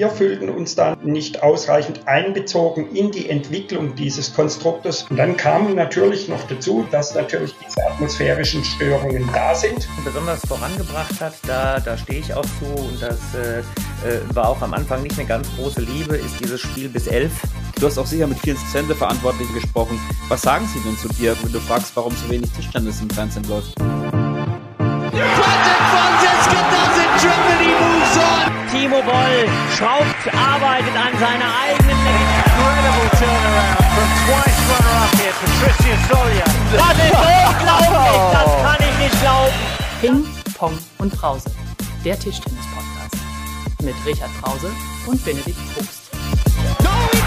wir fühlten uns da nicht ausreichend einbezogen in die Entwicklung dieses Konstruktes. Und dann kam natürlich noch dazu, dass natürlich diese atmosphärischen Störungen da sind. Besonders vorangebracht hat, da, da stehe ich auch zu und das äh, äh, war auch am Anfang nicht eine ganz große Liebe, ist dieses Spiel bis elf. Du hast auch sicher mit vielen Sendeverantwortlichen gesprochen. Was sagen sie denn zu dir, wenn du fragst, warum so wenig Tischtennis im Fernsehen läuft? Timo Boll schraubt, arbeitet an seiner eigenen Incredible turnaround from twice runner-up here, Patricia Solia. Das ist unglaublich, das kann ich nicht glauben. Ping, Pong und Brause, der Tischtennis-Podcast. Mit Richard Brause und Benedikt Probst. No,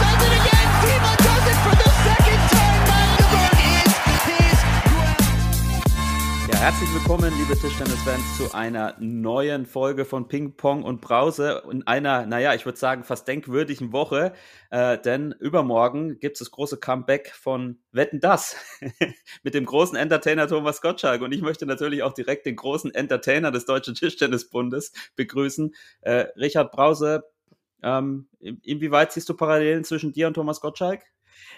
herzlich willkommen, liebe Tischtennis-Fans, zu einer neuen Folge von Ping Pong und Brause in einer, naja, ich würde sagen, fast denkwürdigen Woche, äh, denn übermorgen gibt es das große Comeback von Wetten Das mit dem großen Entertainer Thomas Gottschalk und ich möchte natürlich auch direkt den großen Entertainer des Deutschen Tischtennisbundes begrüßen, äh, Richard Brause. Ähm, inwieweit siehst du Parallelen zwischen dir und Thomas Gottschalk?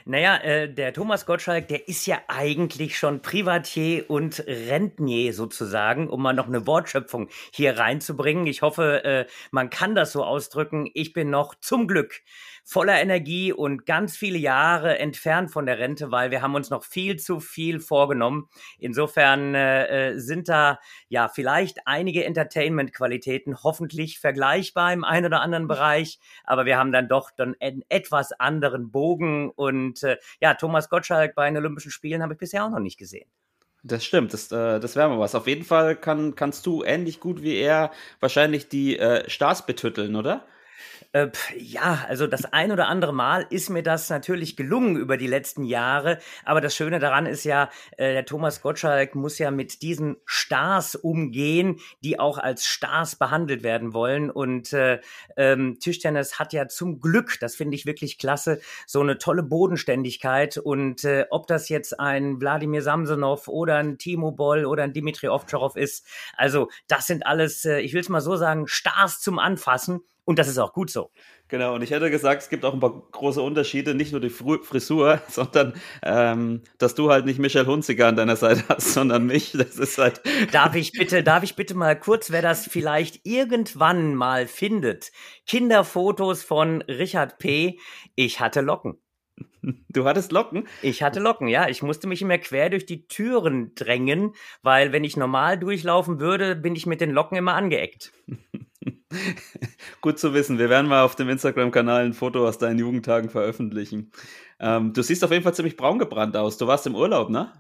Naja, äh, der Thomas Gottschalk, der ist ja eigentlich schon Privatier und Rentnier sozusagen, um mal noch eine Wortschöpfung hier reinzubringen. Ich hoffe, äh, man kann das so ausdrücken. Ich bin noch zum Glück voller Energie und ganz viele Jahre entfernt von der Rente, weil wir haben uns noch viel zu viel vorgenommen. Insofern äh, äh sind da ja vielleicht einige Entertainment-Qualitäten hoffentlich vergleichbar im einen oder anderen Bereich, aber wir haben dann doch dann einen etwas anderen Bogen und äh, ja, Thomas Gottschalk bei den Olympischen Spielen habe ich bisher auch noch nicht gesehen. Das stimmt, das, äh, das wäre mal was. Auf jeden Fall kann, kannst du ähnlich gut wie er wahrscheinlich die äh, Stars betütteln, oder? Äh, ja, also das ein oder andere Mal ist mir das natürlich gelungen über die letzten Jahre. Aber das Schöne daran ist ja, äh, der Thomas Gottschalk muss ja mit diesen Stars umgehen, die auch als Stars behandelt werden wollen. Und äh, ähm, Tischtennis hat ja zum Glück, das finde ich wirklich klasse, so eine tolle Bodenständigkeit. Und äh, ob das jetzt ein Wladimir Samsonov oder ein Timo Boll oder ein Dimitri Ovtcharov ist, also das sind alles, äh, ich will es mal so sagen, Stars zum Anfassen. Und das ist auch gut so. Genau, und ich hätte gesagt, es gibt auch ein paar große Unterschiede, nicht nur die Frisur, sondern ähm, dass du halt nicht Michel Hunziker an deiner Seite hast, sondern mich. Das ist halt. Darf ich bitte, darf ich bitte mal kurz, wer das vielleicht irgendwann mal findet, Kinderfotos von Richard P. Ich hatte Locken. Du hattest Locken? Ich hatte Locken, ja. Ich musste mich immer quer durch die Türen drängen, weil wenn ich normal durchlaufen würde, bin ich mit den Locken immer angeeckt. Gut zu wissen. Wir werden mal auf dem Instagram-Kanal ein Foto aus deinen Jugendtagen veröffentlichen. Ähm, du siehst auf jeden Fall ziemlich braun gebrannt aus. Du warst im Urlaub, ne?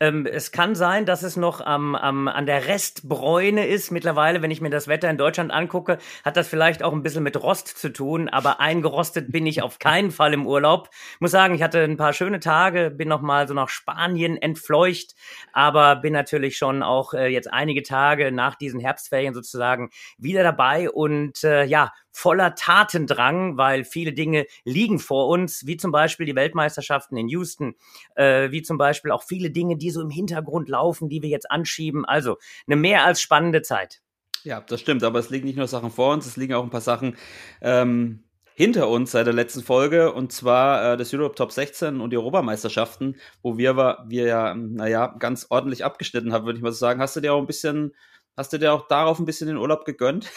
Ähm, es kann sein, dass es noch am, am, an der Restbräune ist. Mittlerweile, wenn ich mir das Wetter in Deutschland angucke, hat das vielleicht auch ein bisschen mit Rost zu tun. Aber eingerostet bin ich auf keinen Fall im Urlaub. Muss sagen, ich hatte ein paar schöne Tage, bin noch mal so nach Spanien entfleucht, aber bin natürlich schon auch äh, jetzt einige Tage nach diesen Herbstferien sozusagen wieder dabei und äh, ja, voller Tatendrang, weil viele Dinge liegen vor uns, wie zum Beispiel die Weltmeisterschaften in Houston, äh, wie zum Beispiel auch viele Dinge, die so im Hintergrund laufen, die wir jetzt anschieben. Also eine mehr als spannende Zeit. Ja, das stimmt, aber es liegen nicht nur Sachen vor uns, es liegen auch ein paar Sachen ähm, hinter uns seit der letzten Folge und zwar äh, das Europe Top 16 und die Europameisterschaften, wo wir, wir ja, naja, ganz ordentlich abgeschnitten haben, würde ich mal so sagen. Hast du dir auch ein bisschen, hast du dir auch darauf ein bisschen den Urlaub gegönnt?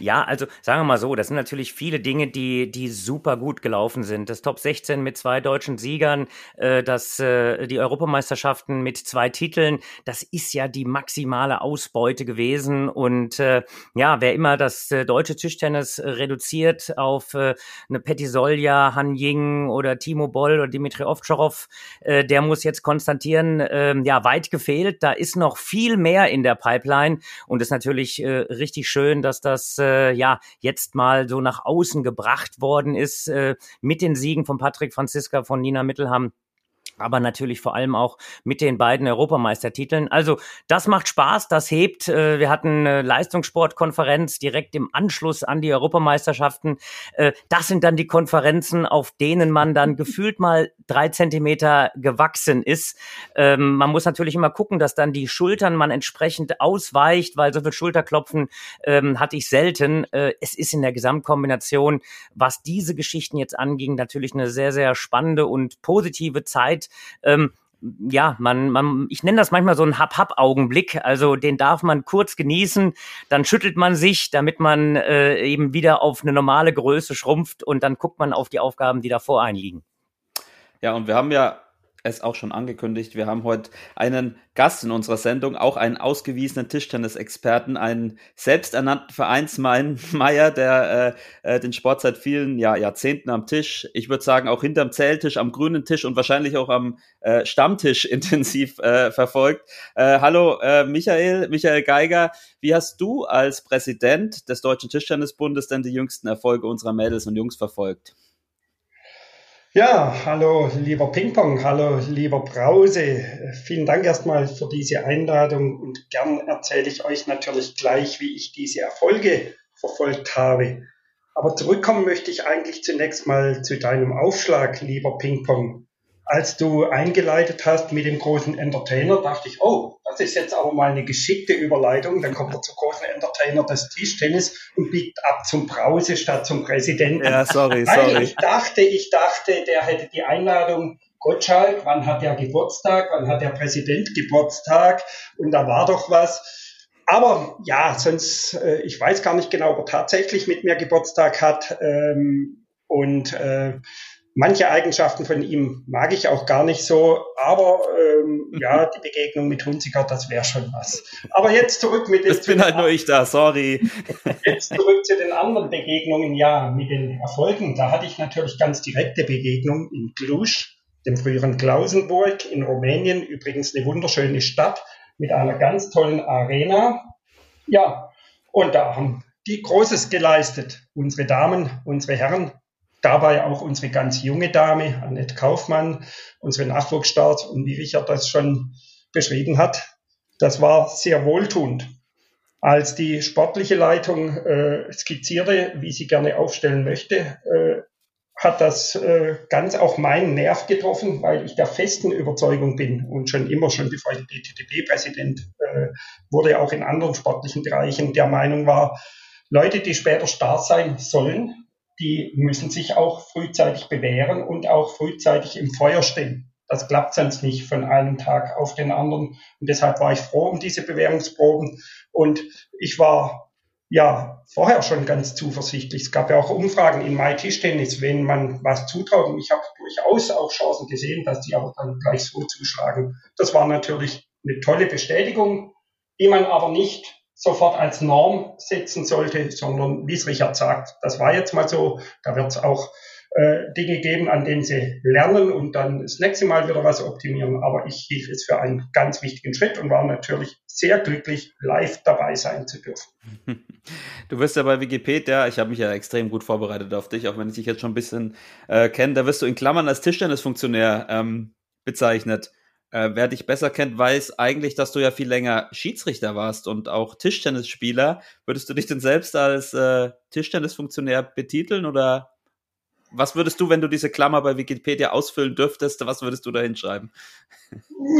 Ja, also sagen wir mal so, das sind natürlich viele Dinge, die, die super gut gelaufen sind. Das Top 16 mit zwei deutschen Siegern, äh, das, äh, die Europameisterschaften mit zwei Titeln, das ist ja die maximale Ausbeute gewesen. Und äh, ja, wer immer das äh, deutsche Tischtennis reduziert auf äh, eine Petisolja, Han Ying oder Timo Boll oder Dimitri Ovtcharov, äh, der muss jetzt konstatieren, äh, ja, weit gefehlt. Da ist noch viel mehr in der Pipeline und ist natürlich äh, richtig schön, dass das äh, ja jetzt mal so nach außen gebracht worden ist äh, mit den Siegen von Patrick Franziska, von Nina Mittelham aber natürlich vor allem auch mit den beiden Europameistertiteln. Also das macht Spaß, das hebt. Äh, wir hatten eine Leistungssportkonferenz direkt im Anschluss an die Europameisterschaften. Äh, das sind dann die Konferenzen, auf denen man dann gefühlt mal drei Zentimeter gewachsen ist. Ähm, man muss natürlich immer gucken, dass dann die Schultern man entsprechend ausweicht, weil so viel Schulterklopfen ähm, hatte ich selten. Äh, es ist in der Gesamtkombination, was diese Geschichten jetzt anging, natürlich eine sehr, sehr spannende und positive Zeit ähm, ja, man, man, ich nenne das manchmal so einen Hab-Hab-Augenblick. Also den darf man kurz genießen, dann schüttelt man sich, damit man äh, eben wieder auf eine normale Größe schrumpft und dann guckt man auf die Aufgaben, die davor einliegen. Ja, und wir haben ja es auch schon angekündigt. Wir haben heute einen Gast in unserer Sendung, auch einen ausgewiesenen Tischtennisexperten, einen selbsternannten Vereinsmeier, der äh, äh, den Sport seit vielen ja, Jahrzehnten am Tisch, ich würde sagen auch hinterm Zähltisch, am grünen Tisch und wahrscheinlich auch am äh, Stammtisch intensiv äh, verfolgt. Äh, hallo äh, Michael, Michael Geiger, wie hast du als Präsident des Deutschen Tischtennisbundes denn die jüngsten Erfolge unserer Mädels und Jungs verfolgt? Ja, hallo lieber Pingpong, hallo lieber Brause. Vielen Dank erstmal für diese Einladung und gern erzähle ich euch natürlich gleich, wie ich diese Erfolge verfolgt habe. Aber zurückkommen möchte ich eigentlich zunächst mal zu deinem Aufschlag, lieber Pingpong als du eingeleitet hast mit dem großen Entertainer, dachte ich, oh, das ist jetzt aber mal eine geschickte Überleitung. Dann kommt er zum großen Entertainer des Tischtennis und biegt ab zum Brause statt zum Präsidenten. Ja, sorry, sorry. ich dachte, ich dachte, der hätte die Einladung Gottschalk, wann hat der Geburtstag, wann hat der Präsident Geburtstag und da war doch was. Aber ja, sonst, äh, ich weiß gar nicht genau, ob er tatsächlich mit mir Geburtstag hat. Ähm, und äh, Manche Eigenschaften von ihm mag ich auch gar nicht so, aber ähm, ja, die Begegnung mit Hunziker, das wäre schon was. Aber jetzt zurück mit den. Das bin halt nur ich da, sorry. Jetzt zurück zu den anderen Begegnungen, ja, mit den Erfolgen. Da hatte ich natürlich ganz direkte Begegnungen in Cluj, dem früheren Klausenburg in Rumänien, übrigens eine wunderschöne Stadt mit einer ganz tollen Arena. Ja, und da haben die Großes geleistet. Unsere Damen, unsere Herren, dabei auch unsere ganz junge Dame, Annette Kaufmann, unsere Nachwuchsstart und wie Richard das schon beschrieben hat, das war sehr wohltuend. Als die sportliche Leitung äh, skizzierte, wie sie gerne aufstellen möchte, äh, hat das äh, ganz auch meinen Nerv getroffen, weil ich der festen Überzeugung bin und schon immer, schon bevor ich DTTB-Präsident äh, wurde, auch in anderen sportlichen Bereichen der Meinung war, Leute, die später Star sein sollen, die müssen sich auch frühzeitig bewähren und auch frühzeitig im Feuer stehen. Das klappt sonst nicht von einem Tag auf den anderen. Und deshalb war ich froh um diese Bewährungsproben. Und ich war ja vorher schon ganz zuversichtlich. Es gab ja auch Umfragen in My Tischtennis, wenn man was zutraut. Und ich habe durchaus auch Chancen gesehen, dass die aber dann gleich so zuschlagen. Das war natürlich eine tolle Bestätigung, die man aber nicht sofort als Norm setzen sollte, sondern wie es Richard sagt, das war jetzt mal so, da wird es auch äh, Dinge geben, an denen sie lernen und dann das nächste Mal wieder was optimieren. Aber ich hielt es für einen ganz wichtigen Schritt und war natürlich sehr glücklich, live dabei sein zu dürfen. Du wirst ja bei Wikipedia, ich habe mich ja extrem gut vorbereitet auf dich, auch wenn ich dich jetzt schon ein bisschen äh, kenne, da wirst du in Klammern als Tischtennisfunktionär ähm, bezeichnet. Äh, wer dich besser kennt, weiß eigentlich, dass du ja viel länger Schiedsrichter warst und auch Tischtennisspieler. Würdest du dich denn selbst als äh, Tischtennisfunktionär betiteln oder was würdest du, wenn du diese Klammer bei Wikipedia ausfüllen dürftest, was würdest du da hinschreiben?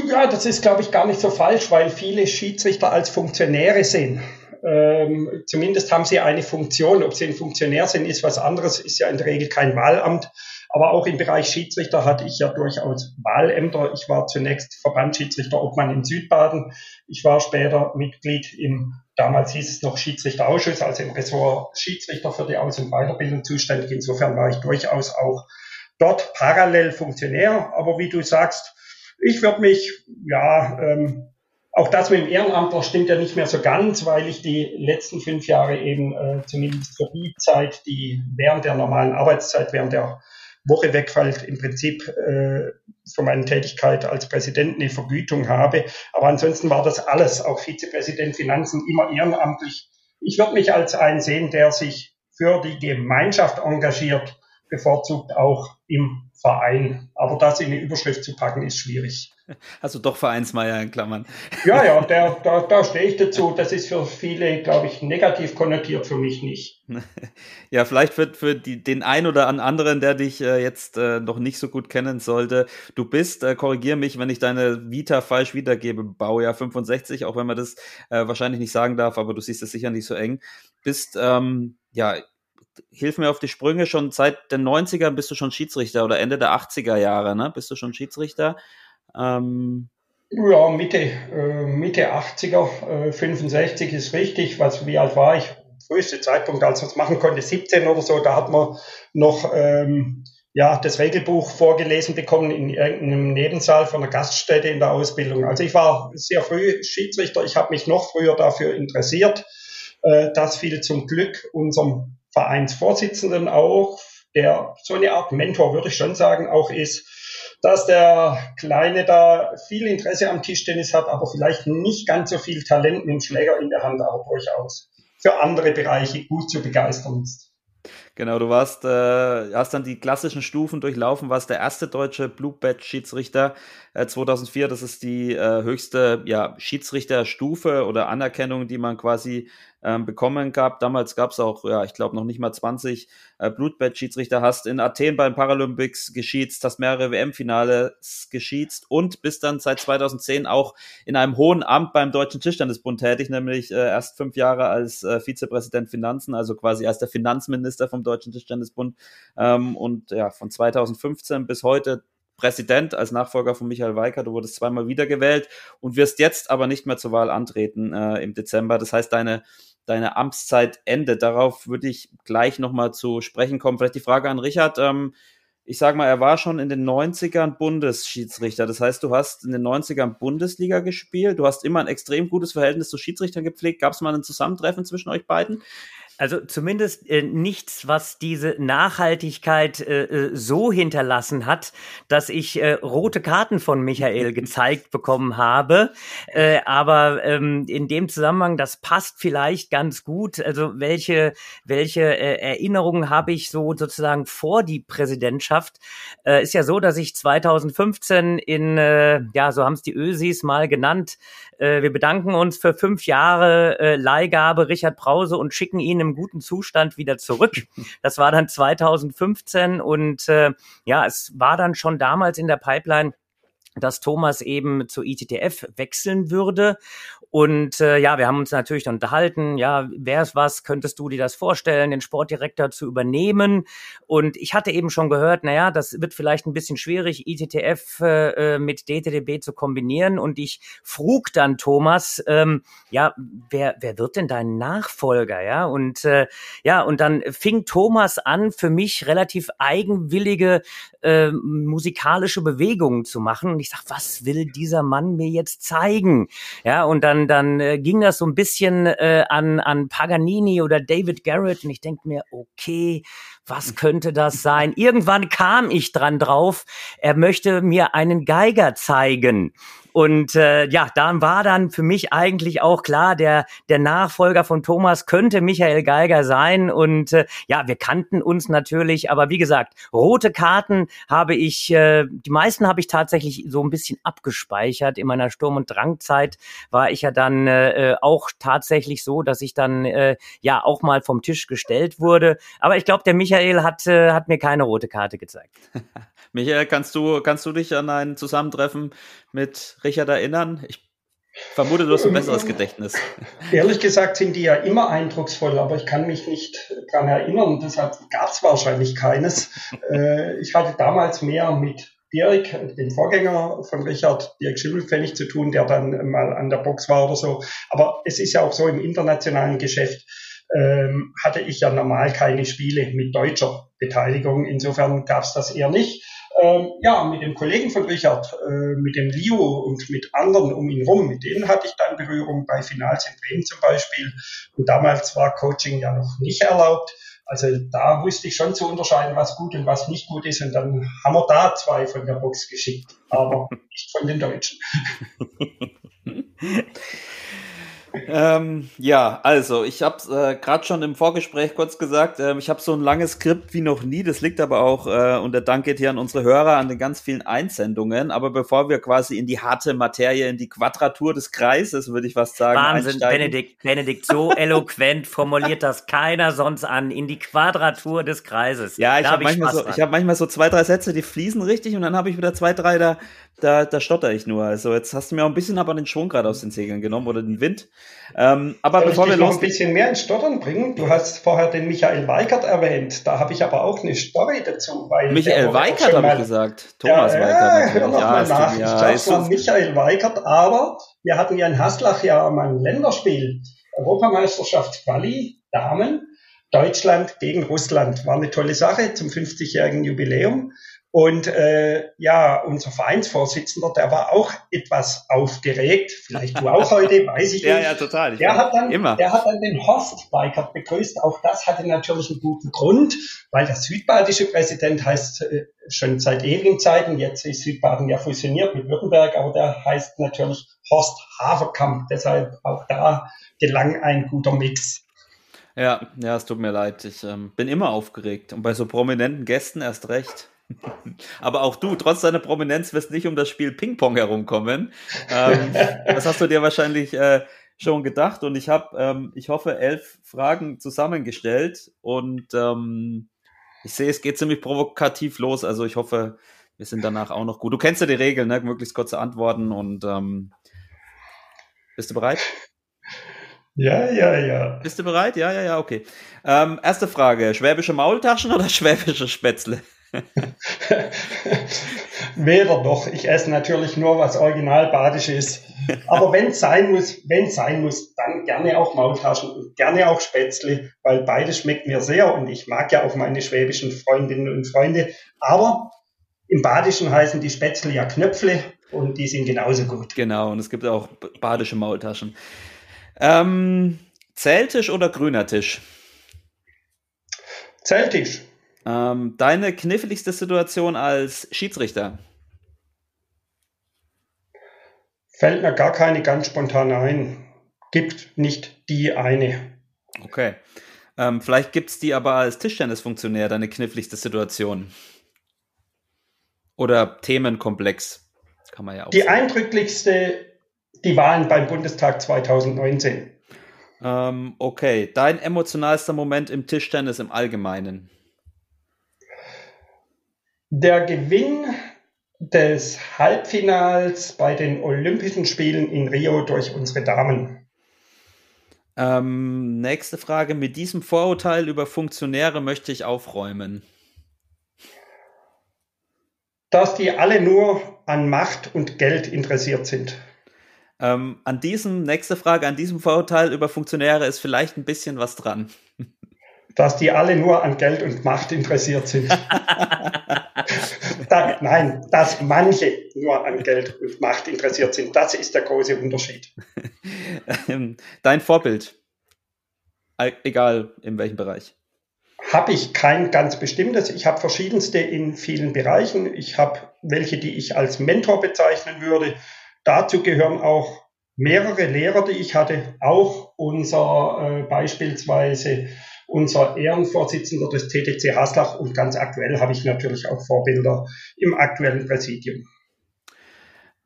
Ja, das ist, glaube ich, gar nicht so falsch, weil viele Schiedsrichter als Funktionäre sehen. Ähm, zumindest haben sie eine Funktion. Ob sie ein Funktionär sind, ist was anderes, ist ja in der Regel kein Wahlamt. Aber auch im Bereich Schiedsrichter hatte ich ja durchaus Wahlämter. Ich war zunächst Verbandsschiedsrichter Obmann in Südbaden. Ich war später Mitglied im, damals hieß es noch Schiedsrichterausschuss, also im Ressort Schiedsrichter für die Aus- und Weiterbildung zuständig. Insofern war ich durchaus auch dort parallel Funktionär. Aber wie du sagst, ich würde mich, ja, ähm, auch das mit dem Ehrenamt stimmt ja nicht mehr so ganz, weil ich die letzten fünf Jahre eben äh, zumindest für die Zeit, die während der normalen Arbeitszeit, während der Woche wegfällt, im Prinzip äh, von meiner Tätigkeit als Präsident eine Vergütung habe. Aber ansonsten war das alles, auch Vizepräsident Finanzen, immer ehrenamtlich. Ich würde mich als einen sehen, der sich für die Gemeinschaft engagiert, bevorzugt auch im Verein. Aber das in eine Überschrift zu packen, ist schwierig. Also doch Vereinsmeier in Klammern. Ja, ja, der, da, da stehe ich dazu. Das ist für viele, glaube ich, negativ konnotiert, für mich nicht. Ja, vielleicht für, für die, den einen oder anderen, der dich äh, jetzt äh, noch nicht so gut kennen sollte. Du bist, äh, korrigier mich, wenn ich deine Vita falsch wiedergebe, Baujahr 65, auch wenn man das äh, wahrscheinlich nicht sagen darf, aber du siehst es sicher nicht so eng. Bist, ähm, ja, hilf mir auf die Sprünge, schon seit den 90ern bist du schon Schiedsrichter oder Ende der 80er Jahre, ne? Bist du schon Schiedsrichter? Ähm ja, Mitte, äh, Mitte 80er, äh, 65 ist richtig. Was, wie alt war ich? Früheste Zeitpunkt, als man es machen konnte, 17 oder so, da hat man noch ähm, ja, das Regelbuch vorgelesen bekommen in irgendeinem Nebensaal von einer Gaststätte in der Ausbildung. Also ich war sehr früh Schiedsrichter, ich habe mich noch früher dafür interessiert. Äh, das fiel zum Glück unserem Vereinsvorsitzenden auch, der so eine Art Mentor, würde ich schon sagen, auch ist dass der Kleine da viel Interesse am Tischtennis hat, aber vielleicht nicht ganz so viel Talent mit dem Schläger in der Hand, aber durchaus für andere Bereiche gut zu begeistern ist. Genau, du warst, äh, hast dann die klassischen Stufen durchlaufen, warst der erste deutsche Blue Badge Schiedsrichter äh, 2004. Das ist die äh, höchste ja, Schiedsrichterstufe oder Anerkennung, die man quasi ähm, bekommen gab. Damals gab es auch, ja, ich glaube, noch nicht mal 20 äh, Blutbett-Schiedsrichter. Hast in Athen beim Paralympics geschiezt, hast mehrere WM-Finales geschiezt und bist dann seit 2010 auch in einem hohen Amt beim Deutschen Tischtennisbund tätig, nämlich äh, erst fünf Jahre als äh, Vizepräsident Finanzen, also quasi als der Finanzminister vom Deutschen Tischtennisbund. Ähm, und ja, von 2015 bis heute Präsident als Nachfolger von Michael Weicker. Du wurdest zweimal wiedergewählt und wirst jetzt aber nicht mehr zur Wahl antreten äh, im Dezember. Das heißt, deine deine Amtszeit endet. Darauf würde ich gleich nochmal zu sprechen kommen. Vielleicht die Frage an Richard. Ähm, ich sage mal, er war schon in den 90ern Bundesschiedsrichter. Das heißt, du hast in den 90ern Bundesliga gespielt. Du hast immer ein extrem gutes Verhältnis zu Schiedsrichtern gepflegt. Gab es mal ein Zusammentreffen zwischen euch beiden? Also zumindest äh, nichts, was diese Nachhaltigkeit äh, äh, so hinterlassen hat, dass ich äh, rote Karten von Michael gezeigt bekommen habe. Äh, aber ähm, in dem Zusammenhang, das passt vielleicht ganz gut. Also welche, welche äh, Erinnerungen habe ich so sozusagen vor die Präsidentschaft? Äh, ist ja so, dass ich 2015 in, äh, ja, so haben es die Ösis mal genannt, äh, wir bedanken uns für fünf Jahre äh, Leihgabe Richard Brause und schicken ihn im guten Zustand wieder zurück. Das war dann 2015 und äh, ja, es war dann schon damals in der Pipeline dass Thomas eben zu ITTF wechseln würde. Und äh, ja, wir haben uns natürlich unterhalten, ja, wäre es was, könntest du dir das vorstellen, den Sportdirektor zu übernehmen? Und ich hatte eben schon gehört, naja, das wird vielleicht ein bisschen schwierig, ITTF äh, mit DTDB zu kombinieren. Und ich frug dann Thomas, ähm, ja, wer, wer wird denn dein Nachfolger? Ja, und äh, ja, und dann fing Thomas an, für mich relativ eigenwillige äh, musikalische Bewegungen zu machen. Und ich sag, was will dieser Mann mir jetzt zeigen? Ja, und dann dann, dann äh, ging das so ein bisschen äh, an, an Paganini oder David Garrett und ich denke mir, okay, was könnte das sein? Irgendwann kam ich dran drauf, er möchte mir einen Geiger zeigen. Und äh, ja, dann war dann für mich eigentlich auch klar, der, der Nachfolger von Thomas könnte Michael Geiger sein. Und äh, ja, wir kannten uns natürlich, aber wie gesagt, rote Karten habe ich, äh, die meisten habe ich tatsächlich so ein bisschen abgespeichert. In meiner Sturm- und Drangzeit war ich ja dann äh, äh auch tatsächlich so, dass ich dann äh, ja auch mal vom Tisch gestellt wurde. Aber ich glaube, der Michael hat, äh, hat mir keine rote Karte gezeigt. Michael, kannst du, kannst du dich an ein Zusammentreffen mit Richard erinnern? Ich vermute, du hast ein besseres Gedächtnis. Ehrlich gesagt sind die ja immer eindrucksvoll, aber ich kann mich nicht daran erinnern. Deshalb gab es wahrscheinlich keines. Äh, ich hatte damals mehr mit Dirk, dem Vorgänger von Richard, Dirk Schimmelpfennig zu tun, der dann mal an der Box war oder so. Aber es ist ja auch so im internationalen Geschäft, ähm, hatte ich ja normal keine Spiele mit deutscher Beteiligung. Insofern gab es das eher nicht ähm, ja, mit dem Kollegen von Richard, äh, mit dem Leo und mit anderen um ihn rum, mit denen hatte ich dann Berührung bei Finals in Bremen zum Beispiel. Und damals war Coaching ja noch nicht erlaubt. Also da wusste ich schon zu unterscheiden, was gut und was nicht gut ist. Und dann haben wir da zwei von der Box geschickt, aber nicht von den Deutschen. ähm, ja, also ich habe äh, gerade schon im Vorgespräch kurz gesagt, äh, ich habe so ein langes Skript wie noch nie. Das liegt aber auch, äh, und der Dank geht hier an unsere Hörer, an den ganz vielen Einsendungen. Aber bevor wir quasi in die harte Materie, in die Quadratur des Kreises, würde ich was sagen. Wahnsinn, einsteigen. Benedikt, Benedikt, so eloquent formuliert das keiner sonst an, in die Quadratur des Kreises. Ja, ich habe manchmal, so, ich hab manchmal so zwei, drei Sätze, die fließen richtig und dann habe ich wieder zwei, drei, da, da, da stotter ich nur. Also jetzt hast du mir auch ein bisschen aber den Schwung gerade aus den Segeln genommen oder den Wind. Ähm, aber Soll bevor ich wir noch ein bisschen mehr ins Stottern bringen, du hast vorher den Michael Weikert erwähnt. Da habe ich aber auch eine Story dazu. Weil Michael Weikert habe ich gesagt. Thomas ja, Weikert. Hör noch ja, mal nach. Ja, ich glaube, Michael Weikert, aber wir hatten ja in Haslach ja mal ein Länderspiel. Europameisterschaft Quali, Damen. Deutschland gegen Russland. War eine tolle Sache zum 50-jährigen Jubiläum. Und äh, ja, unser Vereinsvorsitzender, der war auch etwas aufgeregt. Vielleicht du auch heute, weiß ich ja, nicht. Ja, total. Ich der, hat dann, immer. der hat dann den Horst Weikert begrüßt. Auch das hatte natürlich einen guten Grund, weil der südbadische Präsident heißt äh, schon seit ewigen Zeiten, jetzt ist Südbaden ja fusioniert mit Württemberg, aber der heißt natürlich Horst Haverkamp. Deshalb auch da gelang ein guter Mix. Ja, ja, es tut mir leid. Ich ähm, bin immer aufgeregt und bei so prominenten Gästen erst recht. Aber auch du, trotz deiner Prominenz, wirst nicht um das Spiel Ping-Pong herumkommen. Ähm, das hast du dir wahrscheinlich äh, schon gedacht. Und ich habe, ähm, ich hoffe, elf Fragen zusammengestellt. Und ähm, ich sehe, es geht ziemlich provokativ los. Also ich hoffe, wir sind danach auch noch gut. Du kennst ja die Regeln, ne? möglichst kurze Antworten. Und ähm, bist du bereit? Ja, ja, ja. Bist du bereit? Ja, ja, ja, okay. Ähm, erste Frage: Schwäbische Maultaschen oder schwäbische Spätzle? Weder doch. Ich esse natürlich nur, was original badisch ist. Aber wenn es sein muss, wenn sein muss, dann gerne auch Maultaschen und gerne auch Spätzle, weil beides schmeckt mir sehr und ich mag ja auch meine schwäbischen Freundinnen und Freunde. Aber im Badischen heißen die Spätzle ja Knöpfle und die sind genauso gut. Genau, und es gibt auch badische Maultaschen. Ähm, Zeltisch oder grüner Tisch? Zeltisch. Ähm, deine kniffligste Situation als Schiedsrichter? Fällt mir gar keine ganz spontan ein. Gibt nicht die eine. Okay. Ähm, vielleicht gibt es die aber als Tischtennisfunktionär, deine kniffligste Situation. Oder Themenkomplex. Kann man ja auch Die sagen. eindrücklichste, die Wahlen beim Bundestag 2019. Ähm, okay. Dein emotionalster Moment im Tischtennis im Allgemeinen? Der Gewinn des Halbfinals bei den Olympischen Spielen in Rio durch unsere Damen. Ähm, nächste Frage. Mit diesem Vorurteil über Funktionäre möchte ich aufräumen. Dass die alle nur an Macht und Geld interessiert sind. Ähm, an diesem, nächste Frage, an diesem Vorurteil über Funktionäre ist vielleicht ein bisschen was dran. Dass die alle nur an Geld und Macht interessiert sind. da, nein, dass manche nur an Geld und Macht interessiert sind. Das ist der große Unterschied. Dein Vorbild, egal in welchem Bereich. Habe ich kein ganz bestimmtes. Ich habe verschiedenste in vielen Bereichen. Ich habe welche, die ich als Mentor bezeichnen würde. Dazu gehören auch mehrere Lehrer, die ich hatte. Auch unser äh, beispielsweise unser Ehrenvorsitzender des TTC Haslach und ganz aktuell habe ich natürlich auch Vorbilder im aktuellen Präsidium.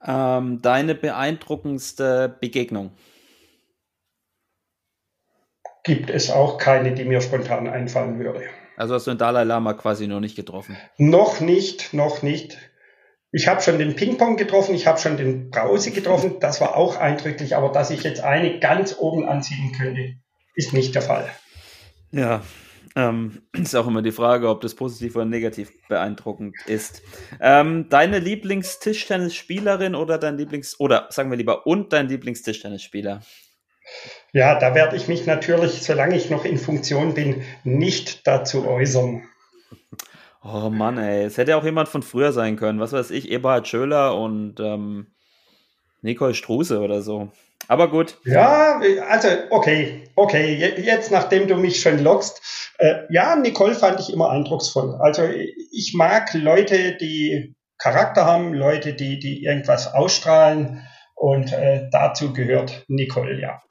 Ähm, deine beeindruckendste Begegnung? Gibt es auch keine, die mir spontan einfallen würde. Also hast du den Dalai Lama quasi noch nicht getroffen? Noch nicht, noch nicht. Ich habe schon den Ping-Pong getroffen, ich habe schon den Brause getroffen, das war auch eindrücklich, aber dass ich jetzt eine ganz oben ansiedeln könnte, ist nicht der Fall. Ja, ähm, ist auch immer die Frage, ob das positiv oder negativ beeindruckend ist. Ähm, deine Lieblingstischtennisspielerin oder dein Lieblings- oder sagen wir lieber und dein Lieblingstischtennisspieler? Ja, da werde ich mich natürlich, solange ich noch in Funktion bin, nicht dazu äußern. Oh Mann, ey, es hätte auch jemand von früher sein können. Was weiß ich, Eberhard Schöler und ähm, Nicole Struse oder so. Aber gut. Ja, also okay, okay. Jetzt, nachdem du mich schon lockst, äh, ja, Nicole fand ich immer eindrucksvoll. Also ich mag Leute, die Charakter haben, Leute, die, die irgendwas ausstrahlen. Und äh, dazu gehört Nicole, ja.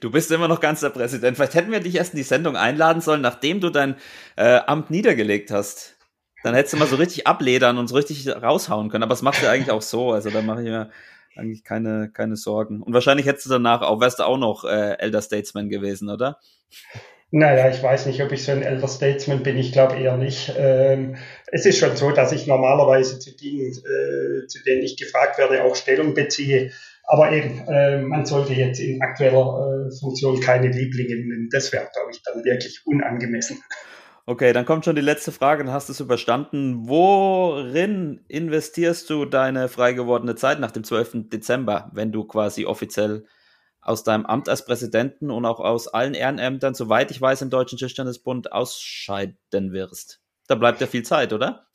Du bist immer noch ganz der Präsident. Vielleicht hätten wir dich erst in die Sendung einladen sollen, nachdem du dein äh, Amt niedergelegt hast. Dann hättest du mal so richtig abledern und so richtig raushauen können. Aber das machst du eigentlich auch so. Also da mache ich mir eigentlich keine, keine Sorgen. Und wahrscheinlich hättest du danach auch, wärst du auch noch äh, Elder Statesman gewesen, oder? Naja, ich weiß nicht, ob ich so ein Elder Statesman bin. Ich glaube eher nicht. Ähm, es ist schon so, dass ich normalerweise zu Dingen, äh, zu denen ich gefragt werde, auch Stellung beziehe. Aber eben, äh, man sollte jetzt in aktueller äh, Funktion keine Lieblinge nennen. Das wäre, glaube ich, dann wirklich unangemessen. Okay, dann kommt schon die letzte Frage, dann hast du es überstanden. Worin investierst du deine frei gewordene Zeit nach dem 12. Dezember, wenn du quasi offiziell aus deinem Amt als Präsidenten und auch aus allen Ehrenämtern, soweit ich weiß, im Deutschen Tischtennisbund ausscheiden wirst? Da bleibt ja viel Zeit, oder?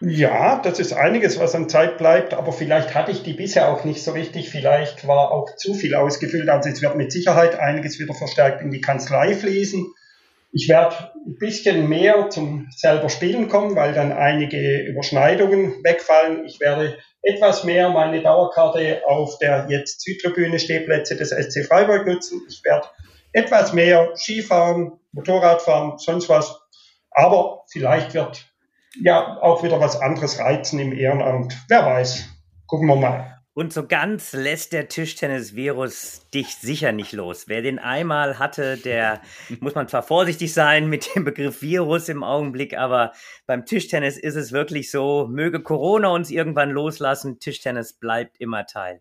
Ja, das ist einiges, was an Zeit bleibt, aber vielleicht hatte ich die bisher auch nicht so richtig. Vielleicht war auch zu viel ausgefüllt. Also es wird mit Sicherheit einiges wieder verstärkt in die Kanzlei fließen. Ich werde ein bisschen mehr zum selber Spielen kommen, weil dann einige Überschneidungen wegfallen. Ich werde etwas mehr meine Dauerkarte auf der jetzt Südtribüne Stehplätze des SC Freiburg nutzen. Ich werde etwas mehr Skifahren, Motorradfahren, sonst was. Aber vielleicht wird ja auch wieder was anderes reizen im Ehrenamt. Wer weiß. Gucken wir mal. Und so ganz lässt der Tischtennis-Virus dich sicher nicht los. Wer den einmal hatte, der muss man zwar vorsichtig sein mit dem Begriff Virus im Augenblick, aber beim Tischtennis ist es wirklich so, möge Corona uns irgendwann loslassen, Tischtennis bleibt immer Teil.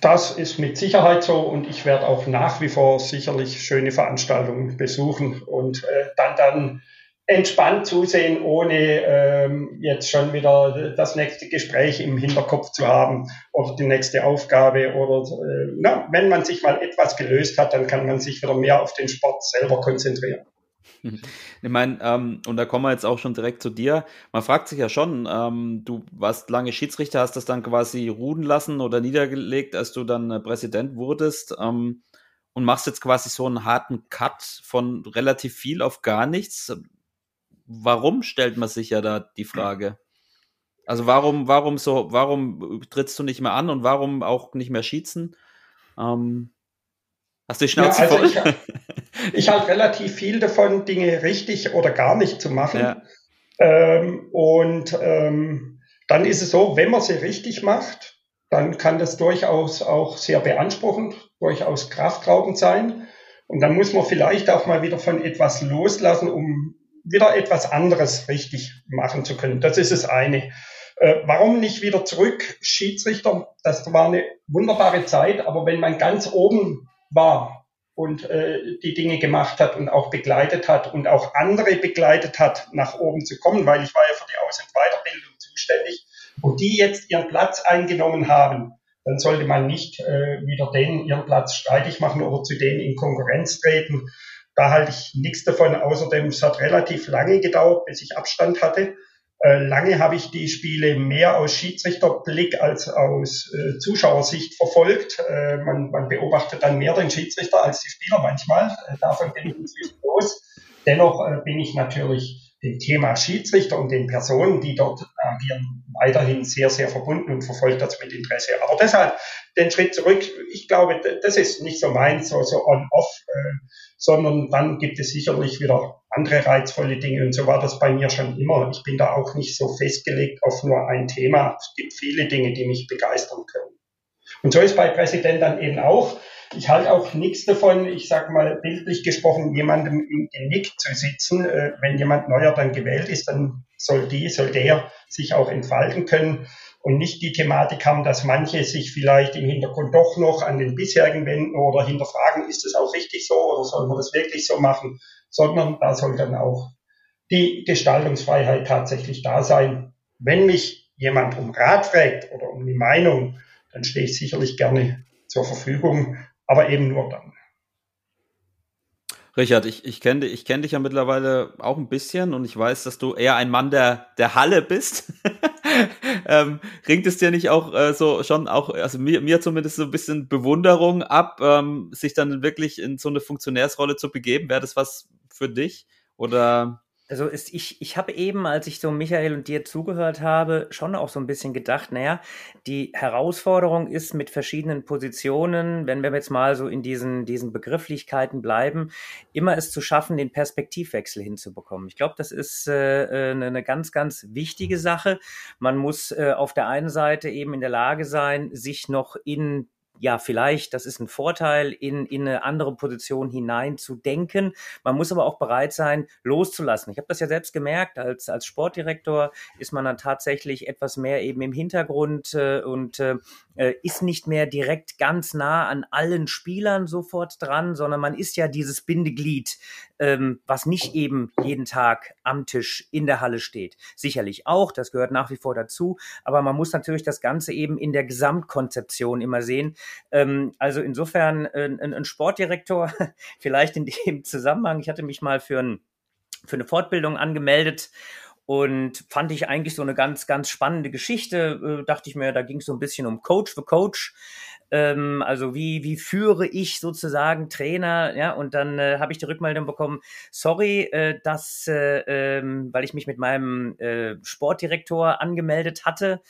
Das ist mit Sicherheit so und ich werde auch nach wie vor sicherlich schöne Veranstaltungen besuchen und äh, dann dann entspannt zusehen, ohne ähm, jetzt schon wieder das nächste Gespräch im Hinterkopf zu haben oder die nächste Aufgabe oder äh, na, wenn man sich mal etwas gelöst hat, dann kann man sich wieder mehr auf den Sport selber konzentrieren. Ich meine, ähm, und da kommen wir jetzt auch schon direkt zu dir. Man fragt sich ja schon, ähm, du warst lange Schiedsrichter, hast das dann quasi ruhen lassen oder niedergelegt, als du dann äh, Präsident wurdest ähm, und machst jetzt quasi so einen harten Cut von relativ viel auf gar nichts warum stellt man sich ja da die Frage? Also warum, warum so, warum trittst du nicht mehr an und warum auch nicht mehr schießen? Ähm, hast du die Schnauze ja, also voll? Ich, ich halte relativ viel davon, Dinge richtig oder gar nicht zu machen. Ja. Ähm, und ähm, dann ist es so, wenn man sie richtig macht, dann kann das durchaus auch sehr beanspruchend, durchaus kraftraubend sein. Und dann muss man vielleicht auch mal wieder von etwas loslassen, um wieder etwas anderes richtig machen zu können. Das ist das eine. Äh, warum nicht wieder zurück, Schiedsrichter? Das war eine wunderbare Zeit, aber wenn man ganz oben war und äh, die Dinge gemacht hat und auch begleitet hat und auch andere begleitet hat, nach oben zu kommen, weil ich war ja für die Aus- und Weiterbildung zuständig und die jetzt ihren Platz eingenommen haben, dann sollte man nicht äh, wieder denen ihren Platz streitig machen oder zu denen in Konkurrenz treten. Da halte ich nichts davon. Außerdem, es hat relativ lange gedauert, bis ich Abstand hatte. Äh, lange habe ich die Spiele mehr aus Schiedsrichterblick als aus äh, Zuschauersicht verfolgt. Äh, man, man, beobachtet dann mehr den Schiedsrichter als die Spieler manchmal. Äh, davon bin ich inzwischen los. Dennoch äh, bin ich natürlich dem Thema Schiedsrichter und den Personen, die dort agieren, weiterhin sehr, sehr verbunden und verfolgt das mit Interesse. Aber deshalb den Schritt zurück. Ich glaube, das ist nicht so meins, so, so on-off. Äh, sondern dann gibt es sicherlich wieder andere reizvolle Dinge. Und so war das bei mir schon immer. Ich bin da auch nicht so festgelegt auf nur ein Thema. Es gibt viele Dinge, die mich begeistern können. Und so ist bei Präsident dann eben auch. Ich halte auch nichts davon, ich sage mal bildlich gesprochen, jemandem im Genick zu sitzen. Äh, wenn jemand neuer dann gewählt ist, dann soll die, soll der sich auch entfalten können und nicht die Thematik haben, dass manche sich vielleicht im Hintergrund doch noch an den bisherigen wenden oder hinterfragen, ist das auch richtig so oder soll man das wirklich so machen, sondern da soll dann auch die Gestaltungsfreiheit tatsächlich da sein. Wenn mich jemand um Rat fragt oder um die Meinung, dann stehe ich sicherlich gerne zur Verfügung, aber eben nur dann. Richard, ich, ich kenne ich kenn dich ja mittlerweile auch ein bisschen und ich weiß, dass du eher ein Mann der, der Halle bist. ähm, ringt es dir nicht auch äh, so schon auch, also mir, mir zumindest so ein bisschen Bewunderung ab, ähm, sich dann wirklich in so eine Funktionärsrolle zu begeben? Wäre das was für dich? Oder Also ist, ich, ich habe eben, als ich so Michael und dir zugehört habe, schon auch so ein bisschen gedacht, naja, die Herausforderung ist mit verschiedenen Positionen, wenn wir jetzt mal so in diesen, diesen Begrifflichkeiten bleiben, immer es zu schaffen, den Perspektivwechsel hinzubekommen. Ich glaube, das ist äh, eine, eine ganz, ganz wichtige Sache. Man muss äh, auf der einen Seite eben in der Lage sein, sich noch in ja, vielleicht, das ist ein Vorteil, in, in eine andere Position hinein zu denken. Man muss aber auch bereit sein, loszulassen. Ich habe das ja selbst gemerkt, als, als Sportdirektor ist man dann tatsächlich etwas mehr eben im Hintergrund äh, und äh, äh, ist nicht mehr direkt ganz nah an allen Spielern sofort dran, sondern man ist ja dieses Bindeglied, ähm, was nicht eben jeden Tag am Tisch in der Halle steht. Sicherlich auch, das gehört nach wie vor dazu, aber man muss natürlich das Ganze eben in der Gesamtkonzeption immer sehen. Ähm, also insofern äh, ein, ein Sportdirektor, vielleicht in dem Zusammenhang, ich hatte mich mal für ein für eine Fortbildung angemeldet und fand ich eigentlich so eine ganz, ganz spannende Geschichte. Äh, dachte ich mir, da ging es so ein bisschen um Coach für Coach. Ähm, also wie, wie führe ich sozusagen Trainer? Ja, und dann äh, habe ich die Rückmeldung bekommen, sorry, äh, dass, äh, ähm, weil ich mich mit meinem äh, Sportdirektor angemeldet hatte,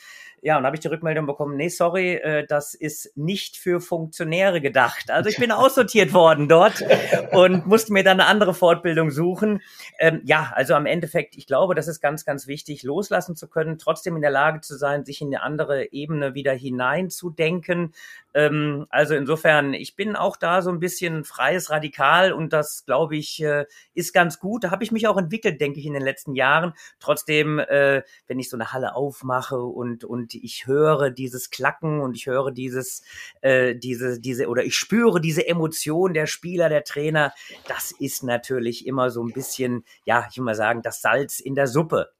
ja, und habe ich die Rückmeldung bekommen, nee, sorry, äh, das ist nicht für Funktionäre gedacht. Also ich bin aussortiert worden dort und musste mir dann eine andere Fortbildung suchen. Ähm, ja, also am Endeffekt, ich glaube, das ist ganz, ganz wichtig, loslassen zu können, trotzdem in der Lage zu sein, sich in eine andere Ebene wieder hineinzudenken. Ähm, also insofern, ich bin auch da so ein bisschen freies Radikal und das, glaube ich, äh, ist ganz gut. Da habe ich mich auch entwickelt, denke ich, in den letzten Jahren. Trotzdem, äh, wenn ich so eine Halle aufmache und, und ich höre dieses Klacken und ich höre dieses, äh, diese, diese, oder ich spüre diese Emotion der Spieler, der Trainer. Das ist natürlich immer so ein bisschen, ja, ich will mal sagen, das Salz in der Suppe.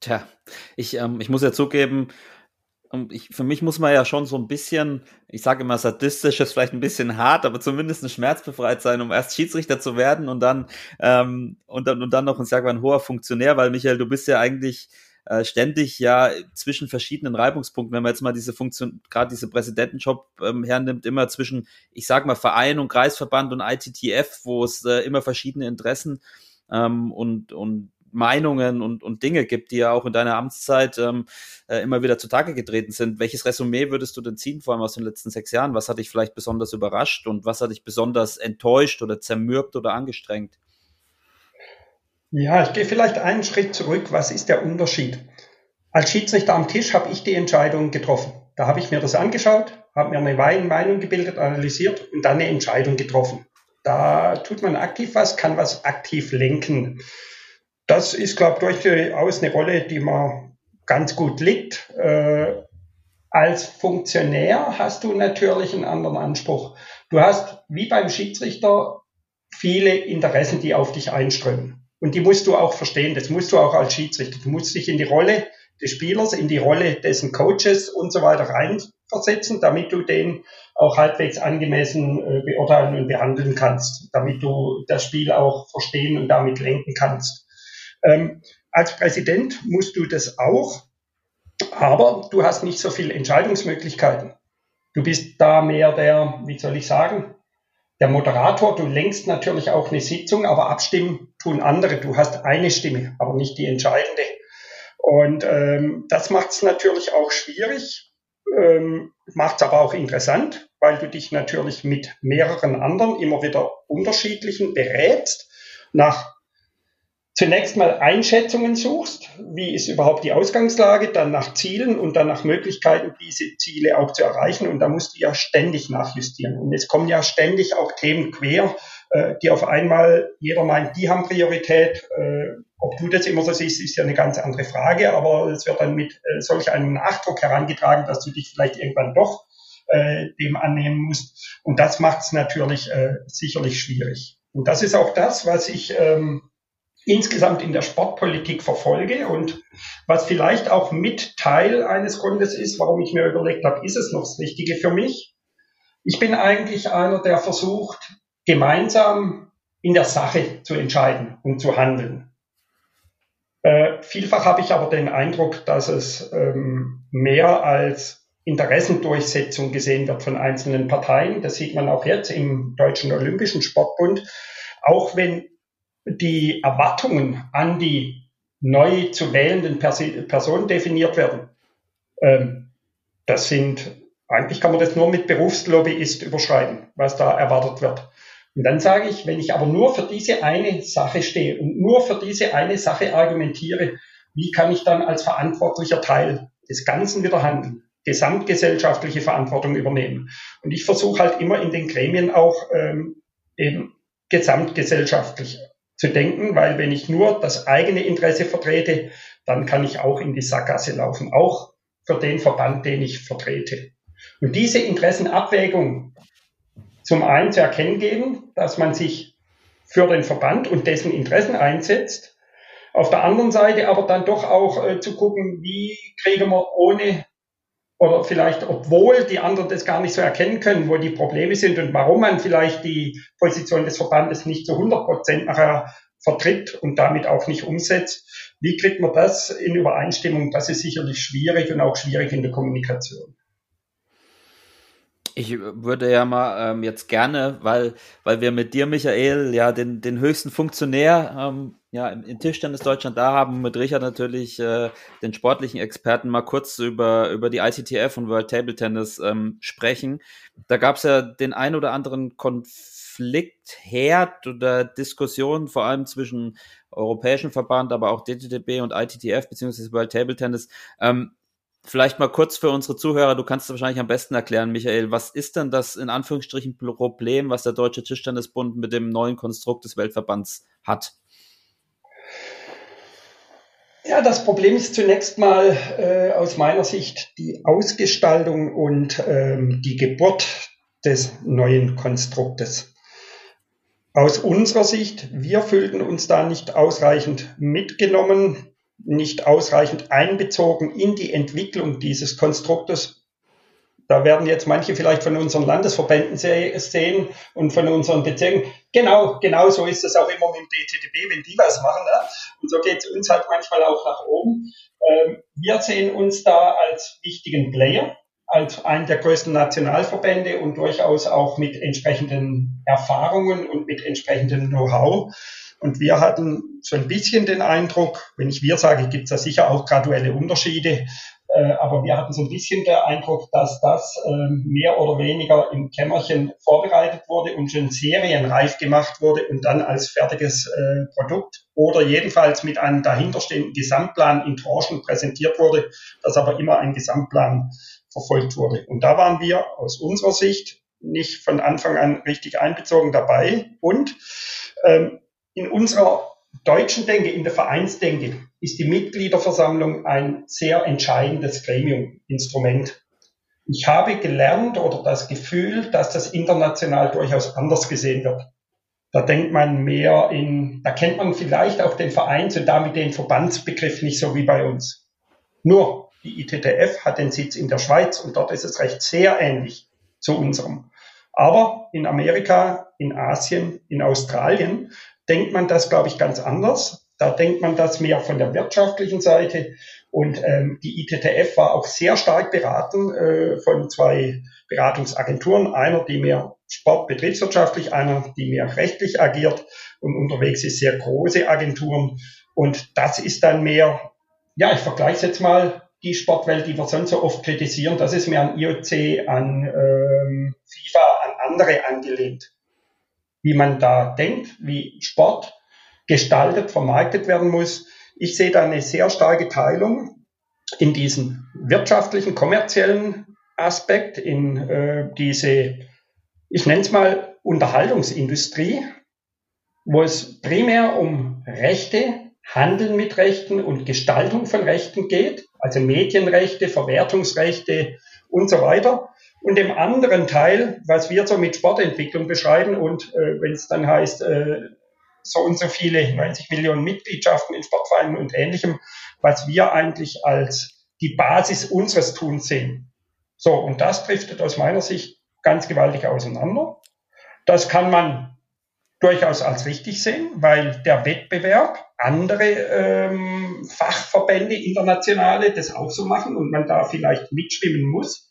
Tja, ich, ähm, ich muss ja zugeben, ich, für mich muss man ja schon so ein bisschen, ich sage immer sadistisch, ist vielleicht ein bisschen hart, aber zumindest schmerzbefreit sein, um erst Schiedsrichter zu werden und dann ähm, und dann und dann noch ein, sag ein hoher Funktionär, weil Michael, du bist ja eigentlich äh, ständig ja zwischen verschiedenen Reibungspunkten, wenn man jetzt mal diese Funktion, gerade diese Präsidentenjob ähm, hernimmt, immer zwischen, ich sag mal, Verein und Kreisverband und ITTF, wo es äh, immer verschiedene Interessen ähm, und, und Meinungen und, und Dinge gibt, die ja auch in deiner Amtszeit ähm, äh, immer wieder zutage getreten sind. Welches Resümee würdest du denn ziehen, vor allem aus den letzten sechs Jahren? Was hat dich vielleicht besonders überrascht und was hat dich besonders enttäuscht oder zermürbt oder angestrengt? Ja, ich gehe vielleicht einen Schritt zurück. Was ist der Unterschied? Als Schiedsrichter am Tisch habe ich die Entscheidung getroffen. Da habe ich mir das angeschaut, habe mir eine Meinung gebildet, analysiert und dann eine Entscheidung getroffen. Da tut man aktiv was, kann was aktiv lenken. Das ist, glaube ich, durchaus eine Rolle, die man ganz gut liegt. Äh, als Funktionär hast du natürlich einen anderen Anspruch. Du hast, wie beim Schiedsrichter, viele Interessen, die auf dich einströmen. Und die musst du auch verstehen. Das musst du auch als Schiedsrichter. Du musst dich in die Rolle des Spielers, in die Rolle dessen Coaches und so weiter reinversetzen, damit du den auch halbwegs angemessen äh, beurteilen und behandeln kannst, damit du das Spiel auch verstehen und damit lenken kannst. Ähm, als Präsident musst du das auch, aber du hast nicht so viele Entscheidungsmöglichkeiten. Du bist da mehr der, wie soll ich sagen, der Moderator, du lenkst natürlich auch eine Sitzung, aber abstimmen tun andere. Du hast eine Stimme, aber nicht die entscheidende. Und ähm, das macht es natürlich auch schwierig, ähm, macht es aber auch interessant, weil du dich natürlich mit mehreren anderen immer wieder unterschiedlichen berätst nach zunächst mal Einschätzungen suchst, wie ist überhaupt die Ausgangslage, dann nach Zielen und dann nach Möglichkeiten, diese Ziele auch zu erreichen. Und da musst du ja ständig nachjustieren. Und es kommen ja ständig auch Themen quer, äh, die auf einmal jeder meint, die haben Priorität. Äh, ob du das immer so siehst, ist ja eine ganz andere Frage, aber es wird dann mit äh, solch einem Nachdruck herangetragen, dass du dich vielleicht irgendwann doch dem annehmen musst. Und das macht es natürlich sicherlich schwierig. Und das ist auch das, was ich ähm, insgesamt in der Sportpolitik verfolge und was vielleicht auch mit Teil eines Grundes ist, warum ich mir überlegt habe, ist es noch das Richtige für mich? Ich bin eigentlich einer, der versucht, gemeinsam in der Sache zu entscheiden und zu handeln. Äh, vielfach habe ich aber den Eindruck, dass es ähm, mehr als Interessendurchsetzung gesehen wird von einzelnen Parteien. Das sieht man auch jetzt im Deutschen Olympischen Sportbund. Auch wenn die Erwartungen an die neu zu wählenden Personen definiert werden, ähm, das sind, eigentlich kann man das nur mit Berufslobbyist überschreiben, was da erwartet wird. Und dann sage ich, wenn ich aber nur für diese eine Sache stehe und nur für diese eine Sache argumentiere, wie kann ich dann als verantwortlicher Teil des Ganzen wieder handeln? gesamtgesellschaftliche Verantwortung übernehmen. Und ich versuche halt immer in den Gremien auch ähm, eben gesamtgesellschaftlich zu denken, weil wenn ich nur das eigene Interesse vertrete, dann kann ich auch in die Sackgasse laufen, auch für den Verband, den ich vertrete. Und diese Interessenabwägung zum einen zu erkennen geben, dass man sich für den Verband und dessen Interessen einsetzt, auf der anderen Seite aber dann doch auch äh, zu gucken, wie kriegen wir ohne oder vielleicht obwohl die anderen das gar nicht so erkennen können, wo die Probleme sind und warum man vielleicht die Position des Verbandes nicht zu 100 Prozent nachher vertritt und damit auch nicht umsetzt. Wie kriegt man das in Übereinstimmung? Das ist sicherlich schwierig und auch schwierig in der Kommunikation. Ich würde ja mal ähm, jetzt gerne, weil, weil wir mit dir, Michael, ja den, den höchsten Funktionär ähm, ja, in, in Tischtennis Deutschland da haben, mit Richard natürlich äh, den sportlichen Experten mal kurz über, über die ICTF und World Table Tennis ähm, sprechen. Da gab es ja den ein oder anderen Konflikt, Herd oder Diskussion, vor allem zwischen Europäischen Verband, aber auch DTTB und ITTF beziehungsweise World Table Tennis. Ähm, Vielleicht mal kurz für unsere Zuhörer, du kannst es wahrscheinlich am besten erklären, Michael. Was ist denn das in Anführungsstrichen Problem, was der Deutsche Tischtennisbund mit dem neuen Konstrukt des Weltverbands hat? Ja, das Problem ist zunächst mal äh, aus meiner Sicht die Ausgestaltung und ähm, die Geburt des neuen Konstruktes. Aus unserer Sicht, wir fühlten uns da nicht ausreichend mitgenommen nicht ausreichend einbezogen in die Entwicklung dieses Konstruktes. Da werden jetzt manche vielleicht von unseren Landesverbänden sehen und von unseren Bezirken. Genau, genau so ist es auch immer mit dem DTTB, wenn die was machen. Ne? Und so geht es uns halt manchmal auch nach oben. Ähm, wir sehen uns da als wichtigen Player, als einen der größten Nationalverbände und durchaus auch mit entsprechenden Erfahrungen und mit entsprechendem Know-how. Und wir hatten so ein bisschen den Eindruck, wenn ich wir sage, gibt es da sicher auch graduelle Unterschiede, äh, aber wir hatten so ein bisschen den Eindruck, dass das äh, mehr oder weniger im Kämmerchen vorbereitet wurde und schon serienreif gemacht wurde und dann als fertiges äh, Produkt oder jedenfalls mit einem dahinterstehenden Gesamtplan in Tranchen präsentiert wurde, dass aber immer ein Gesamtplan verfolgt wurde. Und da waren wir aus unserer Sicht nicht von Anfang an richtig einbezogen dabei und ähm, in unserer deutschen Denke, in der Vereinsdenke, ist die Mitgliederversammlung ein sehr entscheidendes Gremiuminstrument. Ich habe gelernt oder das Gefühl, dass das international durchaus anders gesehen wird. Da denkt man mehr in, da kennt man vielleicht auch den Vereins- und damit den Verbandsbegriff nicht so wie bei uns. Nur die ITTF hat den Sitz in der Schweiz und dort ist es recht sehr ähnlich zu unserem. Aber in Amerika, in Asien, in Australien denkt man das, glaube ich, ganz anders. Da denkt man das mehr von der wirtschaftlichen Seite. Und ähm, die ITTF war auch sehr stark beraten äh, von zwei Beratungsagenturen. Einer, die mehr sportbetriebswirtschaftlich, einer, die mehr rechtlich agiert. Und unterwegs ist sehr große Agenturen. Und das ist dann mehr, ja, ich vergleiche jetzt mal, die Sportwelt, die wir sonst so oft kritisieren, das ist mehr an IOC, an ähm, FIFA, an andere angelehnt wie man da denkt, wie Sport gestaltet, vermarktet werden muss. Ich sehe da eine sehr starke Teilung in diesen wirtschaftlichen, kommerziellen Aspekt, in äh, diese, ich nenne es mal, Unterhaltungsindustrie, wo es primär um Rechte, Handeln mit Rechten und Gestaltung von Rechten geht, also Medienrechte, Verwertungsrechte und so weiter. Und dem anderen Teil, was wir so mit Sportentwicklung beschreiben und äh, wenn es dann heißt, äh, so und so viele, 90 Millionen Mitgliedschaften in Sportvereinen und ähnlichem, was wir eigentlich als die Basis unseres Tuns sehen. So, und das driftet aus meiner Sicht ganz gewaltig auseinander. Das kann man durchaus als richtig sehen, weil der Wettbewerb, andere ähm, Fachverbände, internationale, das auch so machen und man da vielleicht mitschwimmen muss.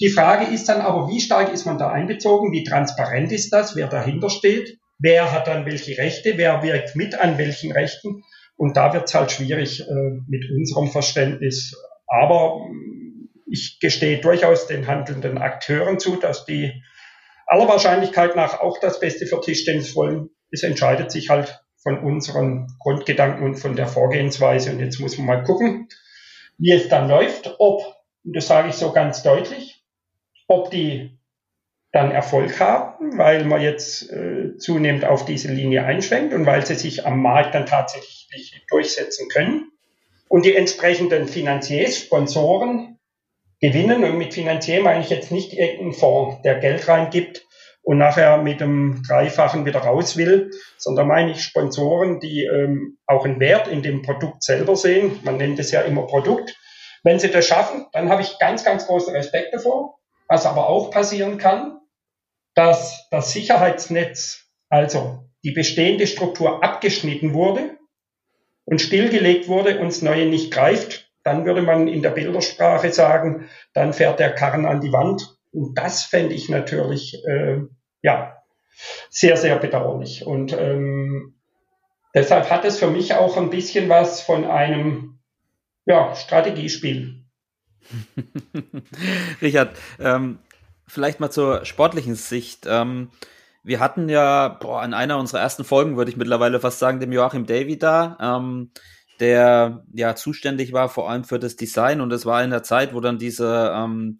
Die Frage ist dann aber, wie stark ist man da einbezogen? Wie transparent ist das? Wer dahinter steht? Wer hat dann welche Rechte, wer wirkt mit an welchen Rechten. Und da wird es halt schwierig äh, mit unserem Verständnis. Aber ich gestehe durchaus den handelnden Akteuren zu, dass die aller Wahrscheinlichkeit nach auch das Beste für Tischtennis wollen. Es entscheidet sich halt von unseren Grundgedanken und von der Vorgehensweise. Und jetzt muss man mal gucken, wie es dann läuft, ob, und das sage ich so ganz deutlich, ob die dann Erfolg haben, weil man jetzt äh, zunehmend auf diese Linie einschwenkt und weil sie sich am Markt dann tatsächlich durchsetzen können. Und die entsprechenden Finanziers, Sponsoren gewinnen. Und mit Finanzier meine ich jetzt nicht irgendeinen Fonds, der Geld reingibt und nachher mit dem Dreifachen wieder raus will, sondern meine ich Sponsoren, die ähm, auch einen Wert in dem Produkt selber sehen. Man nennt es ja immer Produkt. Wenn sie das schaffen, dann habe ich ganz, ganz großen Respekt davor. Was aber auch passieren kann, dass das Sicherheitsnetz, also die bestehende Struktur abgeschnitten wurde und stillgelegt wurde und das Neue nicht greift, dann würde man in der Bildersprache sagen, dann fährt der Karren an die Wand. Und das fände ich natürlich, äh, ja, sehr, sehr bedauerlich. Und ähm, deshalb hat es für mich auch ein bisschen was von einem ja, Strategiespiel. Richard, ähm, vielleicht mal zur sportlichen Sicht. Ähm, wir hatten ja boah, in einer unserer ersten Folgen, würde ich mittlerweile fast sagen, dem Joachim Davy da, ähm, der ja zuständig war vor allem für das Design und es war in der Zeit, wo dann diese ähm,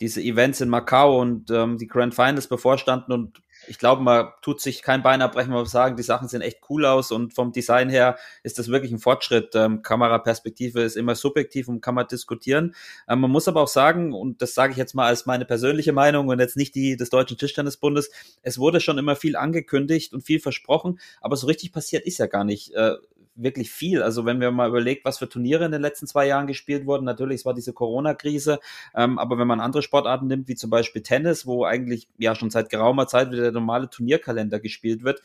diese Events in Macau und ähm, die Grand Finals bevorstanden und ich glaube, man tut sich kein Bein abbrechen, man muss sagen, die Sachen sehen echt cool aus und vom Design her ist das wirklich ein Fortschritt. Ähm, Kameraperspektive ist immer subjektiv und kann man diskutieren. Ähm, man muss aber auch sagen, und das sage ich jetzt mal als meine persönliche Meinung und jetzt nicht die des Deutschen Tischtennisbundes, es wurde schon immer viel angekündigt und viel versprochen, aber so richtig passiert ist ja gar nicht. Äh, wirklich viel. Also wenn wir mal überlegt, was für Turniere in den letzten zwei Jahren gespielt wurden, natürlich, es war diese Corona-Krise, ähm, aber wenn man andere Sportarten nimmt, wie zum Beispiel Tennis, wo eigentlich ja schon seit geraumer Zeit wieder der normale Turnierkalender gespielt wird,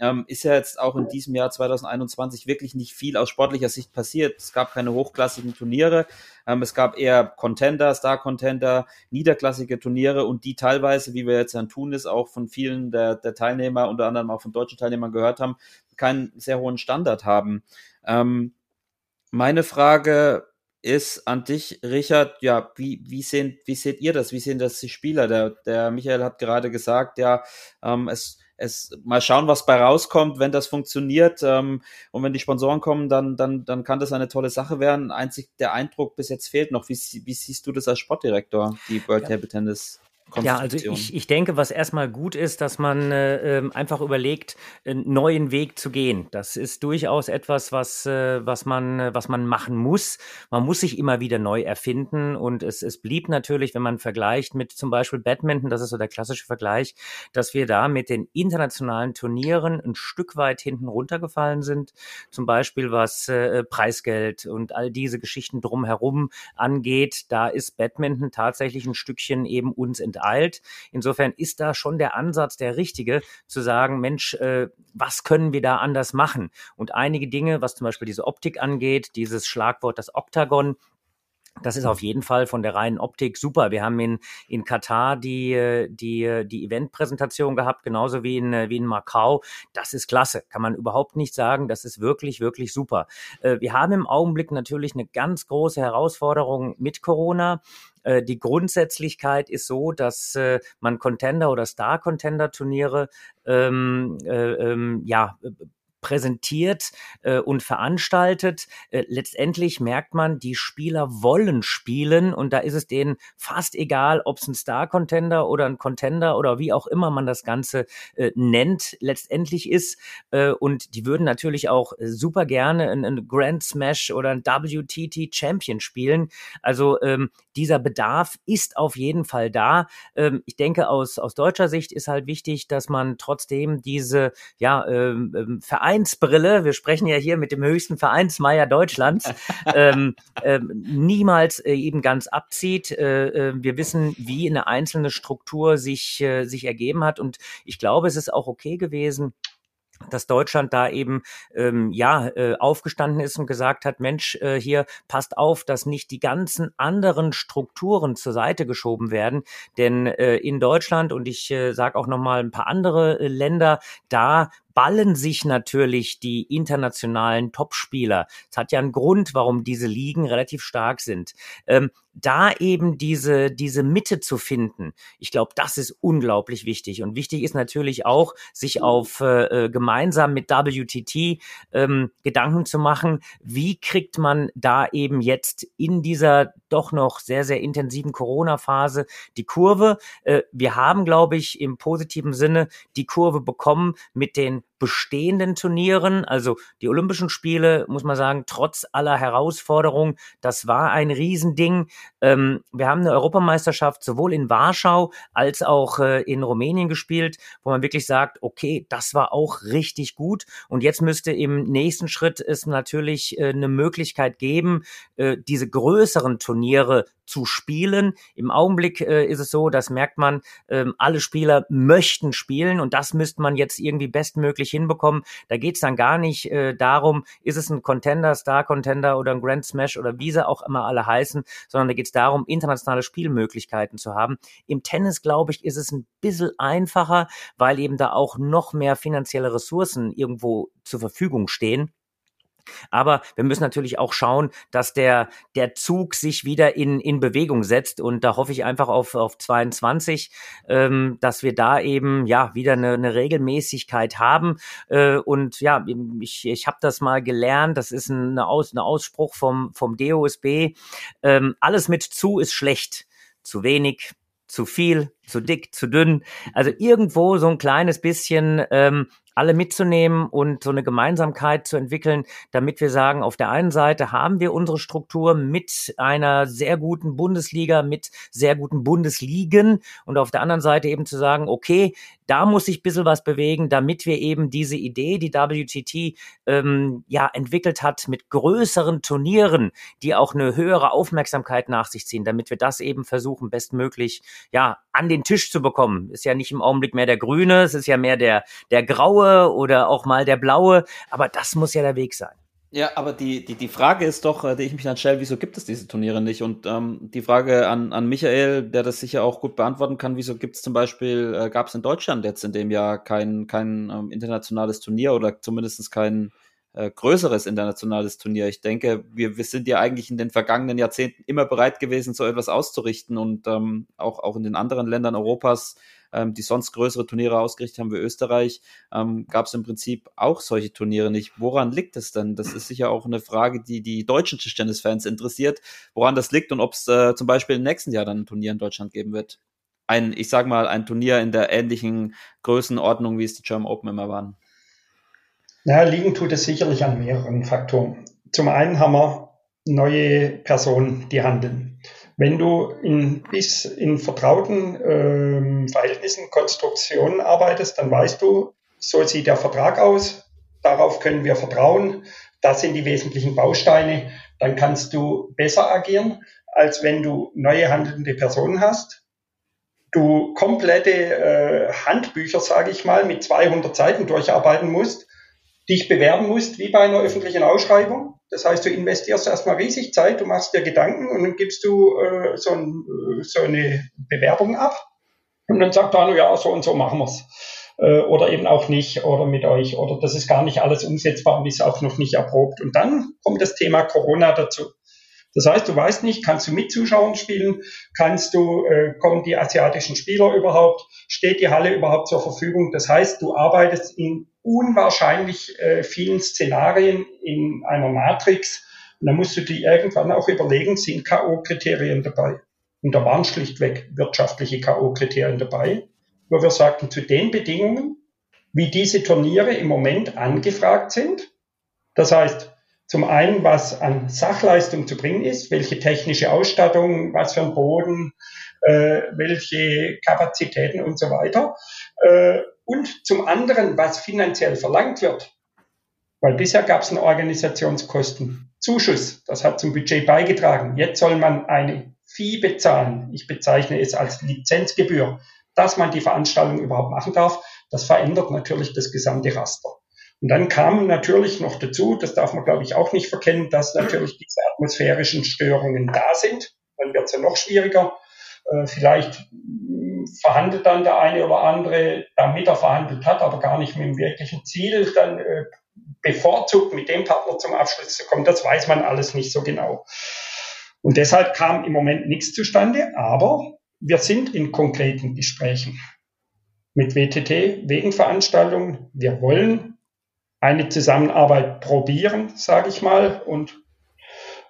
ähm, ist ja jetzt auch in diesem Jahr 2021 wirklich nicht viel aus sportlicher Sicht passiert. Es gab keine hochklassigen Turniere, ähm, es gab eher Contender, Star-Contender, niederklassige Turniere und die teilweise, wie wir jetzt an Tunis auch von vielen der, der Teilnehmer, unter anderem auch von deutschen Teilnehmern gehört haben, keinen sehr hohen Standard haben. Ähm, meine Frage ist an dich, Richard, ja, wie, wie, sehen, wie seht ihr das? Wie sehen das die Spieler? Der, der Michael hat gerade gesagt, ja, ähm, es, es mal schauen, was bei rauskommt, wenn das funktioniert. Ähm, und wenn die Sponsoren kommen, dann, dann, dann kann das eine tolle Sache werden. Einzig der Eindruck bis jetzt fehlt noch. Wie, wie siehst du das als Sportdirektor, die World ja. Table Tennis? Ja, also ich, ich denke, was erstmal gut ist, dass man äh, ähm, einfach überlegt, einen neuen Weg zu gehen. Das ist durchaus etwas, was, äh, was, man, was man machen muss. Man muss sich immer wieder neu erfinden und es, es blieb natürlich, wenn man vergleicht mit zum Beispiel Badminton, das ist so der klassische Vergleich, dass wir da mit den internationalen Turnieren ein Stück weit hinten runtergefallen sind. Zum Beispiel was äh, Preisgeld und all diese Geschichten drumherum angeht, da ist Badminton tatsächlich ein Stückchen eben uns entdeckt alt. Insofern ist da schon der Ansatz der richtige, zu sagen, Mensch, äh, was können wir da anders machen? Und einige Dinge, was zum Beispiel diese Optik angeht, dieses Schlagwort, das Oktagon, das ist auf jeden Fall von der reinen Optik super. Wir haben in, in Katar die, die, die Eventpräsentation gehabt, genauso wie in, wie in Macau. Das ist klasse. Kann man überhaupt nicht sagen. Das ist wirklich, wirklich super. Äh, wir haben im Augenblick natürlich eine ganz große Herausforderung mit Corona. Äh, die Grundsätzlichkeit ist so, dass äh, man Contender oder Star-Contender-Turniere ähm, äh, ähm, ja präsentiert äh, und veranstaltet. Äh, letztendlich merkt man, die Spieler wollen spielen und da ist es denen fast egal, ob es ein Star-Contender oder ein Contender oder wie auch immer man das Ganze äh, nennt, letztendlich ist. Äh, und die würden natürlich auch super gerne einen Grand Smash oder ein WTT Champion spielen. Also ähm, dieser Bedarf ist auf jeden Fall da. Ähm, ich denke, aus, aus deutscher Sicht ist halt wichtig, dass man trotzdem diese ja, ähm, ähm Vereine Vereinsbrille, wir sprechen ja hier mit dem höchsten Vereinsmeier Deutschlands, ähm, ähm, niemals äh, eben ganz abzieht. Äh, äh, wir wissen, wie eine einzelne Struktur sich, äh, sich ergeben hat. Und ich glaube, es ist auch okay gewesen, dass Deutschland da eben ähm, ja äh, aufgestanden ist und gesagt hat, Mensch, äh, hier passt auf, dass nicht die ganzen anderen Strukturen zur Seite geschoben werden, denn äh, in Deutschland und ich äh, sage auch noch mal ein paar andere äh, Länder, da ballen sich natürlich die internationalen Topspieler. Es hat ja einen Grund, warum diese Ligen relativ stark sind. Ähm, da eben diese, diese Mitte zu finden, ich glaube, das ist unglaublich wichtig. Und wichtig ist natürlich auch, sich auf äh, äh gemeinsam mit WTT ähm, Gedanken zu machen, wie kriegt man da eben jetzt in dieser doch noch sehr, sehr intensiven Corona-Phase die Kurve. Äh, wir haben, glaube ich, im positiven Sinne die Kurve bekommen mit den bestehenden Turnieren, also die Olympischen Spiele, muss man sagen, trotz aller Herausforderungen, das war ein Riesending. Ähm, wir haben eine Europameisterschaft sowohl in Warschau als auch äh, in Rumänien gespielt, wo man wirklich sagt, okay, das war auch richtig gut. Und jetzt müsste im nächsten Schritt es natürlich äh, eine Möglichkeit geben, äh, diese größeren Turniere zu spielen. Im Augenblick äh, ist es so, das merkt man, ähm, alle Spieler möchten spielen und das müsste man jetzt irgendwie bestmöglich hinbekommen. Da geht es dann gar nicht äh, darum, ist es ein Contender, Star Contender oder ein Grand Smash oder wie sie auch immer alle heißen, sondern da geht es darum, internationale Spielmöglichkeiten zu haben. Im Tennis, glaube ich, ist es ein bisschen einfacher, weil eben da auch noch mehr finanzielle Ressourcen irgendwo zur Verfügung stehen. Aber wir müssen natürlich auch schauen, dass der, der Zug sich wieder in, in Bewegung setzt. Und da hoffe ich einfach auf, auf 22, ähm, dass wir da eben ja wieder eine, eine Regelmäßigkeit haben. Äh, und ja, ich, ich habe das mal gelernt, das ist ein, Aus, ein Ausspruch vom, vom DOSB. Ähm, alles mit zu ist schlecht. Zu wenig, zu viel, zu dick, zu dünn. Also irgendwo so ein kleines bisschen ähm, alle mitzunehmen und so eine Gemeinsamkeit zu entwickeln, damit wir sagen, auf der einen Seite haben wir unsere Struktur mit einer sehr guten Bundesliga, mit sehr guten Bundesligen und auf der anderen Seite eben zu sagen, okay, da muss sich ein bisschen was bewegen, damit wir eben diese Idee, die WTT ähm, ja entwickelt hat, mit größeren Turnieren, die auch eine höhere Aufmerksamkeit nach sich ziehen, damit wir das eben versuchen, bestmöglich ja an den Tisch zu bekommen. Ist ja nicht im Augenblick mehr der Grüne, es ist ja mehr der, der Graue oder auch mal der Blaue, aber das muss ja der Weg sein. Ja, aber die, die, die Frage ist doch, äh, die ich mich dann stelle, wieso gibt es diese Turniere nicht? Und ähm, die Frage an, an Michael, der das sicher auch gut beantworten kann, wieso gibt es zum Beispiel, äh, gab es in Deutschland jetzt in dem Jahr kein, kein ähm, internationales Turnier oder zumindest kein äh, größeres internationales Turnier? Ich denke, wir, wir sind ja eigentlich in den vergangenen Jahrzehnten immer bereit gewesen, so etwas auszurichten und ähm, auch, auch in den anderen Ländern Europas ähm, die sonst größere Turniere ausgerichtet haben wie Österreich, ähm, gab es im Prinzip auch solche Turniere nicht. Woran liegt es denn? Das ist sicher auch eine Frage, die die deutschen Tischtennisfans interessiert, woran das liegt und ob es äh, zum Beispiel im nächsten Jahr dann ein Turnier in Deutschland geben wird. Ein, ich sag mal, ein Turnier in der ähnlichen Größenordnung, wie es die German Open immer waren. Ja, liegen tut es sicherlich an mehreren Faktoren. Zum einen haben wir neue Personen, die handeln. Wenn du in, bis in vertrauten ähm, Verhältnissen, Konstruktionen arbeitest, dann weißt du, so sieht der Vertrag aus, darauf können wir vertrauen, das sind die wesentlichen Bausteine, dann kannst du besser agieren, als wenn du neue handelnde Personen hast. Du komplette äh, Handbücher, sage ich mal, mit 200 Seiten durcharbeiten musst, dich bewerben musst, wie bei einer öffentlichen Ausschreibung das heißt, du investierst erstmal riesig Zeit, du machst dir Gedanken und dann gibst du äh, so, ein, äh, so, eine Bewerbung ab. Und dann sagt er, ja, so und so machen wir's. Äh, oder eben auch nicht, oder mit euch, oder das ist gar nicht alles umsetzbar und ist auch noch nicht erprobt. Und dann kommt das Thema Corona dazu. Das heißt, du weißt nicht, kannst du mit Zuschauern spielen, kannst du, äh, kommen die asiatischen Spieler überhaupt, steht die Halle überhaupt zur Verfügung. Das heißt, du arbeitest in unwahrscheinlich äh, vielen Szenarien in einer Matrix. Und dann musst du dir irgendwann auch überlegen, sind K.O.-Kriterien dabei? Und da waren schlichtweg wirtschaftliche K.O.-Kriterien dabei, wo wir sagten, zu den Bedingungen, wie diese Turniere im Moment angefragt sind, das heißt, zum einen, was an Sachleistung zu bringen ist, welche technische Ausstattung, was für ein Boden, äh, welche Kapazitäten und so weiter. Äh, und zum anderen, was finanziell verlangt wird. Weil bisher gab es einen Organisationskostenzuschuss. Das hat zum Budget beigetragen. Jetzt soll man eine Fee bezahlen. Ich bezeichne es als Lizenzgebühr, dass man die Veranstaltung überhaupt machen darf. Das verändert natürlich das gesamte Raster. Und dann kam natürlich noch dazu, das darf man glaube ich auch nicht verkennen, dass natürlich diese atmosphärischen Störungen da sind. Dann wird es ja noch schwieriger. Äh, vielleicht verhandelt dann der eine oder andere, damit er verhandelt hat, aber gar nicht mit dem wirklichen Ziel, dann äh, bevorzugt mit dem Partner zum Abschluss zu kommen. Das weiß man alles nicht so genau. Und deshalb kam im Moment nichts zustande, aber wir sind in konkreten Gesprächen mit WTT wegen Veranstaltungen. Wir wollen eine Zusammenarbeit probieren, sage ich mal. Und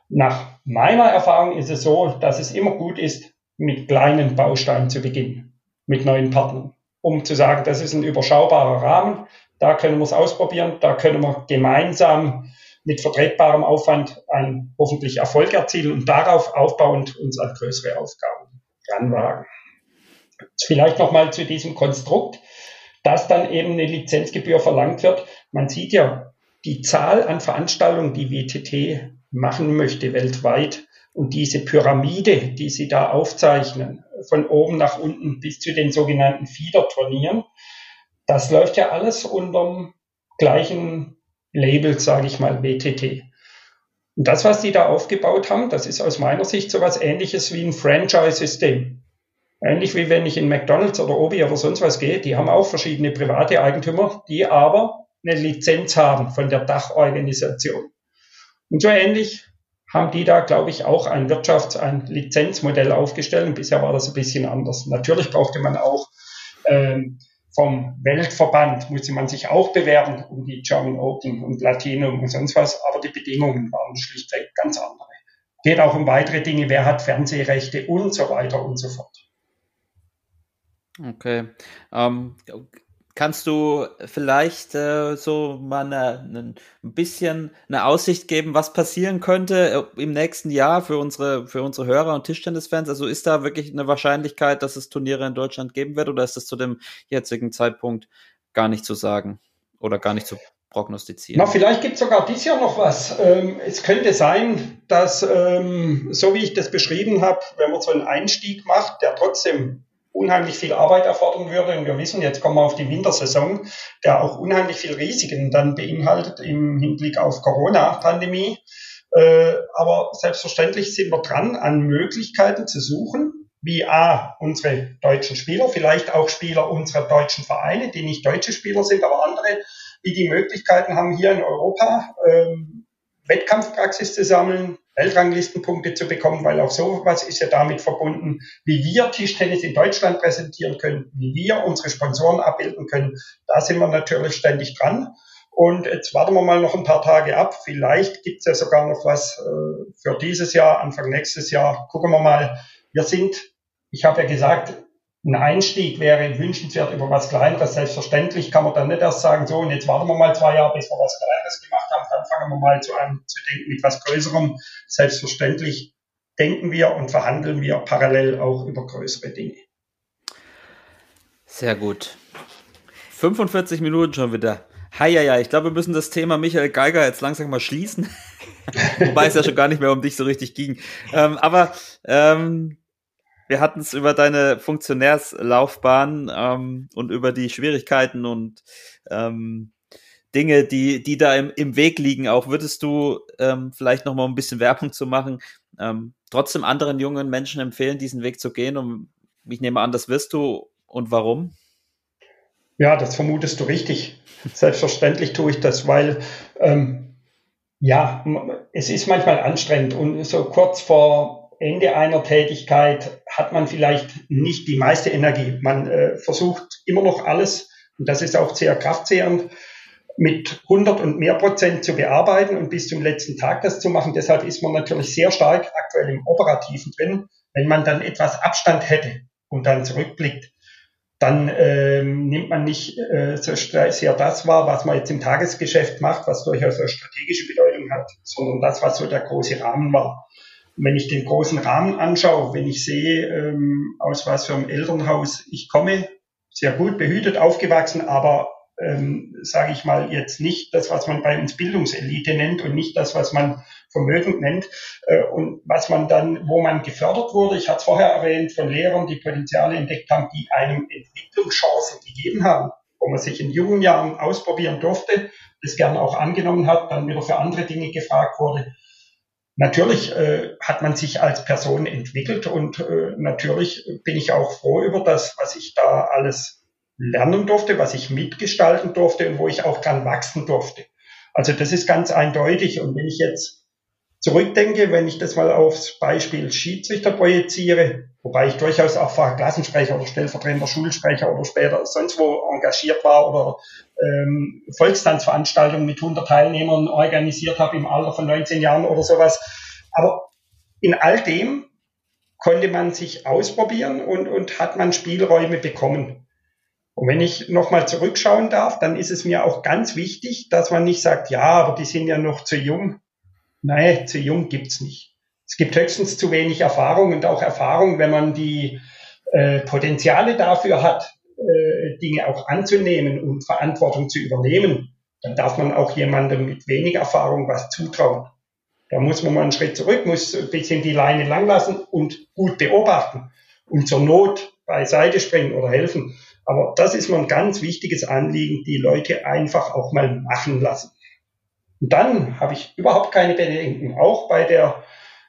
nach meiner Erfahrung ist es so, dass es immer gut ist, mit kleinen Bausteinen zu beginnen, mit neuen Partnern, um zu sagen, das ist ein überschaubarer Rahmen, da können wir es ausprobieren, da können wir gemeinsam mit vertretbarem Aufwand einen hoffentlich Erfolg erzielen und darauf aufbauend uns an größere Aufgaben ranwagen. Vielleicht nochmal zu diesem Konstrukt, dass dann eben eine Lizenzgebühr verlangt wird. Man sieht ja die Zahl an Veranstaltungen, die WTT machen möchte weltweit und diese Pyramide, die sie da aufzeichnen, von oben nach unten bis zu den sogenannten Feeder-Turnieren, das läuft ja alles unterm gleichen Label, sage ich mal, WTT. Und das, was die da aufgebaut haben, das ist aus meiner Sicht so etwas ähnliches wie ein Franchise-System. Ähnlich wie wenn ich in McDonalds oder Obi oder sonst was gehe, die haben auch verschiedene private Eigentümer, die aber eine Lizenz haben von der Dachorganisation. Und so ähnlich haben die da, glaube ich, auch ein Wirtschafts-, ein Lizenzmodell aufgestellt. Bisher war das ein bisschen anders. Natürlich brauchte man auch ähm, vom Weltverband, musste man sich auch bewerben um die German Open und Platinum und sonst was. Aber die Bedingungen waren schlichtweg ganz andere. Geht auch um weitere Dinge, wer hat Fernsehrechte und so weiter und so fort. Okay. Ähm, kannst du vielleicht äh, so mal eine, eine, ein bisschen eine Aussicht geben, was passieren könnte äh, im nächsten Jahr für unsere, für unsere Hörer und Tischtennisfans? Also ist da wirklich eine Wahrscheinlichkeit, dass es Turniere in Deutschland geben wird oder ist das zu dem jetzigen Zeitpunkt gar nicht zu sagen oder gar nicht zu prognostizieren? Na, vielleicht gibt es sogar dieses Jahr noch was. Ähm, es könnte sein, dass, ähm, so wie ich das beschrieben habe, wenn man so einen Einstieg macht, der trotzdem unheimlich viel Arbeit erfordern würde. Und wir wissen, jetzt kommen wir auf die Wintersaison, der auch unheimlich viel Risiken dann beinhaltet im Hinblick auf Corona-Pandemie. Äh, aber selbstverständlich sind wir dran, an Möglichkeiten zu suchen, wie A, unsere deutschen Spieler, vielleicht auch Spieler unserer deutschen Vereine, die nicht deutsche Spieler sind, aber andere, die die Möglichkeiten haben, hier in Europa ähm, Wettkampfpraxis zu sammeln, Weltranglistenpunkte zu bekommen, weil auch sowas ist ja damit verbunden, wie wir Tischtennis in Deutschland präsentieren können, wie wir unsere Sponsoren abbilden können. Da sind wir natürlich ständig dran. Und jetzt warten wir mal noch ein paar Tage ab. Vielleicht gibt es ja sogar noch was äh, für dieses Jahr, Anfang nächstes Jahr. Gucken wir mal. Wir sind, ich habe ja gesagt, ein Einstieg wäre wünschenswert über was Kleineres. Selbstverständlich kann man dann nicht erst sagen, so, und jetzt warten wir mal zwei Jahre, bis wir was Kleineres gemacht haben, dann fangen wir mal zu an zu denken mit was Größerem. Selbstverständlich denken wir und verhandeln wir parallel auch über größere Dinge. Sehr gut. 45 Minuten schon wieder. Hi, ja, ja, ich glaube, wir müssen das Thema Michael Geiger jetzt langsam mal schließen. Wobei es ja schon gar nicht mehr um dich so richtig ging. Ähm, aber ähm, wir hatten es über deine Funktionärslaufbahn ähm, und über die Schwierigkeiten und ähm, Dinge, die, die da im, im Weg liegen. Auch würdest du ähm, vielleicht noch mal ein bisschen Werbung zu machen, ähm, trotzdem anderen jungen Menschen empfehlen, diesen Weg zu gehen? Und ich nehme an, das wirst du. Und warum? Ja, das vermutest du richtig. Selbstverständlich tue ich das, weil ähm, ja, es ist manchmal anstrengend und so kurz vor Ende einer Tätigkeit hat man vielleicht nicht die meiste Energie. Man äh, versucht immer noch alles, und das ist auch sehr kraftzehrend, mit 100 und mehr Prozent zu bearbeiten und bis zum letzten Tag das zu machen. Deshalb ist man natürlich sehr stark aktuell im Operativen drin. Wenn man dann etwas Abstand hätte und dann zurückblickt, dann ähm, nimmt man nicht äh, so sehr das wahr, was man jetzt im Tagesgeschäft macht, was durchaus eine strategische Bedeutung hat, sondern das, was so der große Rahmen war wenn ich den großen Rahmen anschaue, wenn ich sehe, ähm, aus was für einem Elternhaus ich komme, sehr gut behütet, aufgewachsen, aber ähm, sage ich mal jetzt nicht das, was man bei uns Bildungselite nennt und nicht das, was man vermögend nennt äh, und was man dann, wo man gefördert wurde. Ich hatte es vorher erwähnt von Lehrern, die Potenziale entdeckt haben, die einem Entwicklungschancen gegeben haben, wo man sich in jungen Jahren ausprobieren durfte das gern auch angenommen hat, dann wieder für andere Dinge gefragt wurde. Natürlich äh, hat man sich als Person entwickelt und äh, natürlich bin ich auch froh über das, was ich da alles lernen durfte, was ich mitgestalten durfte und wo ich auch dran wachsen durfte. Also das ist ganz eindeutig. Und wenn ich jetzt zurückdenke, wenn ich das mal aufs Beispiel Schiedsrichter projiziere, wobei ich durchaus auch Klassensprecher oder stellvertretender Schulsprecher oder später sonst wo engagiert war oder ähm, Volkstanzveranstaltungen mit 100 Teilnehmern organisiert habe im Alter von 19 Jahren oder sowas. Aber in all dem konnte man sich ausprobieren und, und hat man Spielräume bekommen. Und wenn ich nochmal zurückschauen darf, dann ist es mir auch ganz wichtig, dass man nicht sagt, ja, aber die sind ja noch zu jung. Nein, zu jung gibt's nicht. Es gibt höchstens zu wenig Erfahrung und auch Erfahrung, wenn man die äh, Potenziale dafür hat, äh, Dinge auch anzunehmen und Verantwortung zu übernehmen, dann darf man auch jemandem mit wenig Erfahrung was zutrauen. Da muss man mal einen Schritt zurück, muss ein bisschen die Leine lang lassen und gut beobachten und zur Not beiseite springen oder helfen. Aber das ist mir ein ganz wichtiges Anliegen, die Leute einfach auch mal machen lassen. Und dann habe ich überhaupt keine Bedenken, auch bei der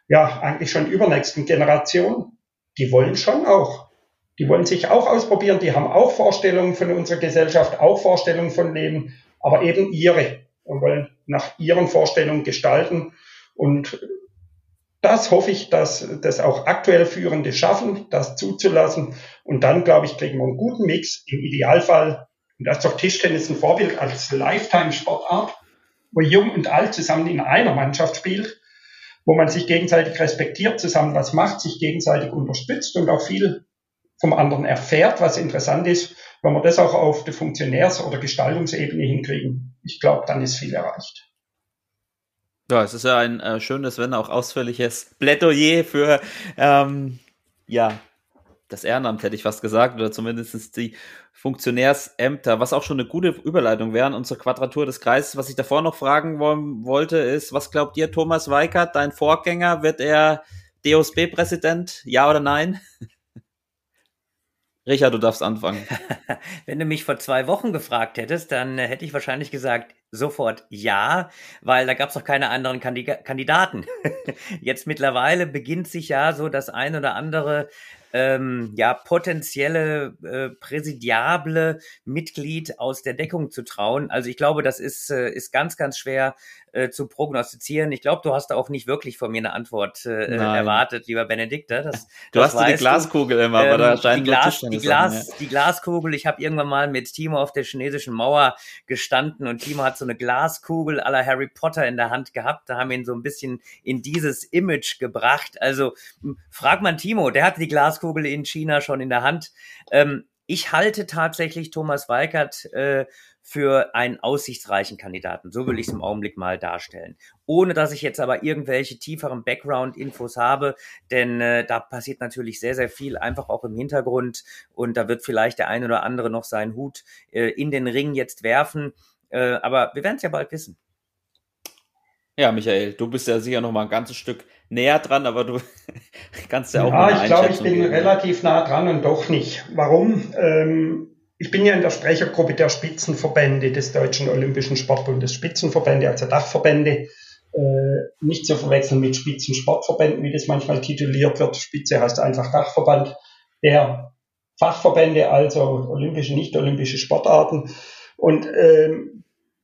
ja eigentlich schon übernächsten Generation. Die wollen schon auch. Die wollen sich auch ausprobieren, die haben auch Vorstellungen von unserer Gesellschaft, auch Vorstellungen von Leben, aber eben ihre und wollen nach ihren Vorstellungen gestalten. Und das hoffe ich, dass das auch aktuell Führende schaffen, das zuzulassen. Und dann, glaube ich, kriegen wir einen guten Mix. Im Idealfall, und da ist doch Tischtennis ein Vorbild als Lifetime-Sportart, wo Jung und Alt zusammen in einer Mannschaft spielt, wo man sich gegenseitig respektiert, zusammen was macht, sich gegenseitig unterstützt und auch viel vom anderen erfährt, was interessant ist, wenn wir das auch auf der Funktionärs- oder Gestaltungsebene hinkriegen. Ich glaube, dann ist viel erreicht. Ja, es ist ja ein äh, schönes, wenn auch ausführliches Plädoyer für ähm, ja, das Ehrenamt, hätte ich fast gesagt, oder zumindest die Funktionärsämter, was auch schon eine gute Überleitung wäre und zur Quadratur des Kreises. Was ich davor noch fragen wollen, wollte, ist, was glaubt ihr, Thomas Weikert, dein Vorgänger, wird er DOSB-Präsident? Ja oder nein? Richard, du darfst anfangen. Wenn du mich vor zwei Wochen gefragt hättest, dann hätte ich wahrscheinlich gesagt, sofort ja, weil da gab es doch keine anderen Kandidaten. Jetzt mittlerweile beginnt sich ja so das ein oder andere ähm, ja, potenzielle äh, präsidiable Mitglied aus der Deckung zu trauen. Also ich glaube, das ist, äh, ist ganz, ganz schwer äh, zu prognostizieren. Ich glaube, du hast auch nicht wirklich von mir eine Antwort äh, erwartet, lieber Benedikt. Das, du das hast die Glaskugel immer, aber da ähm, scheint die, Glas, die, Glas, ja. die Glaskugel. Ich habe irgendwann mal mit Timo auf der chinesischen Mauer gestanden und Timo hat so eine Glaskugel aller Harry Potter in der Hand gehabt. Da haben wir ihn so ein bisschen in dieses Image gebracht. Also frag man Timo, der hatte die Glaskugel in China schon in der Hand. Ähm, ich halte tatsächlich Thomas Weikert äh, für einen aussichtsreichen Kandidaten. So will ich es im Augenblick mal darstellen. Ohne dass ich jetzt aber irgendwelche tieferen Background-Infos habe, denn äh, da passiert natürlich sehr, sehr viel einfach auch im Hintergrund und da wird vielleicht der ein oder andere noch seinen Hut äh, in den Ring jetzt werfen. Äh, aber wir werden es ja bald wissen. Ja, Michael, du bist ja sicher noch mal ein ganzes Stück näher dran, aber du kannst ja auch. Ja, ich glaube, ich bin geben. relativ nah dran und doch nicht. Warum? Ähm, ich bin ja in der Sprechergruppe der Spitzenverbände des Deutschen Olympischen Sportbundes. Spitzenverbände, also Dachverbände, äh, nicht zu verwechseln mit Spitzensportverbänden, wie das manchmal tituliert wird. Spitze heißt einfach Dachverband der Fachverbände, also olympische, nicht-olympische Sportarten. Und ähm,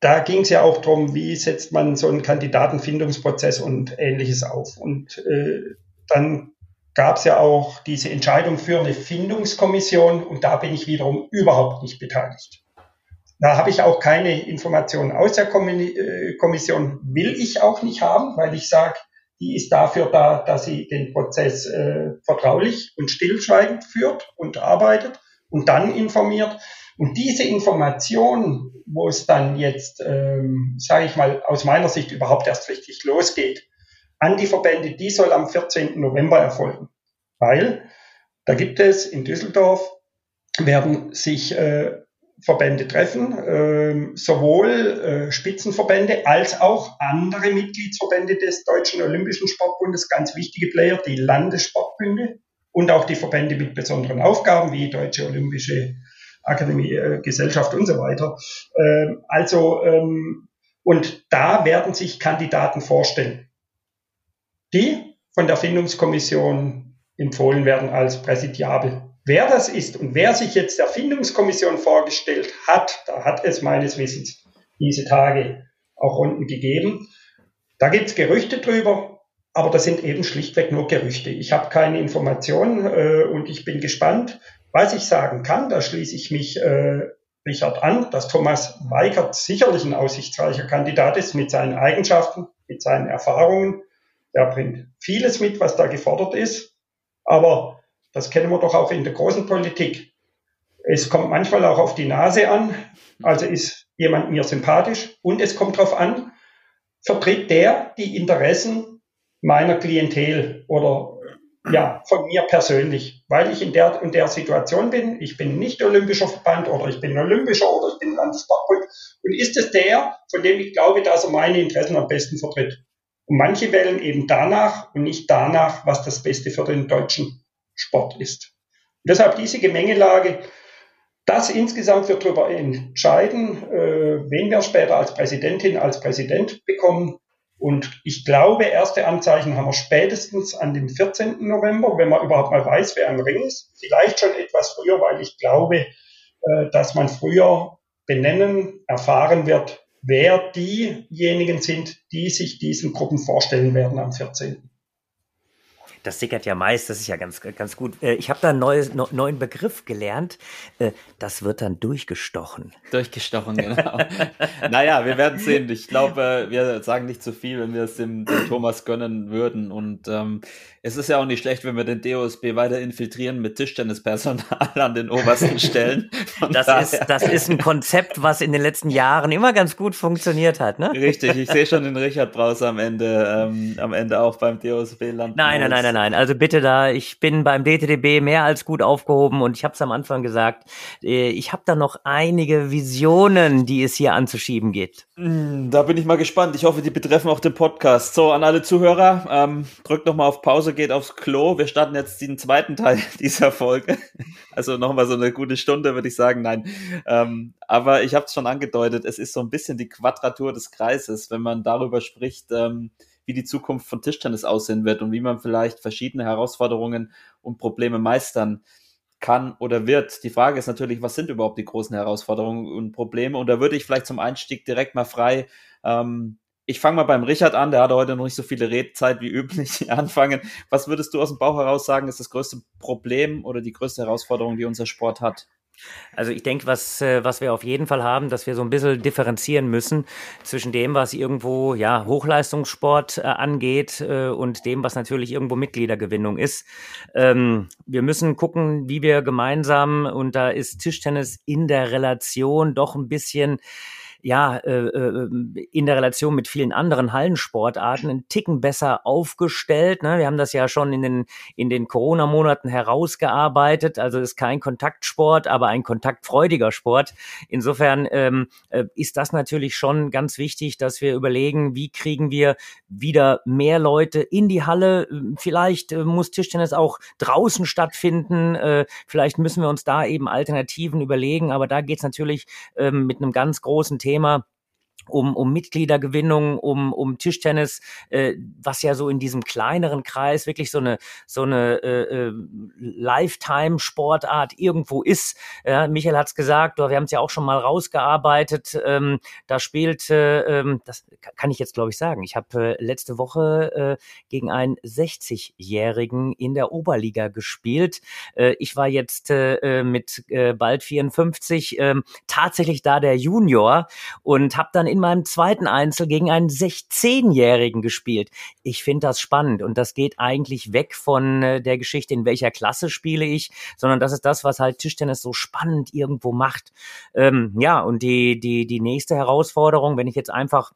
da ging es ja auch darum, wie setzt man so einen Kandidatenfindungsprozess und ähnliches auf. Und äh, dann gab es ja auch diese Entscheidung für eine Findungskommission und da bin ich wiederum überhaupt nicht beteiligt. Da habe ich auch keine Informationen aus der äh, Kommission, will ich auch nicht haben, weil ich sage, die ist dafür da, dass sie den Prozess äh, vertraulich und stillschweigend führt und arbeitet und dann informiert. Und diese Information, wo es dann jetzt, ähm, sage ich mal, aus meiner Sicht überhaupt erst richtig losgeht, an die Verbände, die soll am 14. November erfolgen. Weil da gibt es in Düsseldorf, werden sich äh, Verbände treffen, äh, sowohl äh, Spitzenverbände als auch andere Mitgliedsverbände des Deutschen Olympischen Sportbundes, ganz wichtige Player, die Landessportbünde und auch die Verbände mit besonderen Aufgaben wie Deutsche Olympische Akademie, äh, Gesellschaft und so weiter. Ähm, also ähm, Und da werden sich Kandidaten vorstellen, die von der Findungskommission empfohlen werden als präsidiabel. Wer das ist und wer sich jetzt der Findungskommission vorgestellt hat, da hat es meines Wissens diese Tage auch Runden gegeben. Da gibt es Gerüchte drüber, aber das sind eben schlichtweg nur Gerüchte. Ich habe keine Informationen äh, und ich bin gespannt. Was ich sagen kann, da schließe ich mich äh, Richard an, dass Thomas Weigert sicherlich ein aussichtsreicher Kandidat ist mit seinen Eigenschaften, mit seinen Erfahrungen. Er bringt vieles mit, was da gefordert ist. Aber das kennen wir doch auch in der großen Politik. Es kommt manchmal auch auf die Nase an. Also ist jemand mir sympathisch und es kommt darauf an, vertritt der die Interessen meiner Klientel oder ja, von mir persönlich, weil ich in der in der Situation bin. Ich bin nicht olympischer Verband oder ich bin olympischer oder ich bin Landessportbund. Und ist es der, von dem ich glaube, dass er meine Interessen am besten vertritt? Und manche wählen eben danach und nicht danach, was das Beste für den deutschen Sport ist. Und deshalb diese Gemengelage, das insgesamt wird darüber entscheiden, äh, wen wir später als Präsidentin, als Präsident bekommen. Und ich glaube, erste Anzeichen haben wir spätestens an dem 14. November, wenn man überhaupt mal weiß, wer am Ring ist. Vielleicht schon etwas früher, weil ich glaube, äh, dass man früher benennen, erfahren wird, wer diejenigen sind, die sich diesen Gruppen vorstellen werden am 14 das sickert ja meist, das ist ja ganz, ganz gut. Äh, ich habe da einen neues, neuen Begriff gelernt. Äh, das wird dann durchgestochen. Durchgestochen, genau. naja, wir werden sehen. Ich glaube, wir sagen nicht zu viel, wenn wir es dem, dem Thomas gönnen würden. Und ähm, es ist ja auch nicht schlecht, wenn wir den DOSB weiter infiltrieren mit Tischtennispersonal an den obersten Stellen. das ist, das ist ein Konzept, was in den letzten Jahren immer ganz gut funktioniert hat, ne? Richtig, ich sehe schon den Richard Brauser am Ende, ähm, am Ende auch beim DOSB landen. Nein, nein, nein, nein, nein. Also bitte da, ich bin beim DTDB mehr als gut aufgehoben und ich habe es am Anfang gesagt, äh, ich habe da noch einige Visionen, die es hier anzuschieben geht. Hm, da bin ich mal gespannt. Ich hoffe, die betreffen auch den Podcast. So, an alle Zuhörer, ähm, drückt nochmal auf Pause geht aufs Klo. Wir starten jetzt den zweiten Teil dieser Folge. Also nochmal so eine gute Stunde, würde ich sagen. Nein. Ähm, aber ich habe es schon angedeutet, es ist so ein bisschen die Quadratur des Kreises, wenn man darüber spricht, ähm, wie die Zukunft von Tischtennis aussehen wird und wie man vielleicht verschiedene Herausforderungen und Probleme meistern kann oder wird. Die Frage ist natürlich, was sind überhaupt die großen Herausforderungen und Probleme? Und da würde ich vielleicht zum Einstieg direkt mal frei ähm, ich fange mal beim Richard an, der hatte heute noch nicht so viele Redezeit wie üblich anfangen. Was würdest du aus dem Bauch heraus sagen, ist das größte Problem oder die größte Herausforderung, die unser Sport hat? Also ich denke, was, äh, was wir auf jeden Fall haben, dass wir so ein bisschen differenzieren müssen zwischen dem, was irgendwo ja Hochleistungssport äh, angeht äh, und dem, was natürlich irgendwo Mitgliedergewinnung ist. Ähm, wir müssen gucken, wie wir gemeinsam, und da ist Tischtennis in der Relation doch ein bisschen ja, äh, äh, in der Relation mit vielen anderen Hallensportarten einen Ticken besser aufgestellt. Ne? Wir haben das ja schon in den, in den Corona-Monaten herausgearbeitet. Also ist kein Kontaktsport, aber ein kontaktfreudiger Sport. Insofern ähm, äh, ist das natürlich schon ganz wichtig, dass wir überlegen, wie kriegen wir wieder mehr Leute in die Halle. Vielleicht äh, muss Tischtennis auch draußen stattfinden. Äh, vielleicht müssen wir uns da eben Alternativen überlegen. Aber da geht's natürlich ähm, mit einem ganz großen Thema Thema um, um Mitgliedergewinnung, um, um Tischtennis, äh, was ja so in diesem kleineren Kreis wirklich so eine so eine äh, äh Lifetime-Sportart irgendwo ist. Ja, Michael hat's gesagt, wir haben es ja auch schon mal rausgearbeitet. Ähm, da spielt, äh, ähm, das kann ich jetzt glaube ich sagen. Ich habe äh, letzte Woche äh, gegen einen 60-Jährigen in der Oberliga gespielt. Äh, ich war jetzt äh, äh, mit äh, bald 54 äh, tatsächlich da der Junior und habe dann in meinem zweiten Einzel gegen einen 16-Jährigen gespielt. Ich finde das spannend und das geht eigentlich weg von äh, der Geschichte, in welcher Klasse spiele ich, sondern das ist das, was halt Tischtennis so spannend irgendwo macht. Ähm, ja, und die, die, die nächste Herausforderung, wenn ich jetzt einfach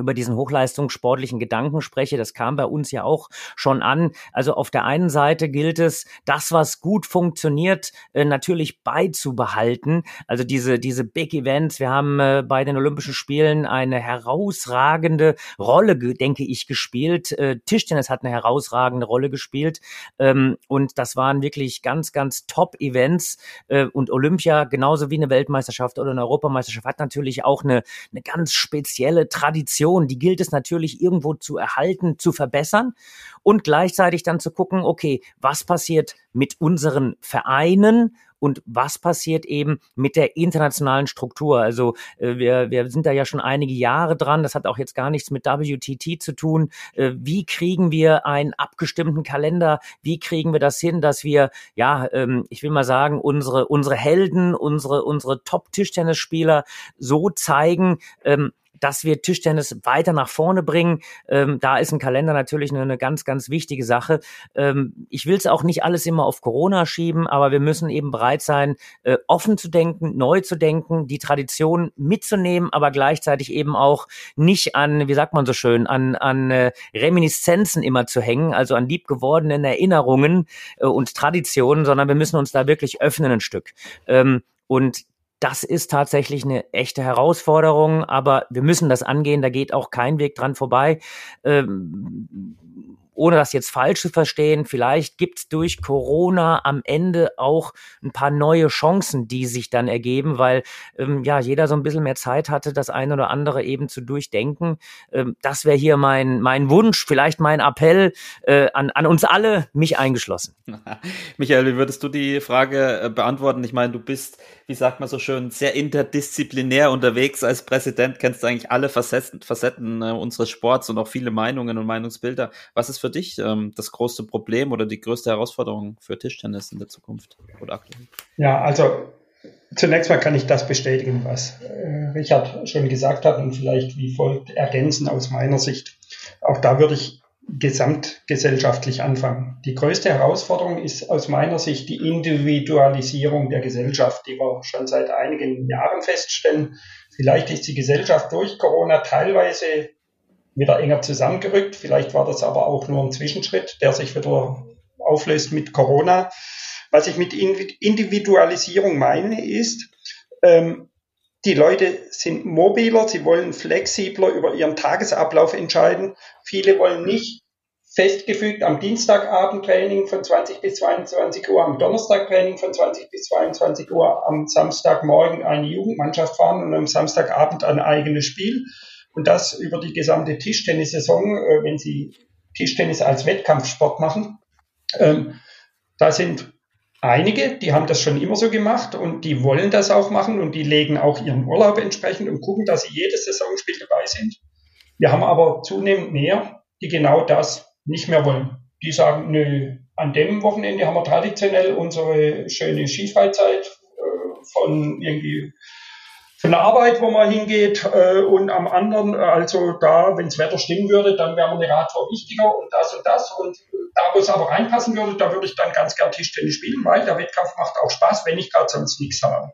über diesen hochleistungssportlichen Gedanken spreche. Das kam bei uns ja auch schon an. Also auf der einen Seite gilt es, das, was gut funktioniert, äh, natürlich beizubehalten. Also diese, diese Big Events. Wir haben äh, bei den Olympischen Spielen eine herausragende Rolle, denke ich, gespielt. Äh, Tischtennis hat eine herausragende Rolle gespielt. Ähm, und das waren wirklich ganz, ganz Top-Events. und Olympia, genauso wie eine Weltmeisterschaft oder eine Europameisterschaft, hat natürlich auch eine, eine ganz spezielle Tradition Situation, die gilt es natürlich irgendwo zu erhalten, zu verbessern und gleichzeitig dann zu gucken, okay, was passiert mit unseren Vereinen und was passiert eben mit der internationalen Struktur. Also äh, wir, wir sind da ja schon einige Jahre dran, das hat auch jetzt gar nichts mit WTT zu tun. Äh, wie kriegen wir einen abgestimmten Kalender? Wie kriegen wir das hin, dass wir, ja, ähm, ich will mal sagen, unsere, unsere Helden, unsere, unsere Top-Tischtennisspieler so zeigen, ähm, dass wir Tischtennis weiter nach vorne bringen. Ähm, da ist ein Kalender natürlich eine, eine ganz, ganz wichtige Sache. Ähm, ich will es auch nicht alles immer auf Corona schieben, aber wir müssen eben bereit sein, äh, offen zu denken, neu zu denken, die Tradition mitzunehmen, aber gleichzeitig eben auch nicht an, wie sagt man so schön, an, an äh, Reminiszenzen immer zu hängen, also an liebgewordenen Erinnerungen äh, und Traditionen, sondern wir müssen uns da wirklich öffnen ein Stück. Ähm, und das ist tatsächlich eine echte Herausforderung, aber wir müssen das angehen, da geht auch kein Weg dran vorbei. Ähm, ohne das jetzt falsch zu verstehen, vielleicht gibt es durch Corona am Ende auch ein paar neue Chancen, die sich dann ergeben, weil ähm, ja jeder so ein bisschen mehr Zeit hatte, das eine oder andere eben zu durchdenken. Ähm, das wäre hier mein, mein Wunsch, vielleicht mein Appell äh, an, an uns alle, mich eingeschlossen. Michael, wie würdest du die Frage äh, beantworten? Ich meine, du bist, wie sagt man so schön, sehr interdisziplinär unterwegs als Präsident, kennst eigentlich alle Facetten, Facetten äh, unseres Sports und auch viele Meinungen und Meinungsbilder. Was ist für dich ähm, das größte Problem oder die größte Herausforderung für Tischtennis in der Zukunft oder aktuell? Ja, also zunächst mal kann ich das bestätigen, was äh, Richard schon gesagt hat und vielleicht wie folgt ergänzen aus meiner Sicht. Auch da würde ich gesamtgesellschaftlich anfangen. Die größte Herausforderung ist aus meiner Sicht die Individualisierung der Gesellschaft, die wir schon seit einigen Jahren feststellen. Vielleicht ist die Gesellschaft durch Corona teilweise wieder enger zusammengerückt. Vielleicht war das aber auch nur ein Zwischenschritt, der sich wieder auflöst mit Corona. Was ich mit Individualisierung meine, ist, ähm, die Leute sind mobiler, sie wollen flexibler über ihren Tagesablauf entscheiden. Viele wollen nicht festgefügt am Dienstagabend Training von 20 bis 22 Uhr, am Donnerstag Training von 20 bis 22 Uhr, am Samstagmorgen eine Jugendmannschaft fahren und am Samstagabend ein eigenes Spiel, und das über die gesamte Tischtennissaison, äh, wenn Sie Tischtennis als Wettkampfsport machen. Ähm, da sind einige, die haben das schon immer so gemacht und die wollen das auch machen und die legen auch ihren Urlaub entsprechend und gucken, dass sie jedes Saisonspiel dabei sind. Wir haben aber zunehmend mehr, die genau das nicht mehr wollen. Die sagen, nö, an dem Wochenende haben wir traditionell unsere schöne Skifreizeit äh, von irgendwie von der Arbeit, wo man hingeht, äh, und am anderen, äh, also da, wenn das Wetter stimmen würde, dann wäre mir eine Radtour wichtiger und das und das. Und da, wo es aber reinpassen würde, da würde ich dann ganz gern Tischtennis spielen, weil der Wettkampf macht auch Spaß, wenn ich gerade sonst nichts habe.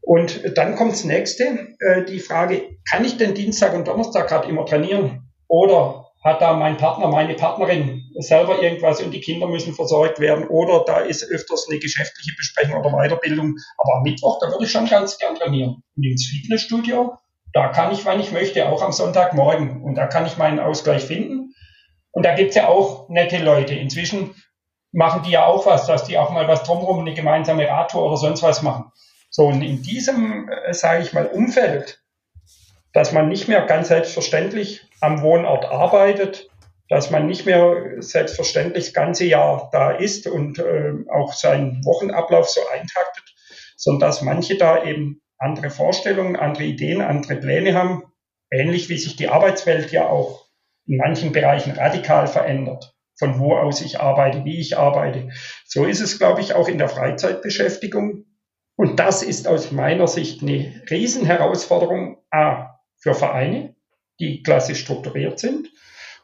Und dann kommt das nächste, äh, die Frage, kann ich denn Dienstag und Donnerstag gerade immer trainieren? Oder hat da mein Partner, meine Partnerin selber irgendwas und die Kinder müssen versorgt werden oder da ist öfters eine geschäftliche Besprechung oder Weiterbildung. Aber am Mittwoch, da würde ich schon ganz gern trainieren. Und ins Fitnessstudio, da kann ich, wann ich möchte, auch am Sonntagmorgen. Und da kann ich meinen Ausgleich finden. Und da gibt's ja auch nette Leute. Inzwischen machen die ja auch was, dass die auch mal was drumherum, eine gemeinsame Radtour oder sonst was machen. So, und in diesem, äh, sage ich mal, Umfeld, dass man nicht mehr ganz selbstverständlich am Wohnort arbeitet, dass man nicht mehr selbstverständlich das ganze Jahr da ist und äh, auch seinen Wochenablauf so eintaktet, sondern dass manche da eben andere Vorstellungen, andere Ideen, andere Pläne haben, ähnlich wie sich die Arbeitswelt ja auch in manchen Bereichen radikal verändert, von wo aus ich arbeite, wie ich arbeite. So ist es, glaube ich, auch in der Freizeitbeschäftigung. Und das ist aus meiner Sicht eine Riesenherausforderung, A, für Vereine, die klassisch strukturiert sind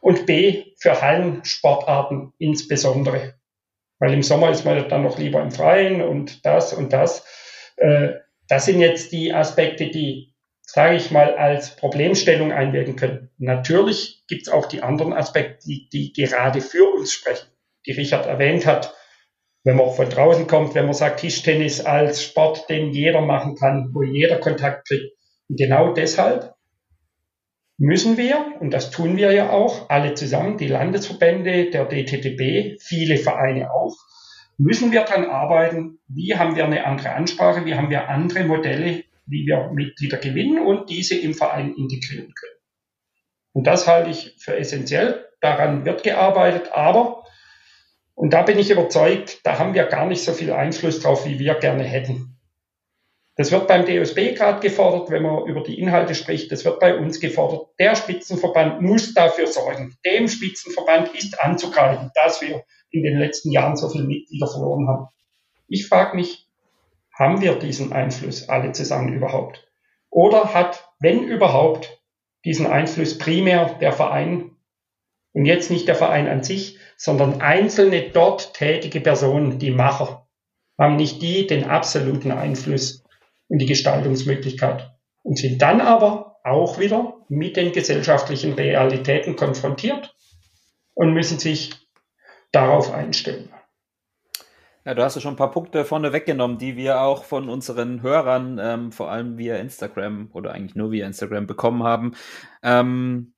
und B für Hallensportarten insbesondere. Weil im Sommer ist man dann noch lieber im Freien und das und das. Äh, das sind jetzt die Aspekte, die sage ich mal, als Problemstellung einwirken können. Natürlich gibt es auch die anderen Aspekte, die, die gerade für uns sprechen, die Richard erwähnt hat. Wenn man von draußen kommt, wenn man sagt, Tischtennis als Sport, den jeder machen kann, wo jeder Kontakt kriegt. Und genau deshalb müssen wir, und das tun wir ja auch, alle zusammen, die Landesverbände, der DTTB, viele Vereine auch, müssen wir daran arbeiten, wie haben wir eine andere Ansprache, wie haben wir andere Modelle, wie wir Mitglieder gewinnen und diese im Verein integrieren können. Und das halte ich für essentiell. Daran wird gearbeitet, aber, und da bin ich überzeugt, da haben wir gar nicht so viel Einfluss drauf, wie wir gerne hätten. Das wird beim DOSB gerade gefordert, wenn man über die Inhalte spricht. Das wird bei uns gefordert. Der Spitzenverband muss dafür sorgen. Dem Spitzenverband ist anzugreifen, dass wir in den letzten Jahren so viele Mitglieder verloren haben. Ich frage mich, haben wir diesen Einfluss alle zusammen überhaupt? Oder hat, wenn überhaupt, diesen Einfluss primär der Verein und jetzt nicht der Verein an sich, sondern einzelne dort tätige Personen, die Macher, haben nicht die den absoluten Einfluss und die Gestaltungsmöglichkeit und sind dann aber auch wieder mit den gesellschaftlichen Realitäten konfrontiert und müssen sich darauf einstellen. Ja, du hast ja schon ein paar Punkte vorne weggenommen, die wir auch von unseren Hörern, ähm, vor allem via Instagram oder eigentlich nur via Instagram bekommen haben. Ähm,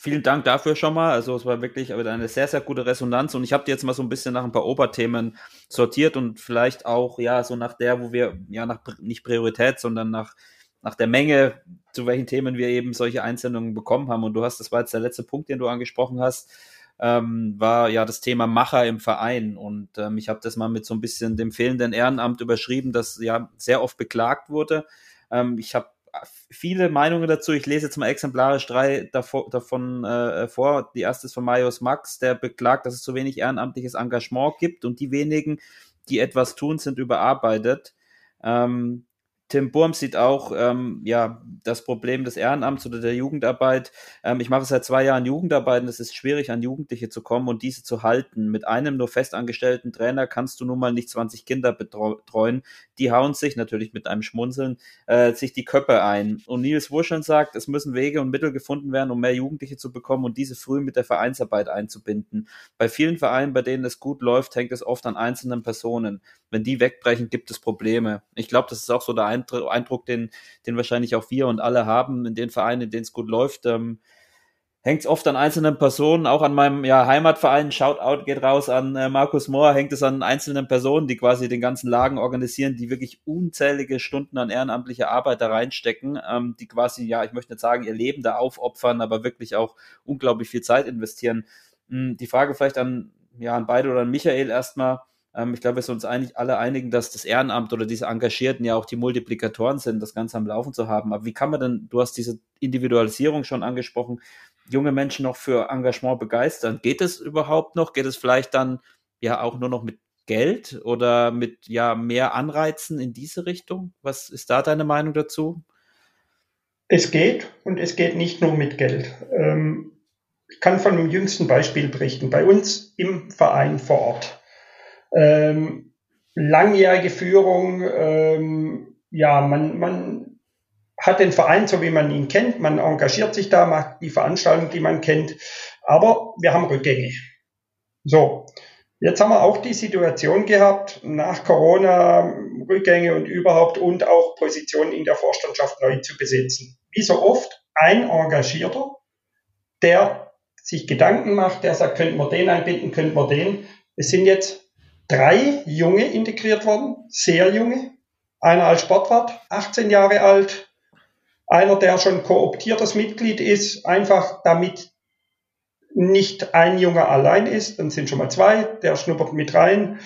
vielen Dank dafür schon mal. Also es war wirklich eine sehr, sehr gute Resonanz und ich habe dir jetzt mal so ein bisschen nach ein paar Oberthemen sortiert und vielleicht auch ja so nach der, wo wir ja nach nicht Priorität, sondern nach nach der Menge, zu welchen Themen wir eben solche Einsendungen bekommen haben. Und du hast, das war jetzt der letzte Punkt, den du angesprochen hast, ähm, war ja das Thema Macher im Verein. Und ähm, ich habe das mal mit so ein bisschen dem fehlenden Ehrenamt überschrieben, das ja sehr oft beklagt wurde. Ähm, ich habe viele Meinungen dazu. Ich lese jetzt mal exemplarisch drei davor, davon äh, vor. Die erste ist von Marius Max, der beklagt, dass es zu wenig ehrenamtliches Engagement gibt und die wenigen, die etwas tun, sind überarbeitet. Ähm, Tim Burm sieht auch ähm, ja das Problem des Ehrenamts oder der Jugendarbeit. Ähm, ich mache seit zwei Jahren Jugendarbeit und es ist schwierig, an Jugendliche zu kommen und diese zu halten. Mit einem nur festangestellten Trainer kannst du nun mal nicht 20 Kinder betreuen. Die hauen sich natürlich mit einem Schmunzeln äh, sich die Köpfe ein. Und Nils Wurscheln sagt, es müssen Wege und Mittel gefunden werden, um mehr Jugendliche zu bekommen und diese früh mit der Vereinsarbeit einzubinden. Bei vielen Vereinen, bei denen es gut läuft, hängt es oft an einzelnen Personen. Wenn die wegbrechen, gibt es Probleme. Ich glaube, das ist auch so der ein Eindruck, den, den wahrscheinlich auch wir und alle haben in den Vereinen, in denen es gut läuft. Ähm, hängt es oft an einzelnen Personen, auch an meinem ja, Heimatverein, Shoutout geht raus an äh, Markus Mohr, hängt es an einzelnen Personen, die quasi den ganzen Lagen organisieren, die wirklich unzählige Stunden an ehrenamtlicher Arbeit da reinstecken, ähm, die quasi, ja, ich möchte nicht sagen, ihr Leben da aufopfern, aber wirklich auch unglaublich viel Zeit investieren. Hm, die Frage vielleicht an, ja, an beide oder an Michael erstmal, ähm, ich glaube, wir sind uns eigentlich alle einigen, dass das Ehrenamt oder diese Engagierten ja auch die Multiplikatoren sind, das Ganze am Laufen zu haben. Aber wie kann man denn, du hast diese Individualisierung schon angesprochen, junge Menschen noch für Engagement begeistern? Geht es überhaupt noch? Geht es vielleicht dann ja auch nur noch mit Geld oder mit ja mehr Anreizen in diese Richtung? Was ist da deine Meinung dazu? Es geht und es geht nicht nur mit Geld. Ähm, ich kann von einem jüngsten Beispiel berichten. Bei uns im Verein vor Ort ähm, langjährige Führung, ähm, ja, man, man hat den Verein so, wie man ihn kennt, man engagiert sich da, macht die Veranstaltung, die man kennt, aber wir haben Rückgänge. So, jetzt haben wir auch die Situation gehabt, nach Corona Rückgänge und überhaupt und auch Positionen in der Vorstandschaft neu zu besetzen. Wie so oft ein Engagierter, der sich Gedanken macht, der sagt, könnten wir den einbinden, könnten wir den. Es sind jetzt drei Junge integriert worden, sehr junge. Einer als Sportwart, 18 Jahre alt. Einer, der schon kooptiertes Mitglied ist, einfach damit nicht ein Junge allein ist, dann sind schon mal zwei, der schnuppert mit rein.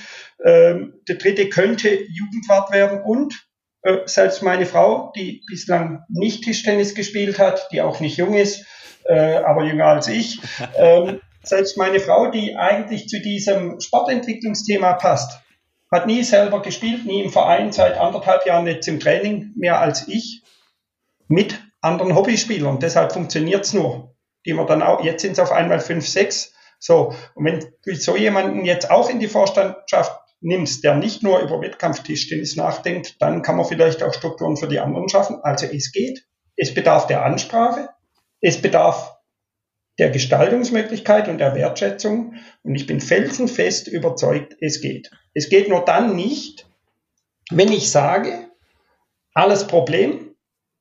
Ähm, der dritte könnte Jugendwart werden und äh, selbst meine Frau, die bislang nicht Tischtennis gespielt hat, die auch nicht jung ist, äh, aber jünger als ich, ähm, selbst meine Frau, die eigentlich zu diesem Sportentwicklungsthema passt, hat nie selber gespielt, nie im Verein, seit anderthalb Jahren jetzt im Training, mehr als ich, mit anderen Hobbyspielern. Deshalb funktioniert es nur. Die wir dann auch, jetzt sind es auf einmal fünf, sechs. So, und wenn du so jemanden jetzt auch in die Vorstandschaft nimmst, der nicht nur über Wettkampftischtennis nachdenkt, dann kann man vielleicht auch Strukturen für die anderen schaffen. Also es geht. es bedarf der Ansprache, es bedarf der Gestaltungsmöglichkeit und der Wertschätzung. Und ich bin felsenfest überzeugt, es geht. Es geht nur dann nicht, wenn ich sage, alles Problem,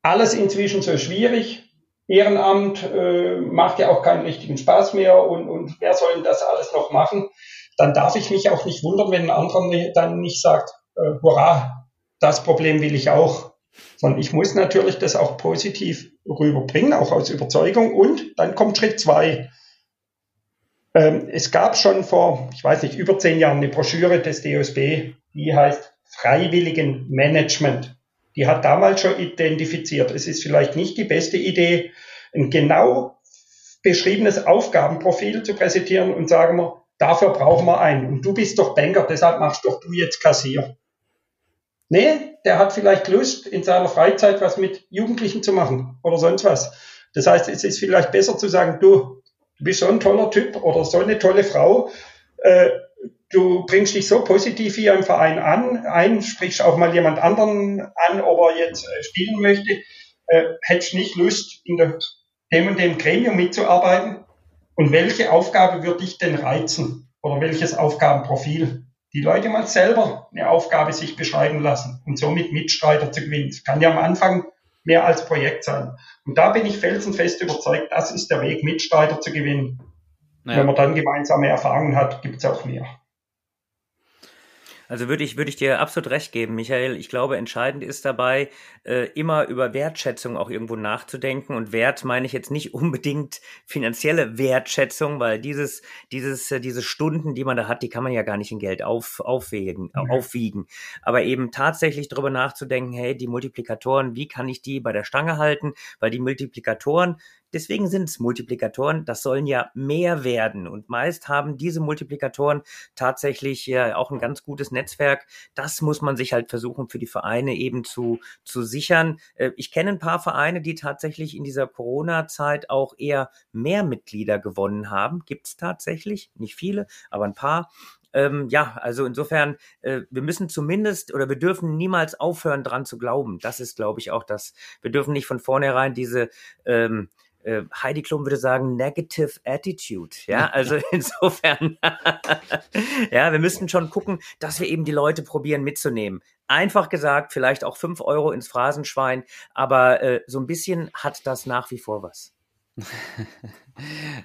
alles inzwischen so schwierig, Ehrenamt äh, macht ja auch keinen richtigen Spaß mehr und, und wer soll denn das alles noch machen? Dann darf ich mich auch nicht wundern, wenn ein anderer dann nicht sagt, äh, hurra, das Problem will ich auch. Sondern ich muss natürlich das auch positiv rüberbringen, auch aus Überzeugung. Und dann kommt Schritt zwei. Ähm, es gab schon vor, ich weiß nicht, über zehn Jahren eine Broschüre des DOSB, die heißt Freiwilligen Management. Die hat damals schon identifiziert, es ist vielleicht nicht die beste Idee, ein genau beschriebenes Aufgabenprofil zu präsentieren und sagen wir, dafür brauchen wir einen. Und du bist doch Banker, deshalb machst doch du jetzt Kassier. Nee, der hat vielleicht Lust, in seiner Freizeit was mit Jugendlichen zu machen oder sonst was. Das heißt, es ist vielleicht besser zu sagen, du, du bist so ein toller Typ oder so eine tolle Frau, äh, du bringst dich so positiv hier im Verein an, ein, sprichst auch mal jemand anderen an, ob er jetzt äh, spielen möchte, äh, hättest nicht Lust, in der, dem und dem Gremium mitzuarbeiten? Und welche Aufgabe würde dich denn reizen? Oder welches Aufgabenprofil? Die Leute mal selber eine Aufgabe sich beschreiben lassen und somit Mitstreiter zu gewinnen. Das kann ja am Anfang mehr als Projekt sein. Und da bin ich felsenfest überzeugt, das ist der Weg, Mitstreiter zu gewinnen. Naja. Wenn man dann gemeinsame Erfahrungen hat, gibt es auch mehr. Also würde ich, würde ich dir absolut recht geben, Michael. Ich glaube, entscheidend ist dabei, äh, immer über Wertschätzung auch irgendwo nachzudenken. Und Wert meine ich jetzt nicht unbedingt finanzielle Wertschätzung, weil dieses, dieses, äh, diese Stunden, die man da hat, die kann man ja gar nicht in Geld auf, aufwägen, mhm. aufwiegen. Aber eben tatsächlich darüber nachzudenken, hey, die Multiplikatoren, wie kann ich die bei der Stange halten? Weil die Multiplikatoren, Deswegen sind es Multiplikatoren. Das sollen ja mehr werden. Und meist haben diese Multiplikatoren tatsächlich ja auch ein ganz gutes Netzwerk. Das muss man sich halt versuchen für die Vereine eben zu, zu sichern. Äh, ich kenne ein paar Vereine, die tatsächlich in dieser Corona-Zeit auch eher mehr Mitglieder gewonnen haben. Gibt es tatsächlich. Nicht viele, aber ein paar. Ähm, ja, also insofern, äh, wir müssen zumindest oder wir dürfen niemals aufhören, dran zu glauben. Das ist, glaube ich, auch das. Wir dürfen nicht von vornherein diese ähm, äh, Heidi Klum würde sagen, negative attitude. Ja, also insofern, ja, wir müssten schon gucken, dass wir eben die Leute probieren mitzunehmen. Einfach gesagt, vielleicht auch fünf Euro ins Phrasenschwein, aber äh, so ein bisschen hat das nach wie vor was.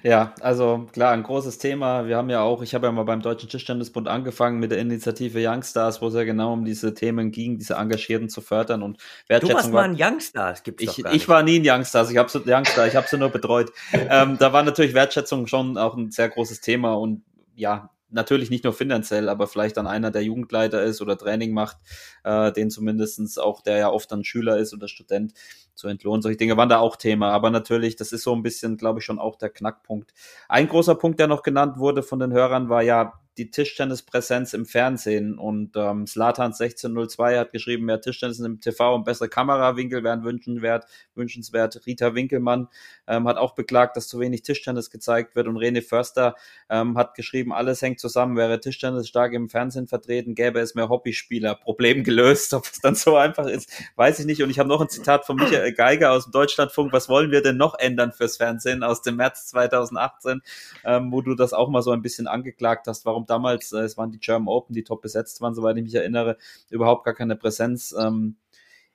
Ja, also klar, ein großes Thema. Wir haben ja auch, ich habe ja mal beim Deutschen Tischtennisbund angefangen mit der Initiative Youngstars, wo es ja genau um diese Themen ging, diese Engagierten zu fördern und Wertschätzung. Du warst mal ein Youngster, gibt's ich, doch gar nicht. Ich war nie ein Youngster, also ich habe so Youngster, ich habe sie nur betreut. ähm, da war natürlich Wertschätzung schon auch ein sehr großes Thema und ja, natürlich nicht nur finanziell, aber vielleicht dann einer, der Jugendleiter ist oder Training macht, äh, den zumindestens auch, der ja oft dann Schüler ist oder Student, zu entlohnen. Solche Dinge waren da auch Thema. Aber natürlich, das ist so ein bisschen, glaube ich, schon auch der Knackpunkt. Ein großer Punkt, der noch genannt wurde von den Hörern, war ja die Tischtennispräsenz im Fernsehen. Und ähm, Slatan 1602 hat geschrieben, mehr Tischtennis im TV und bessere Kamerawinkel wären wünschenswert. wünschenswert. Rita Winkelmann ähm, hat auch beklagt, dass zu wenig Tischtennis gezeigt wird. Und Rene Förster ähm, hat geschrieben, alles hängt zusammen. Wäre Tischtennis stark im Fernsehen vertreten, gäbe es mehr Hobbyspieler. Problem gelöst. Ob es dann so einfach ist, weiß ich nicht. Und ich habe noch ein Zitat von Michael Geiger aus dem Deutschlandfunk. Was wollen wir denn noch ändern fürs Fernsehen aus dem März 2018, ähm, wo du das auch mal so ein bisschen angeklagt hast, warum damals, äh, es waren die German Open, die top besetzt waren, soweit ich mich erinnere, überhaupt gar keine Präsenz ähm,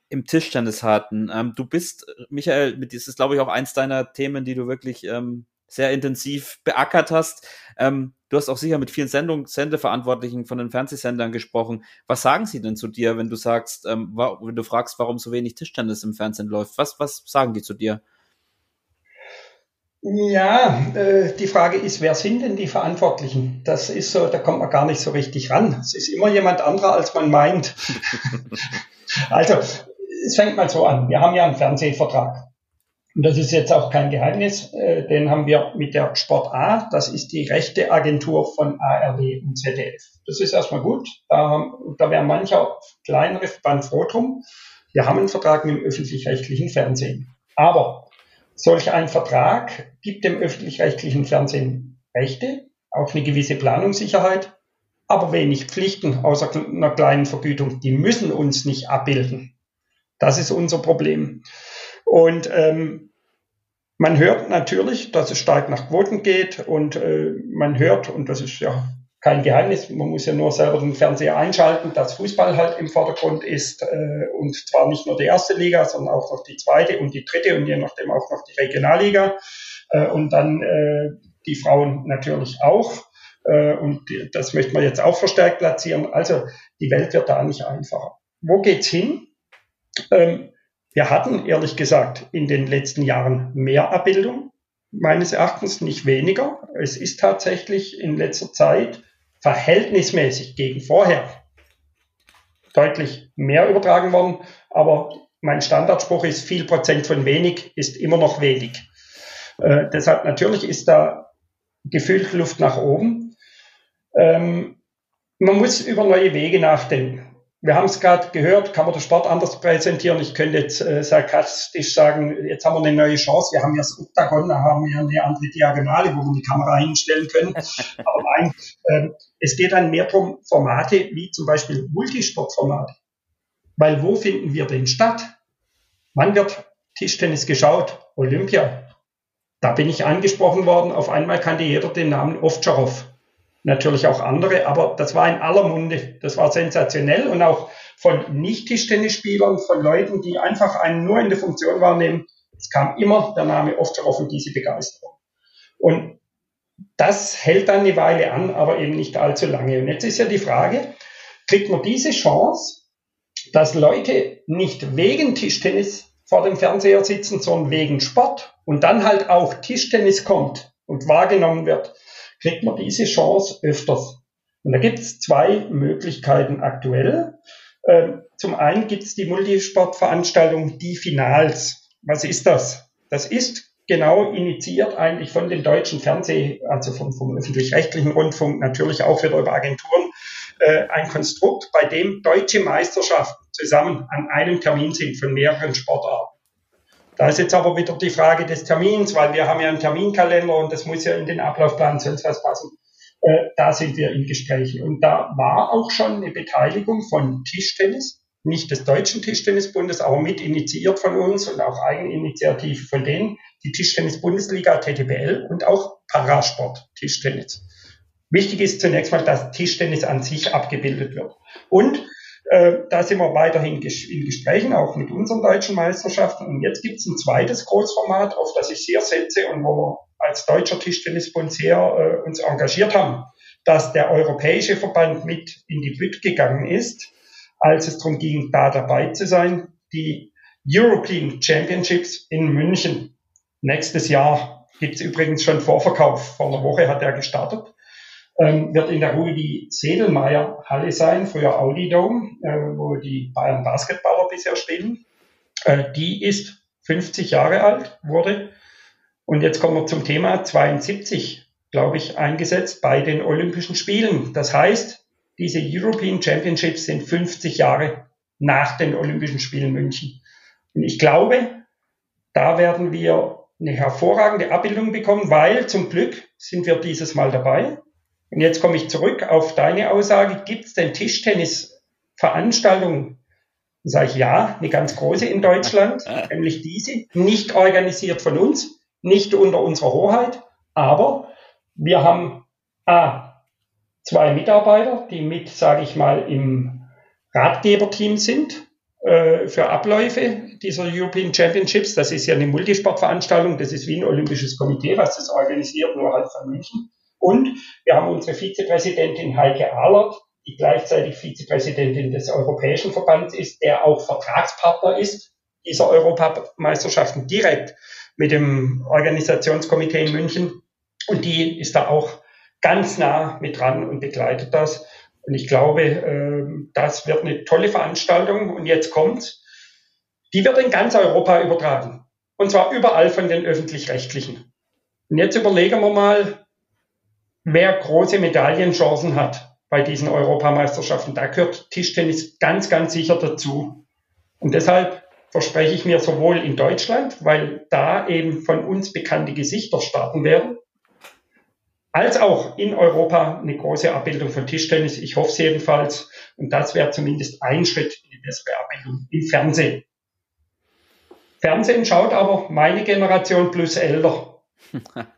im Tischtennis hatten. Ähm, du bist, Michael, mit das ist, glaube ich, auch eins deiner Themen, die du wirklich ähm, sehr intensiv beackert hast. Ähm, du hast auch sicher mit vielen Sendung, Sendeverantwortlichen von den Fernsehsendern gesprochen. Was sagen sie denn zu dir, wenn du sagst, ähm, wenn du fragst, warum so wenig Tischtennis im Fernsehen läuft? Was, was sagen die zu dir? Ja, äh, die Frage ist, wer sind denn die Verantwortlichen? Das ist so, da kommt man gar nicht so richtig ran. Es ist immer jemand anderer, als man meint. also, es fängt mal so an. Wir haben ja einen Fernsehvertrag. Und das ist jetzt auch kein Geheimnis. Äh, den haben wir mit der Sport A. Das ist die rechte Agentur von ARD und ZDF. Das ist erstmal gut. Da, da wäre mancher kleinere Verband froh drum. Wir haben einen Vertrag mit dem öffentlich-rechtlichen Fernsehen. Aber Solch ein Vertrag gibt dem öffentlich-rechtlichen Fernsehen Rechte, auch eine gewisse Planungssicherheit, aber wenig Pflichten außer einer kleinen Vergütung. Die müssen uns nicht abbilden. Das ist unser Problem. Und ähm, man hört natürlich, dass es stark nach Quoten geht und äh, man hört, und das ist ja kein Geheimnis, man muss ja nur selber den Fernseher einschalten, dass Fußball halt im Vordergrund ist äh, und zwar nicht nur die erste Liga, sondern auch noch die zweite und die dritte und je nachdem auch noch die Regionalliga äh, und dann äh, die Frauen natürlich auch. Äh, und das möchte man jetzt auch verstärkt platzieren. Also die Welt wird da nicht einfacher. Wo geht's hin? Ähm, wir hatten ehrlich gesagt in den letzten Jahren mehr Abbildung, meines Erachtens nicht weniger. Es ist tatsächlich in letzter Zeit verhältnismäßig gegen vorher deutlich mehr übertragen worden. Aber mein Standardspruch ist, viel Prozent von wenig ist immer noch wenig. Äh, deshalb natürlich ist da gefühlt Luft nach oben. Ähm, man muss über neue Wege nachdenken wir haben es gerade gehört, kann man den Sport anders präsentieren. Ich könnte jetzt äh, sarkastisch sagen, jetzt haben wir eine neue Chance. Wir haben ja das Oktagon, da haben wir eine andere Diagonale, wo wir die Kamera hinstellen können. Aber nein, äh, es geht dann mehr darum, Formate wie zum Beispiel Multisportformate. Weil wo finden wir denn statt? Wann wird Tischtennis geschaut? Olympia. Da bin ich angesprochen worden. Auf einmal kannte jeder den Namen Ovtcharov natürlich auch andere, aber das war in aller Munde. Das war sensationell und auch von Nicht-Tischtennisspielern, von Leuten, die einfach einen nur in der Funktion wahrnehmen. Es kam immer der Name Ovtcharov und diese Begeisterung. Und das hält dann eine Weile an, aber eben nicht allzu lange. Und jetzt ist ja die Frage, kriegt man diese Chance, dass Leute nicht wegen Tischtennis vor dem Fernseher sitzen, sondern wegen Sport und dann halt auch Tischtennis kommt und wahrgenommen wird, kriegt man diese Chance öfters. Und da gibt es zwei Möglichkeiten aktuell. Ähm, zum einen gibt es die Multisportveranstaltung Die Finals. Was ist das? Das ist genau initiiert eigentlich von den deutschen Fernseh, also vom, vom öffentlich-rechtlichen Rundfunk, natürlich auch wieder über Agenturen, äh, ein Konstrukt, bei dem deutsche Meisterschaften zusammen an einem Termin sind von mehreren Sportarten. Da ist jetzt aber wieder die Frage des Termins, weil wir haben ja einen Terminkalender und das muss ja in den Ablaufplan sonst was passen. Äh, da sind wir in Gesprächen. Und da war auch schon eine Beteiligung von Tischtennis, nicht des Deutschen Tischtennisbundes, aber mit initiiert von uns und auch Eigeninitiative von denen, die Tischtennis-Bundesliga, TTBL und auch Parasport Tischtennis. Wichtig ist zunächst mal, dass Tischtennis an sich abgebildet wird. Und äh, da sind wir weiterhin in Gesprächen, auch mit unseren deutschen Meisterschaften. Und jetzt gibt es ein zweites Großformat, auf das ich sehr setze und wo wir als deutscher Tischtennisbund sehr äh, uns engagiert haben, dass der europäische Verband mit in die Bütt gegangen ist, als es darum ging, da dabei zu sein. Die European Championships in München. Nächstes Jahr gibt es übrigens schon Vorverkauf. Vor einer Woche hat er gestartet ähm, wird in der Rudi Sedelmeier Halle sein, früher Audi Dome, äh, wo die Bayern Basketballer bisher spielen. Äh, die ist 50 Jahre alt, wurde. Und jetzt kommen wir zum Thema 72, glaube ich, eingesetzt bei den Olympischen Spielen. Das heißt, diese European Championships sind 50 Jahre nach den Olympischen Spielen München. Und ich glaube, da werden wir eine hervorragende Abbildung bekommen, weil zum Glück sind wir dieses Mal dabei. Und jetzt komme ich zurück auf deine Aussage. Gibt es denn Tischtennis-Veranstaltungen? Sage ich ja, eine ganz große in Deutschland, nämlich diese, nicht organisiert von uns, nicht unter unserer Hoheit, aber wir haben A, zwei Mitarbeiter, die mit, sage ich mal, im Ratgeberteam sind äh, für Abläufe dieser European Championships. Das ist ja eine Multisportveranstaltung, das ist wie ein olympisches Komitee, was das organisiert, nur halt von München. Und wir haben unsere Vizepräsidentin Heike Ahlert, die gleichzeitig Vizepräsidentin des Europäischen Verbands ist, der auch Vertragspartner ist dieser Europameisterschaften direkt mit dem Organisationskomitee in München. Und die ist da auch ganz nah mit dran und begleitet das. Und ich glaube, ähm, das wird eine tolle Veranstaltung. Und jetzt kommt, die wird in ganz Europa übertragen. Und zwar überall von den öffentlich-rechtlichen. Und jetzt überlegen wir mal, wer große Medaillenchancen hat bei diesen Europameisterschaften. Da gehört Tischtennis ganz, ganz sicher dazu. Und deshalb verspreche ich mir sowohl in Deutschland, weil da eben von uns bekannte Gesichter starten werden, als auch in Europa eine große Abbildung von Tischtennis. Ich hoffe es jedenfalls. Und das wäre zumindest ein Schritt in die bessere Abbildung im Fernsehen. Fernsehen schaut aber meine Generation plus älter.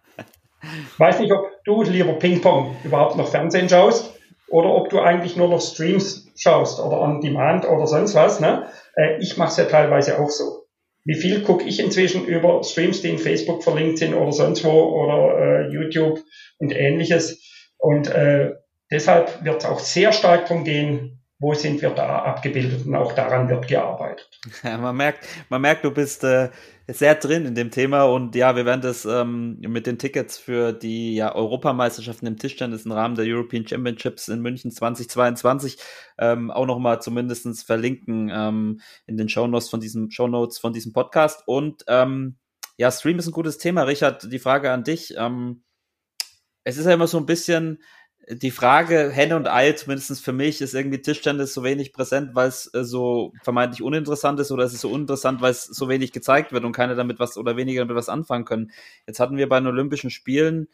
Weiß nicht, ob du lieber Ping-Pong überhaupt noch Fernsehen schaust oder ob du eigentlich nur noch Streams schaust oder on Demand oder sonst was. Ne? Äh, ich mache es ja teilweise auch so. Wie viel gucke ich inzwischen über Streams, die in Facebook verlinkt sind oder sonst wo oder äh, YouTube und ähnliches. Und äh, deshalb wird es auch sehr stark darum gehen, wo sind wir da abgebildet und auch daran wird gearbeitet. Ja, man merkt, man merkt, du bist äh, sehr drin in dem Thema und ja, wir werden das ähm, mit den Tickets für die ja, Europameisterschaften im Tischtennis im Rahmen der European Championships in München 2022 ähm, auch nochmal zumindestens verlinken ähm, in den Shownotes von diesem Shownotes von diesem Podcast und ähm, ja, Stream ist ein gutes Thema. Richard, die Frage an dich. Ähm, es ist ja immer so ein bisschen, die Frage Henne und Ei, zumindest für mich, ist irgendwie Tischtennis so wenig präsent, weil es äh, so vermeintlich uninteressant ist oder es ist so uninteressant, weil es so wenig gezeigt wird und keiner damit was oder weniger damit was anfangen können. Jetzt hatten wir bei den Olympischen Spielen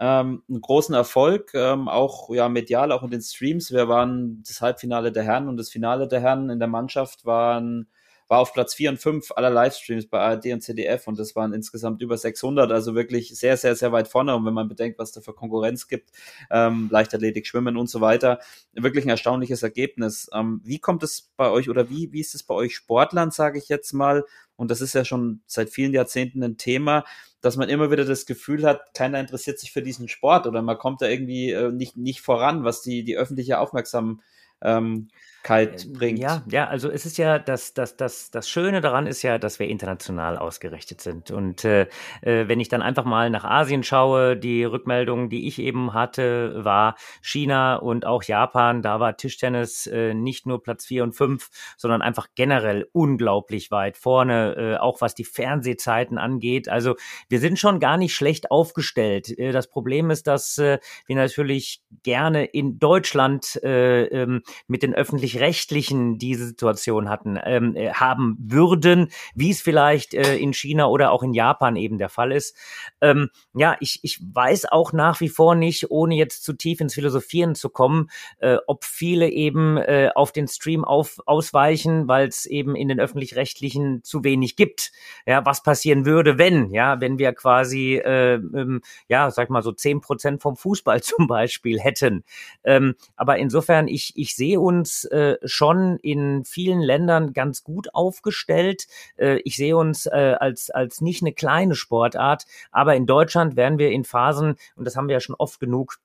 ähm, einen großen Erfolg, ähm, auch ja medial, auch in den Streams. Wir waren das Halbfinale der Herren und das Finale der Herren in der Mannschaft waren war auf Platz 4 und 5 aller Livestreams bei ARD und CDF und das waren insgesamt über 600, also wirklich sehr, sehr, sehr weit vorne. Und wenn man bedenkt, was da für Konkurrenz gibt, ähm, Leichtathletik, Schwimmen und so weiter, wirklich ein erstaunliches Ergebnis. Ähm, wie kommt es bei euch oder wie, wie ist es bei euch Sportlern, sage ich jetzt mal? Und das ist ja schon seit vielen Jahrzehnten ein Thema, dass man immer wieder das Gefühl hat, keiner interessiert sich für diesen Sport oder man kommt da irgendwie äh, nicht, nicht voran, was die, die öffentliche Aufmerksamkeit ähm, Kalt bringt. Ja, ja, also es ist ja, das, das, das, das Schöne daran ist ja, dass wir international ausgerichtet sind. Und äh, äh, wenn ich dann einfach mal nach Asien schaue, die Rückmeldung, die ich eben hatte, war China und auch Japan. Da war Tischtennis äh, nicht nur Platz vier und fünf, sondern einfach generell unglaublich weit vorne, äh, auch was die Fernsehzeiten angeht. Also wir sind schon gar nicht schlecht aufgestellt. Äh, das Problem ist, dass äh, wir natürlich gerne in Deutschland äh, ähm, mit den öffentlich-rechtlichen diese Situation hatten, ähm, äh, haben würden, wie es vielleicht äh, in China oder auch in Japan eben der Fall ist. Ähm, ja, ich, ich weiß auch nach wie vor nicht, ohne jetzt zu tief ins Philosophieren zu kommen, äh, ob viele eben äh, auf den Stream auf, ausweichen, weil es eben in den öffentlich-rechtlichen zu wenig gibt. Ja, was passieren würde, wenn, ja, wenn wir quasi, äh, ähm, ja, sag mal so zehn Prozent vom Fußball zum Beispiel hätten. Ähm, aber insofern, ich, ich sehe uns äh, äh, schon in vielen Ländern ganz gut aufgestellt. Äh, ich sehe uns äh, als, als nicht eine kleine Sportart, aber in Deutschland werden wir in Phasen, und das haben wir ja schon oft genug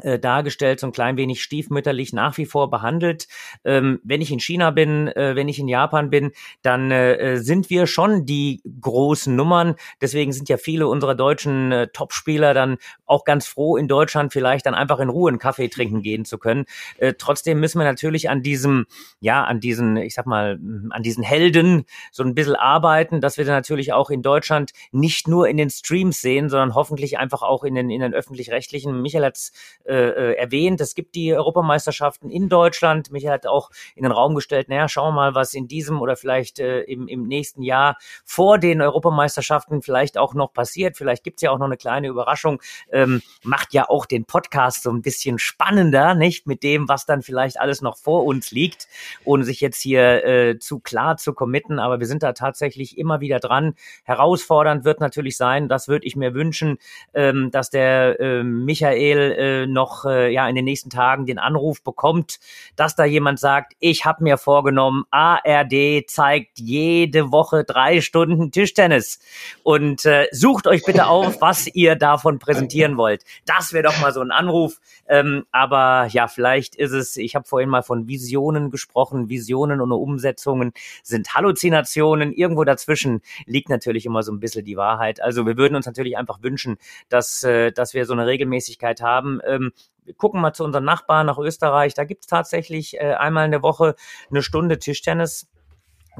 äh, dargestellt, so ein klein wenig stiefmütterlich nach wie vor behandelt. Ähm, wenn ich in China bin, äh, wenn ich in Japan bin, dann äh, sind wir schon die großen Nummern. Deswegen sind ja viele unserer deutschen äh, Topspieler dann auch ganz froh, in Deutschland vielleicht dann einfach in Ruhe einen Kaffee trinken gehen zu können. Äh, trotzdem müssen wir natürlich an diesem, ja, an diesen, ich sag mal, an diesen Helden so ein bisschen arbeiten, dass wir dann natürlich auch in Deutschland nicht nur in den Streams sehen, sondern hoffentlich einfach auch in den, in den öffentlich-rechtlichen. Michael hat's äh, äh, erwähnt. Es gibt die Europameisterschaften in Deutschland. Michael hat auch in den Raum gestellt, naja, schauen wir mal, was in diesem oder vielleicht äh, im, im nächsten Jahr vor den Europameisterschaften vielleicht auch noch passiert. Vielleicht gibt's ja auch noch eine kleine Überraschung. Ähm, macht ja auch den Podcast so ein bisschen spannender, nicht? Mit dem, was dann vielleicht alles noch vor uns liegt, ohne sich jetzt hier äh, zu klar zu committen. Aber wir sind da tatsächlich immer wieder dran. Herausfordernd wird natürlich sein, das würde ich mir wünschen, ähm, dass der äh, Michael äh, noch äh, ja in den nächsten Tagen den Anruf bekommt, dass da jemand sagt, ich habe mir vorgenommen, ARD zeigt jede Woche drei Stunden Tischtennis und äh, sucht euch bitte auf, was ihr davon präsentieren wollt. Das wäre doch mal so ein Anruf. Ähm, aber ja, vielleicht ist es, ich habe vorhin mal von Visionen gesprochen, Visionen und Umsetzungen sind Halluzinationen. Irgendwo dazwischen liegt natürlich immer so ein bisschen die Wahrheit. Also wir würden uns natürlich einfach wünschen, dass, äh, dass wir so eine Regelmäßigkeit haben. Ähm, wir gucken mal zu unseren Nachbarn nach Österreich. Da gibt es tatsächlich äh, einmal in der Woche eine Stunde Tischtennis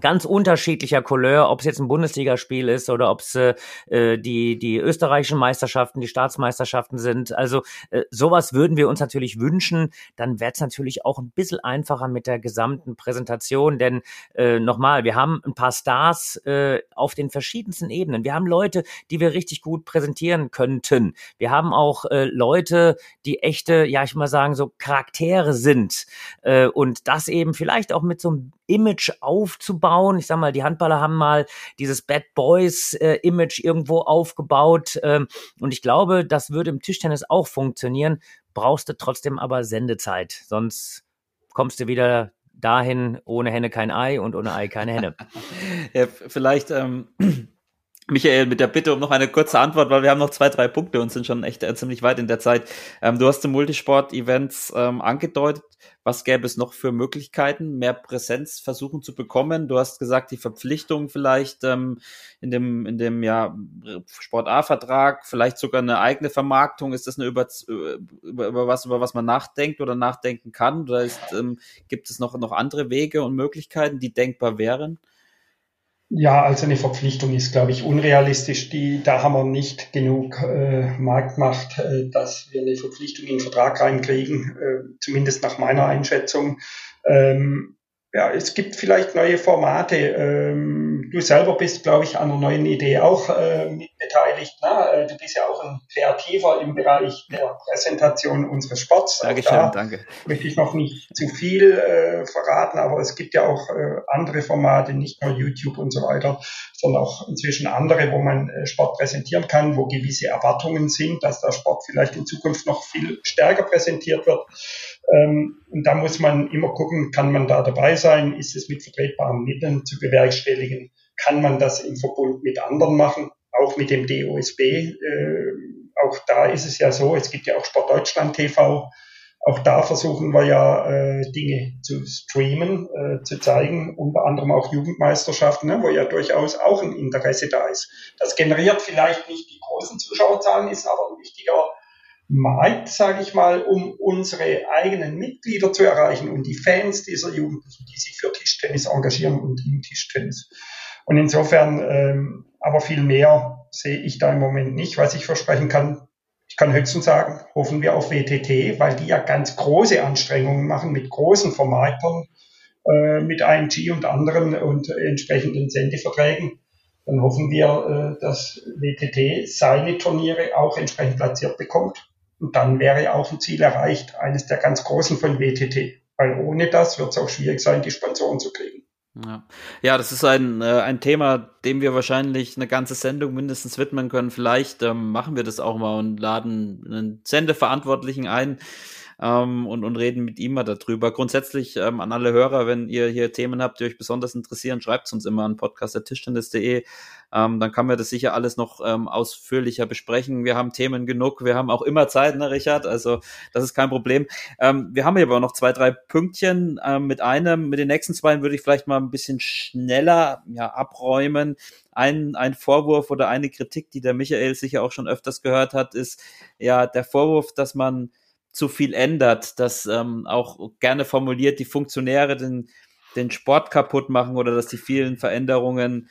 ganz unterschiedlicher Couleur, ob es jetzt ein Bundesligaspiel ist oder ob es äh, äh, die, die österreichischen Meisterschaften, die Staatsmeisterschaften sind. Also äh, sowas würden wir uns natürlich wünschen. Dann wäre es natürlich auch ein bisschen einfacher mit der gesamten Präsentation. Denn äh, nochmal, wir haben ein paar Stars äh, auf den verschiedensten Ebenen. Wir haben Leute, die wir richtig gut präsentieren könnten. Wir haben auch äh, Leute, die echte, ja ich mal sagen, so Charaktere sind. Äh, und das eben vielleicht auch mit so einem Image aufzubauen. Ich sag mal, die Handballer haben mal dieses Bad Boys äh, Image irgendwo aufgebaut. Ähm, und ich glaube, das würde im Tischtennis auch funktionieren. Brauchst du trotzdem aber Sendezeit. Sonst kommst du wieder dahin, ohne Henne kein Ei und ohne Ei keine Henne. ja, vielleicht ähm, Michael, mit der Bitte um noch eine kurze Antwort, weil wir haben noch zwei, drei Punkte und sind schon echt äh, ziemlich weit in der Zeit. Ähm, du hast die Multisport-Events ähm, angedeutet. Was gäbe es noch für Möglichkeiten, mehr Präsenz versuchen zu bekommen? Du hast gesagt, die Verpflichtung vielleicht ähm, in dem, in dem ja, Sport A-Vertrag, vielleicht sogar eine eigene Vermarktung. Ist das eine über, über, über was, über was man nachdenkt oder nachdenken kann? Oder ist, ähm, gibt es noch, noch andere Wege und Möglichkeiten, die denkbar wären? Ja, also eine Verpflichtung ist, glaube ich, unrealistisch. Die, da haben wir nicht genug äh, Marktmacht, äh, dass wir eine Verpflichtung in den Vertrag reinkriegen, äh, zumindest nach meiner Einschätzung. Ähm, ja, es gibt vielleicht neue Formate. Ähm, du selber bist, glaube ich, an einer neuen Idee auch äh, mitbeteiligt. Ne? Du bist ja auch ein Kreativer im Bereich der Präsentation unseres Sports. Dankeschön, da danke. Möchte ich noch nicht zu viel äh, verraten, aber es gibt ja auch äh, andere Formate, nicht nur YouTube und so weiter, sondern auch inzwischen andere, wo man äh, Sport präsentieren kann, wo gewisse Erwartungen sind, dass der Sport vielleicht in Zukunft noch viel stärker präsentiert wird. Ähm, und da muss man immer gucken, kann man da dabei sein? Ist es mit vertretbaren Mitteln zu bewerkstelligen? Kann man das im Verbund mit anderen machen? Auch mit dem DOSB. Äh, auch da ist es ja so, es gibt ja auch Sport Deutschland TV. Auch da versuchen wir ja äh, Dinge zu streamen, äh, zu zeigen, unter anderem auch Jugendmeisterschaften, ne, wo ja durchaus auch ein Interesse da ist. Das generiert vielleicht nicht die großen Zuschauerzahlen, ist aber ein wichtiger Markt, sage ich mal, um unsere eigenen Mitglieder zu erreichen und die Fans dieser Jugendlichen, die sich für Tischtennis engagieren und im Tischtennis. Und insofern, ähm, aber viel mehr sehe ich da im Moment nicht, was ich versprechen kann. Ich kann höchstens sagen, hoffen wir auf WTT, weil die ja ganz große Anstrengungen machen mit großen Vermarktern, äh, mit IMG und anderen und entsprechenden Sendeverträgen. Dann hoffen wir, äh, dass WTT seine Turniere auch entsprechend platziert bekommt dann wäre auch ein Ziel erreicht, eines der ganz großen von WTT. Weil ohne das wird es auch schwierig sein, die Sponsoren zu kriegen. Ja. ja, das ist ein, äh, ein Thema, dem wir wahrscheinlich eine ganze Sendung mindestens widmen können. Vielleicht ähm, machen wir das auch mal und laden einen Sendeverantwortlichen ein, ähm, und, und reden mit ihm mal darüber. Grundsätzlich ähm, an alle Hörer, wenn ihr hier Themen habt, die euch besonders interessieren, schreibt uns immer an podcast.tischtennis.de. Ähm, dann kann man das sicher alles noch ähm, ausführlicher besprechen. Wir haben Themen genug, wir haben auch immer Zeit, ne, Richard? Also das ist kein Problem. Ähm, wir haben hier aber noch zwei, drei Pünktchen. Ähm, mit einem, mit den nächsten zwei würde ich vielleicht mal ein bisschen schneller ja, abräumen. Ein, ein Vorwurf oder eine Kritik, die der Michael sicher auch schon öfters gehört hat, ist ja der Vorwurf, dass man zu viel ändert, dass ähm, auch gerne formuliert die Funktionäre den, den Sport kaputt machen oder dass die vielen Veränderungen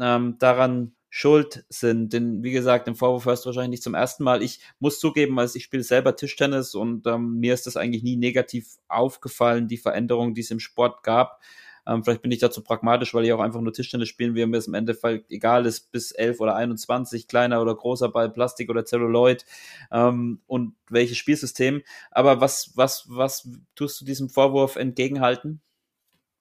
ähm, daran schuld sind. Denn wie gesagt, den Vorwurf hörst du wahrscheinlich nicht zum ersten Mal. Ich muss zugeben, als ich spiele selber Tischtennis und ähm, mir ist das eigentlich nie negativ aufgefallen, die Veränderungen, die es im Sport gab. Ähm, vielleicht bin ich dazu pragmatisch, weil ich auch einfach nur Tischtennis spielen will, mir es im Endeffekt egal ist, bis 11 oder 21, kleiner oder großer Ball, Plastik oder Celluloid ähm, und welches Spielsystem. Aber was, was, was tust du diesem Vorwurf entgegenhalten,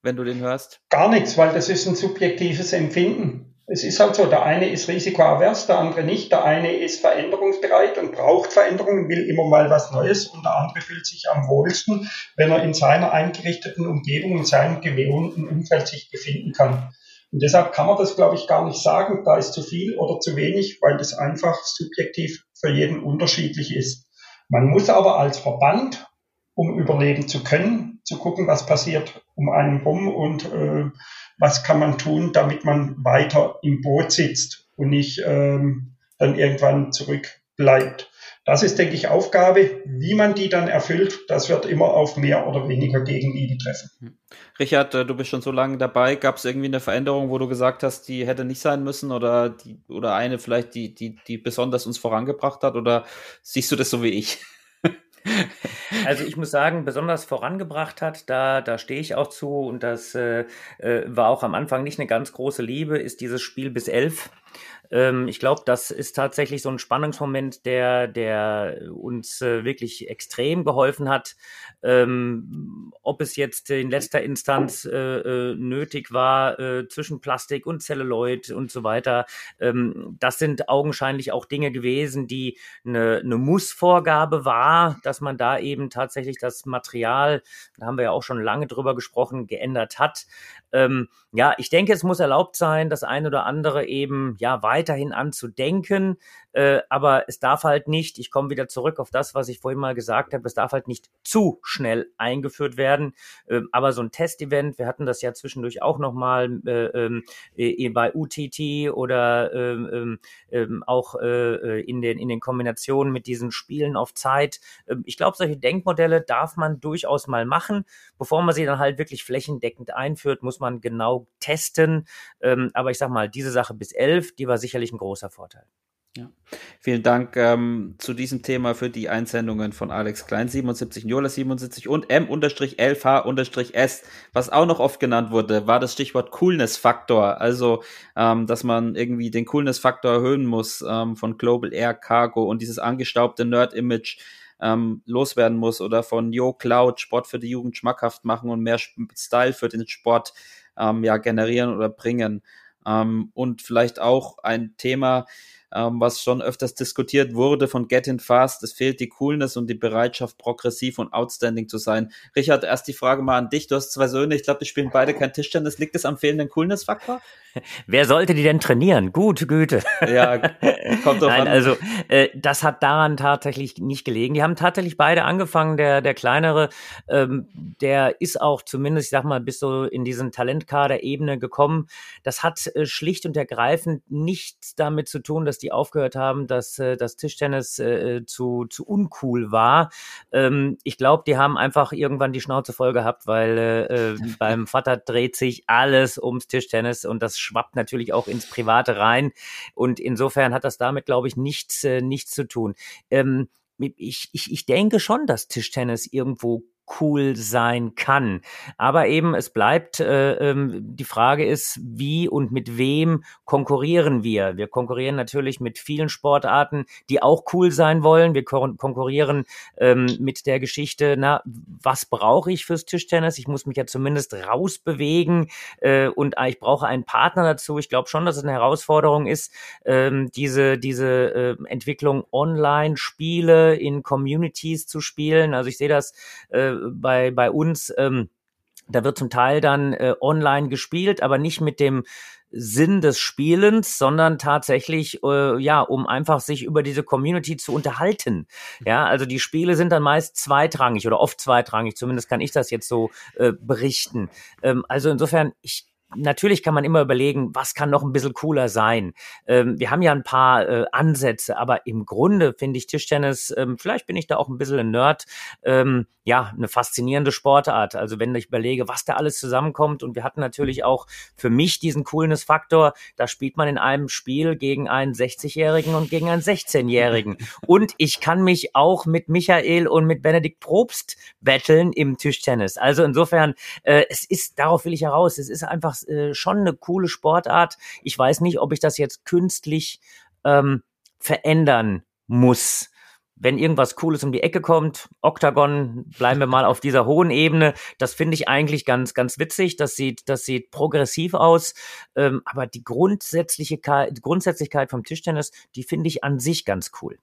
wenn du den hörst? Gar nichts, weil das ist ein subjektives Empfinden es ist halt so, der eine ist risikoavers, der andere nicht. Der eine ist veränderungsbereit und braucht Veränderungen, will immer mal was Neues und der andere fühlt sich am wohlsten, wenn er in seiner eingerichteten Umgebung, in seinem gewohnten Umfeld sich befinden kann. Und deshalb kann man das, glaube ich, gar nicht sagen, da ist zu viel oder zu wenig, weil das einfach subjektiv für jeden unterschiedlich ist. Man muss aber als Verband, um überleben zu können, zu gucken, was passiert um einen rum und äh, was kann man tun, damit man weiter im Boot sitzt und nicht ähm, dann irgendwann zurückbleibt. Das ist, denke ich, Aufgabe. Wie man die dann erfüllt, das wird immer auf mehr oder weniger Gegenliebe treffen. Hm. Richard, äh, du bist schon so lange dabei. Gab es irgendwie eine Veränderung, wo du gesagt hast, die hätte nicht sein müssen oder die, oder eine vielleicht, die, die, die besonders uns vorangebracht hat? Oder siehst du das so wie ich? Also ich muss sagen, besonders vorangebracht hat, da, da stehe ich auch zu und das äh, äh, war auch am Anfang nicht eine ganz große Liebe, ist dieses Spiel bis elf. Ähm, ich glaube, das ist tatsächlich so ein Spannungsmoment, der, der uns äh, wirklich extrem geholfen hat. Ähm, ob es jetzt in letzter Instanz äh, äh, nötig war, äh, zwischen Plastik und Zelluloid und so weiter, ähm, das sind augenscheinlich auch Dinge gewesen, die eine, eine Mussvorgabe war, dass man da eben tatsächlich das Material, da haben wir ja auch schon lange drüber gesprochen, geändert hat. Ähm, ja, ich denke, es muss erlaubt sein, das eine oder andere eben ja weiterhin anzudenken, äh, aber es darf halt nicht, ich komme wieder zurück auf das, was ich vorhin mal gesagt habe, es darf halt nicht zu schnell eingeführt werden. Ähm, aber so ein Testevent, wir hatten das ja zwischendurch auch nochmal äh, ähm, äh, bei UTT oder ähm, ähm, auch äh, äh, in, den, in den Kombinationen mit diesen Spielen auf Zeit. Ich glaube, solche Denkmodelle darf man durchaus mal machen. Bevor man sie dann halt wirklich flächendeckend einführt, muss man genau testen. Aber ich sag mal, diese Sache bis elf, die war sicherlich ein großer Vorteil. Ja. Vielen Dank ähm, zu diesem Thema für die Einsendungen von Alex Klein 77, Jola 77 und M-LH-S. Was auch noch oft genannt wurde, war das Stichwort Coolness-Faktor. Also, ähm, dass man irgendwie den Coolness-Faktor erhöhen muss ähm, von Global Air Cargo und dieses angestaubte Nerd-Image ähm, loswerden muss oder von Yo Cloud Sport für die Jugend schmackhaft machen und mehr Style für den Sport ähm, ja generieren oder bringen. Ähm, und vielleicht auch ein Thema, ähm, was schon öfters diskutiert wurde von Getting Fast. Es fehlt die Coolness und die Bereitschaft, progressiv und outstanding zu sein. Richard, erst die Frage mal an dich. Du hast zwei Söhne, ich glaube, die spielen beide kein Tischtennis. Liegt es am fehlenden Coolness-Faktor? Wer sollte die denn trainieren? Gute Güte. Ja, kommt doch Nein, an. also äh, das hat daran tatsächlich nicht gelegen. Die haben tatsächlich beide angefangen. Der der kleinere, ähm, der ist auch zumindest, ich sag mal, bis so in diesen Talentkader-Ebene gekommen. Das hat äh, schlicht und ergreifend nichts damit zu tun, dass die aufgehört haben, dass äh, das Tischtennis äh, zu zu uncool war. Ähm, ich glaube, die haben einfach irgendwann die Schnauze voll gehabt, weil äh, äh beim Vater dreht sich alles ums Tischtennis und das schwappt natürlich auch ins Private rein. Und insofern hat das damit, glaube ich, nichts, äh, nichts zu tun. Ähm, ich, ich, ich denke schon, dass Tischtennis irgendwo cool sein kann. Aber eben, es bleibt, äh, ähm, die Frage ist, wie und mit wem konkurrieren wir? Wir konkurrieren natürlich mit vielen Sportarten, die auch cool sein wollen. Wir konkurrieren ähm, mit der Geschichte, na, was brauche ich fürs Tischtennis? Ich muss mich ja zumindest rausbewegen äh, und ich brauche einen Partner dazu. Ich glaube schon, dass es eine Herausforderung ist, ähm, diese, diese äh, Entwicklung Online-Spiele in Communities zu spielen. Also ich sehe das äh, bei, bei uns, ähm, da wird zum Teil dann äh, online gespielt, aber nicht mit dem Sinn des Spielens, sondern tatsächlich, äh, ja, um einfach sich über diese Community zu unterhalten. Ja, also die Spiele sind dann meist zweitrangig oder oft zweitrangig, zumindest kann ich das jetzt so äh, berichten. Ähm, also insofern, ich natürlich kann man immer überlegen, was kann noch ein bisschen cooler sein. Ähm, wir haben ja ein paar äh, Ansätze, aber im Grunde finde ich Tischtennis, ähm, vielleicht bin ich da auch ein bisschen ein Nerd, ähm, ja, eine faszinierende Sportart. Also wenn ich überlege, was da alles zusammenkommt und wir hatten natürlich auch für mich diesen Coolness-Faktor, da spielt man in einem Spiel gegen einen 60-Jährigen und gegen einen 16-Jährigen. und ich kann mich auch mit Michael und mit Benedikt Probst betteln im Tischtennis. Also insofern, äh, es ist, darauf will ich heraus, es ist einfach äh, schon eine coole Sportart. Ich weiß nicht, ob ich das jetzt künstlich ähm, verändern muss wenn irgendwas Cooles um die Ecke kommt, Octagon, bleiben wir mal auf dieser hohen Ebene. Das finde ich eigentlich ganz, ganz witzig. Das sieht, das sieht progressiv aus. Ähm, aber die grundsätzliche Grundsätzlichkeit vom Tischtennis, die finde ich an sich ganz cool.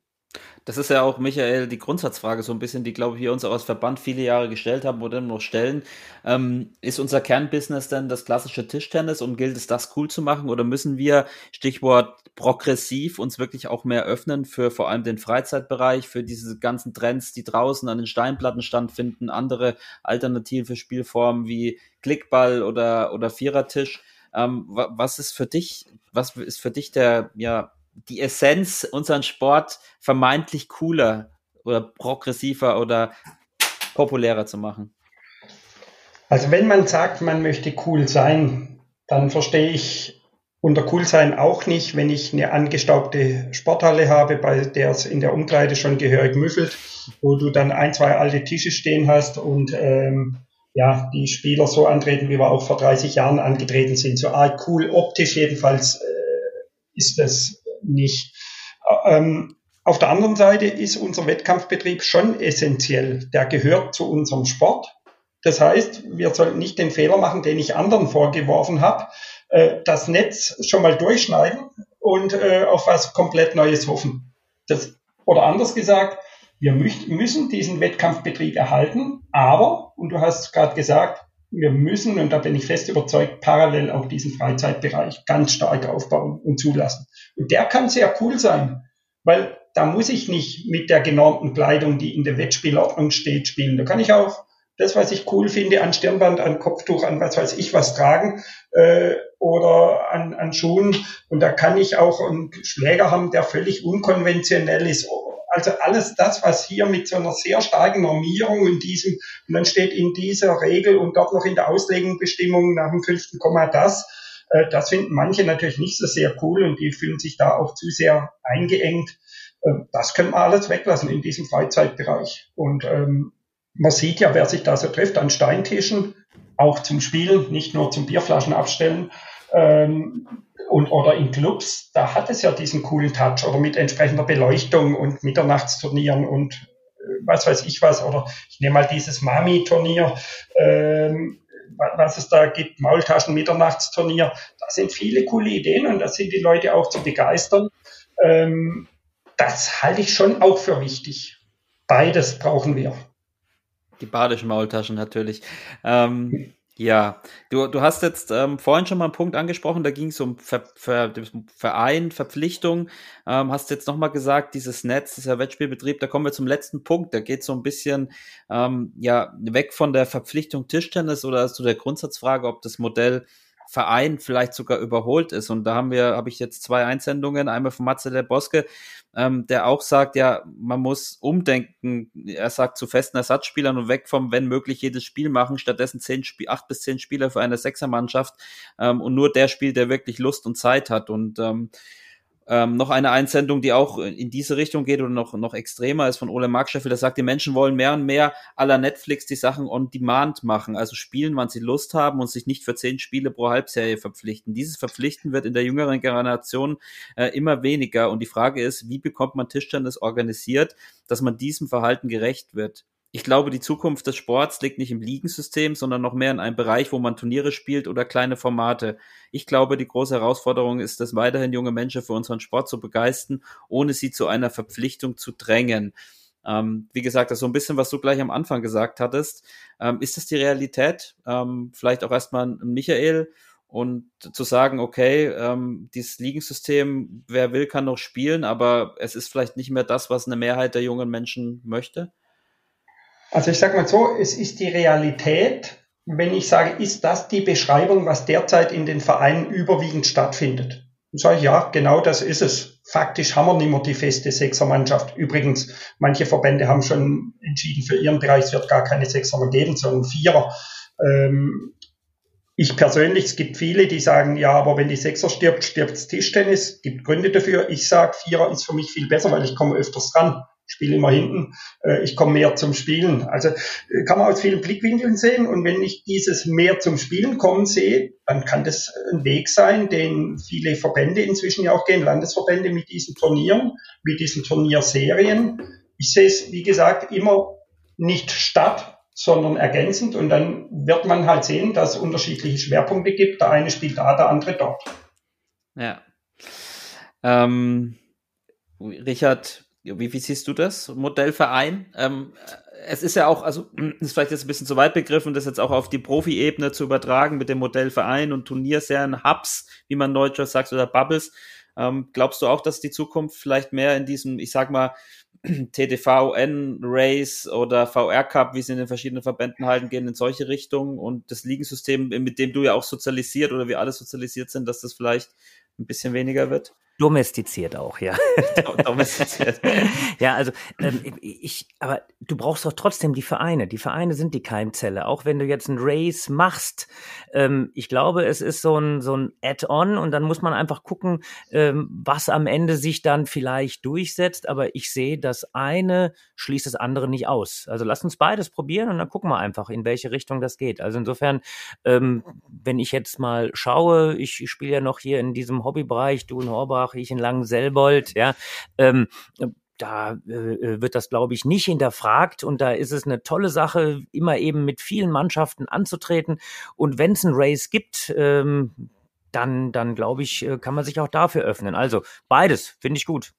Das ist ja auch, Michael, die Grundsatzfrage so ein bisschen, die, glaube ich, wir uns auch als Verband viele Jahre gestellt haben oder noch stellen. Ähm, ist unser Kernbusiness denn das klassische Tischtennis und gilt es, das cool zu machen? Oder müssen wir, Stichwort progressiv, uns wirklich auch mehr öffnen für vor allem den Freizeitbereich, für diese ganzen Trends, die draußen an den Steinplatten stattfinden, andere alternative Spielformen wie Klickball oder, oder Vierertisch? Ähm, was ist für dich, was ist für dich der, ja, die Essenz, unseren Sport vermeintlich cooler oder progressiver oder populärer zu machen? Also wenn man sagt, man möchte cool sein, dann verstehe ich unter cool sein auch nicht, wenn ich eine angestaubte Sporthalle habe, bei der es in der Umkleide schon gehörig müffelt, wo du dann ein, zwei alte Tische stehen hast und ähm, ja, die Spieler so antreten, wie wir auch vor 30 Jahren angetreten sind. So arg cool optisch jedenfalls äh, ist das nicht. Ähm, auf der anderen Seite ist unser Wettkampfbetrieb schon essentiell. Der gehört zu unserem Sport. Das heißt, wir sollten nicht den Fehler machen, den ich anderen vorgeworfen habe, äh, das Netz schon mal durchschneiden und äh, auf was komplett Neues hoffen. Das, oder anders gesagt, wir müssen diesen Wettkampfbetrieb erhalten, aber, und du hast gerade gesagt, wir müssen, und da bin ich fest überzeugt, parallel auch diesen Freizeitbereich ganz stark aufbauen und zulassen. Und der kann sehr cool sein, weil da muss ich nicht mit der genormten Kleidung, die in der Wettspielordnung steht, spielen. Da kann ich auch das, was ich cool finde, an Stirnband, an Kopftuch, an was weiß ich was tragen äh, oder an, an Schuhen. Und da kann ich auch einen Schläger haben, der völlig unkonventionell ist. Also alles das, was hier mit so einer sehr starken Normierung in diesem, und dann steht in dieser Regel und dort noch in der Auslegungsbestimmung nach dem fünften Komma das, äh, das finden manche natürlich nicht so sehr cool und die fühlen sich da auch zu sehr eingeengt. Äh, das können wir alles weglassen in diesem Freizeitbereich. Und ähm, man sieht ja, wer sich da so trifft an Steintischen, auch zum Spielen, nicht nur zum Bierflaschen abstellen. Ähm, und, oder in Clubs, da hat es ja diesen coolen Touch oder mit entsprechender Beleuchtung und Mitternachtsturnieren und äh, was weiß ich was. Oder ich nehme mal dieses Mami-Turnier, ähm, was es da gibt, Maultaschen-Mitternachtsturnier. Da sind viele coole Ideen und da sind die Leute auch zu begeistern. Ähm, das halte ich schon auch für wichtig. Beides brauchen wir. Die badischen Maultaschen natürlich. Ähm, ja, du, du hast jetzt ähm, vorhin schon mal einen Punkt angesprochen, da ging es um Ver, Ver, Verein, Verpflichtung. Ähm, hast jetzt nochmal gesagt, dieses Netz, dieser Wettspielbetrieb, da kommen wir zum letzten Punkt. Da geht so ein bisschen ähm, ja weg von der Verpflichtung Tischtennis oder zu der Grundsatzfrage, ob das Modell Verein vielleicht sogar überholt ist. Und da haben wir, habe ich jetzt zwei Einsendungen, einmal von Matze der Boske, ähm, der auch sagt, ja, man muss umdenken. Er sagt zu festen Ersatzspielern und weg vom, wenn möglich, jedes Spiel machen, stattdessen zehn Spiel, acht bis zehn Spieler für eine Sechsermannschaft ähm, und nur der spielt, der wirklich Lust und Zeit hat. Und ähm, ähm, noch eine Einsendung, die auch in diese Richtung geht oder noch, noch extremer ist von Ole Markscheffel, der sagt, die Menschen wollen mehr und mehr aller Netflix die Sachen on demand machen, also spielen, wann sie Lust haben und sich nicht für zehn Spiele pro Halbserie verpflichten. Dieses Verpflichten wird in der jüngeren Generation äh, immer weniger und die Frage ist, wie bekommt man Tischtennis organisiert, dass man diesem Verhalten gerecht wird? Ich glaube, die Zukunft des Sports liegt nicht im Ligensystem, sondern noch mehr in einem Bereich, wo man Turniere spielt oder kleine Formate. Ich glaube, die große Herausforderung ist es, weiterhin junge Menschen für unseren Sport zu begeistern, ohne sie zu einer Verpflichtung zu drängen. Ähm, wie gesagt, das ist so ein bisschen, was du gleich am Anfang gesagt hattest. Ähm, ist das die Realität? Ähm, vielleicht auch erstmal Michael und zu sagen, okay, ähm, dieses Ligensystem, wer will, kann noch spielen, aber es ist vielleicht nicht mehr das, was eine Mehrheit der jungen Menschen möchte? Also ich sage mal so, es ist die Realität, wenn ich sage, ist das die Beschreibung, was derzeit in den Vereinen überwiegend stattfindet? Dann sage ich, ja, genau das ist es. Faktisch haben wir nicht mehr die feste Sechsermannschaft. Übrigens, manche Verbände haben schon entschieden, für ihren Bereich es wird gar keine Sechser mehr geben, sondern Vierer. Ähm, ich persönlich, es gibt viele, die sagen, ja, aber wenn die Sechser stirbt, stirbt Tischtennis. Es gibt Gründe dafür. Ich sage, Vierer ist für mich viel besser, weil ich komme öfters ran spiele immer hinten, äh, ich komme mehr zum Spielen. Also äh, kann man aus vielen Blickwinkeln sehen und wenn ich dieses mehr zum Spielen kommen sehe, dann kann das ein Weg sein, den viele Verbände inzwischen ja auch gehen, Landesverbände mit diesen Turnieren, mit diesen Turnierserien. Ich sehe es, wie gesagt, immer nicht statt, sondern ergänzend und dann wird man halt sehen, dass es unterschiedliche Schwerpunkte gibt. Der eine spielt da, der andere dort. Ja. Ähm, Richard, wie, wie siehst du das, Modellverein? Ähm, es ist ja auch, also ist vielleicht jetzt ein bisschen zu weit begriffen, das jetzt auch auf die Profi-Ebene zu übertragen mit dem Modellverein und Turnierserien, Hubs, wie man Deutscher sagt, oder Bubbles. Ähm, glaubst du auch, dass die Zukunft vielleicht mehr in diesem, ich sag mal, TTVN Race oder VR Cup, wie sie in den verschiedenen Verbänden halten, gehen in solche Richtungen und das Ligensystem, mit dem du ja auch sozialisiert oder wir alle sozialisiert sind, dass das vielleicht ein bisschen weniger wird? Domestiziert auch, ja. Domestiziert. ja, also ähm, ich, aber du brauchst doch trotzdem die Vereine. Die Vereine sind die Keimzelle. Auch wenn du jetzt ein Race machst, ähm, ich glaube, es ist so ein so ein Add-on und dann muss man einfach gucken, ähm, was am Ende sich dann vielleicht durchsetzt. Aber ich sehe, das eine schließt das andere nicht aus. Also lass uns beides probieren und dann gucken wir einfach, in welche Richtung das geht. Also insofern, ähm, wenn ich jetzt mal schaue, ich, ich spiele ja noch hier in diesem Hobbybereich, du in Horbach Offenbach, ich in Langenselbold, ja. Ähm, da äh, wird das, glaube ich, nicht hinterfragt und da ist es eine tolle Sache, immer eben mit vielen Mannschaften anzutreten. Und wenn es ein Race gibt, ähm, dann, dann glaube ich, äh, kann man sich auch dafür öffnen. Also beides finde ich gut.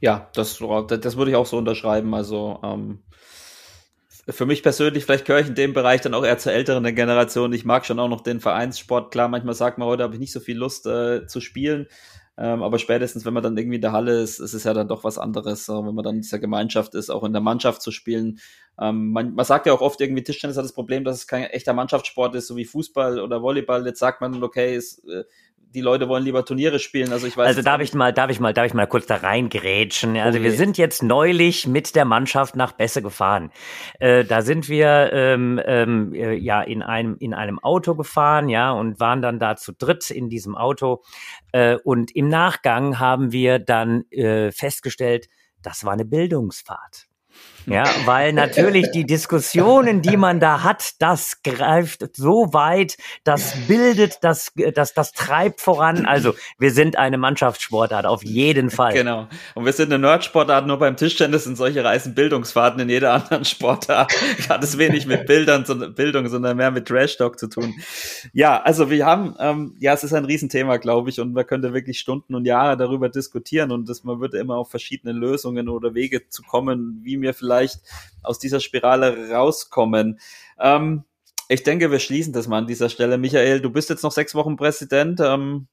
Ja, das, das würde ich auch so unterschreiben. Also ähm, für mich persönlich, vielleicht gehöre ich in dem Bereich dann auch eher zur älteren Generation. Ich mag schon auch noch den Vereinssport. Klar, manchmal sagt man, heute habe ich nicht so viel Lust äh, zu spielen. Ähm, aber spätestens, wenn man dann irgendwie in der Halle ist, ist es ja dann doch was anderes, äh, wenn man dann in dieser Gemeinschaft ist, auch in der Mannschaft zu spielen. Ähm, man, man sagt ja auch oft irgendwie, Tischtennis hat das Problem, dass es kein echter Mannschaftssport ist, so wie Fußball oder Volleyball. Jetzt sagt man, okay, es, äh, die Leute wollen lieber Turniere spielen. Also ich weiß. Also darf ich mal, darf ich mal, darf ich mal kurz da reingrätschen. Also okay. wir sind jetzt neulich mit der Mannschaft nach Besse gefahren. Äh, da sind wir ähm, ähm, äh, ja in einem in einem Auto gefahren, ja, und waren dann da zu dritt in diesem Auto. Äh, und im Nachgang haben wir dann äh, festgestellt, das war eine Bildungsfahrt. Ja, weil natürlich die Diskussionen, die man da hat, das greift so weit, das bildet, das, das, das treibt voran. Also wir sind eine Mannschaftssportart, auf jeden Fall. Genau. Und wir sind eine Nerdsportart, nur beim Tischtennis sind solche Reisen Bildungsfahrten in jeder anderen Sportart. Hat es wenig mit Bildern, Bildung, sondern mehr mit Trash Talk zu tun. Ja, also wir haben, ähm, ja, es ist ein Riesenthema, glaube ich, und man könnte wirklich Stunden und Jahre darüber diskutieren und das, man würde immer auf verschiedene Lösungen oder Wege zu kommen, wie mir vielleicht vielleicht aus dieser Spirale rauskommen. Ähm, ich denke, wir schließen das mal an dieser Stelle. Michael, du bist jetzt noch sechs Wochen Präsident. Ähm,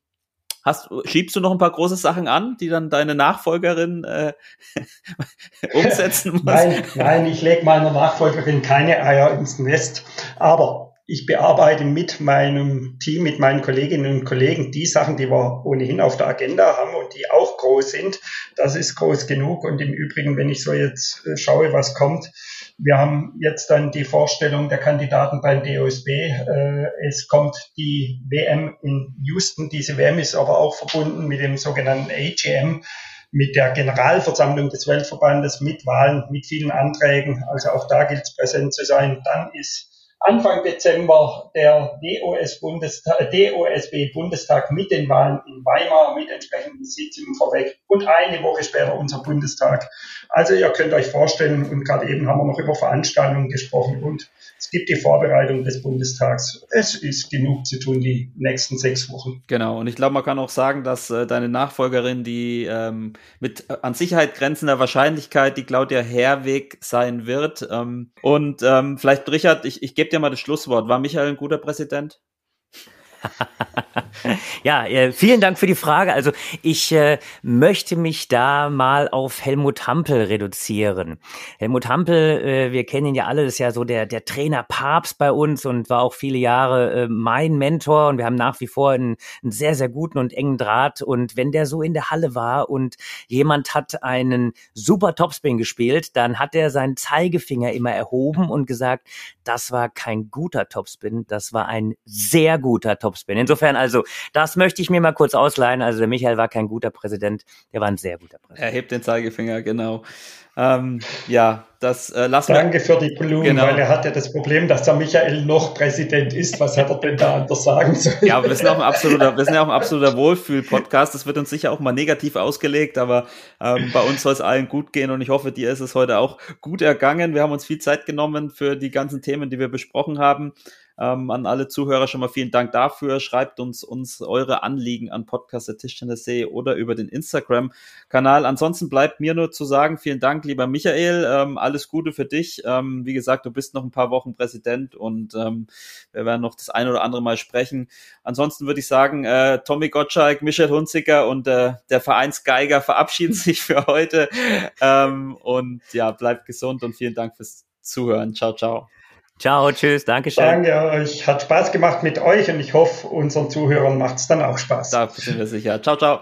hast, schiebst du noch ein paar große Sachen an, die dann deine Nachfolgerin äh, umsetzen muss? Nein, nein, ich lege meiner Nachfolgerin keine Eier ins Nest. Aber ich bearbeite mit meinem Team, mit meinen Kolleginnen und Kollegen die Sachen, die wir ohnehin auf der Agenda haben und die auch groß sind. Das ist groß genug. Und im Übrigen, wenn ich so jetzt äh, schaue, was kommt, wir haben jetzt dann die Vorstellung der Kandidaten beim DOSB. Äh, es kommt die WM in Houston. Diese WM ist aber auch verbunden mit dem sogenannten AGM, mit der Generalversammlung des Weltverbandes, mit Wahlen, mit vielen Anträgen. Also auch da gilt es präsent zu sein. Dann ist Anfang Dezember der DOSB-Bundestag mit den Wahlen in Weimar, mit entsprechenden Sitzungen vorweg und eine Woche später unser Bundestag. Also ihr könnt euch vorstellen, und gerade eben haben wir noch über Veranstaltungen gesprochen und es gibt die Vorbereitung des Bundestags. Es ist genug zu tun die nächsten sechs Wochen. Genau, und ich glaube, man kann auch sagen, dass äh, deine Nachfolgerin, die ähm, mit äh, an Sicherheit grenzender Wahrscheinlichkeit die Claudia Herweg sein wird. Ähm, und ähm, vielleicht, Richard, ich, ich gebe dir mal das Schlusswort. War Michael ein guter Präsident? ja, äh, vielen Dank für die Frage. Also ich äh, möchte mich da mal auf Helmut Hampel reduzieren. Helmut Hampel, äh, wir kennen ihn ja alle, ist ja so der, der Trainer Papst bei uns und war auch viele Jahre mein Mentor und wir haben nach wie vor einen, einen sehr, sehr guten und engen Draht. Und wenn der so in der Halle war und jemand hat einen super Topspin gespielt, dann hat er seinen Zeigefinger immer erhoben und gesagt, das war kein guter Topspin, das war ein sehr guter Topspin. Insofern also, das möchte ich mir mal kurz ausleihen. Also der Michael war kein guter Präsident, der war ein sehr guter Präsident. Er hebt den Zeigefinger, genau. Ähm, ja, das äh, lassen Danke wir. für die Blumen, genau. weil er hat ja das Problem, dass der Michael noch Präsident ist. Was hat er denn da anders sagen sollen? Ja, wir sind auch ein absoluter, wir sind ja auch ein absoluter Wohlfühl-Podcast. Das wird uns sicher auch mal negativ ausgelegt, aber ähm, bei uns soll es allen gut gehen und ich hoffe, dir ist es heute auch gut ergangen. Wir haben uns viel Zeit genommen für die ganzen Themen, die wir besprochen haben. Ähm, an alle Zuhörer schon mal vielen Dank dafür. Schreibt uns, uns eure Anliegen an podcast.tischtennis.de oder über den Instagram-Kanal. Ansonsten bleibt mir nur zu sagen, vielen Dank, lieber Michael. Ähm, alles Gute für dich. Ähm, wie gesagt, du bist noch ein paar Wochen Präsident und ähm, wir werden noch das ein oder andere Mal sprechen. Ansonsten würde ich sagen, äh, Tommy Gottschalk, Michel Hunziker und äh, der Vereinsgeiger verabschieden sich für heute. Ähm, und ja, bleibt gesund und vielen Dank fürs Zuhören. Ciao, ciao. Ciao, tschüss, danke schön. Danke euch, hat Spaß gemacht mit euch und ich hoffe, unseren Zuhörern macht es dann auch Spaß. Da sind wir sicher. Ciao, ciao.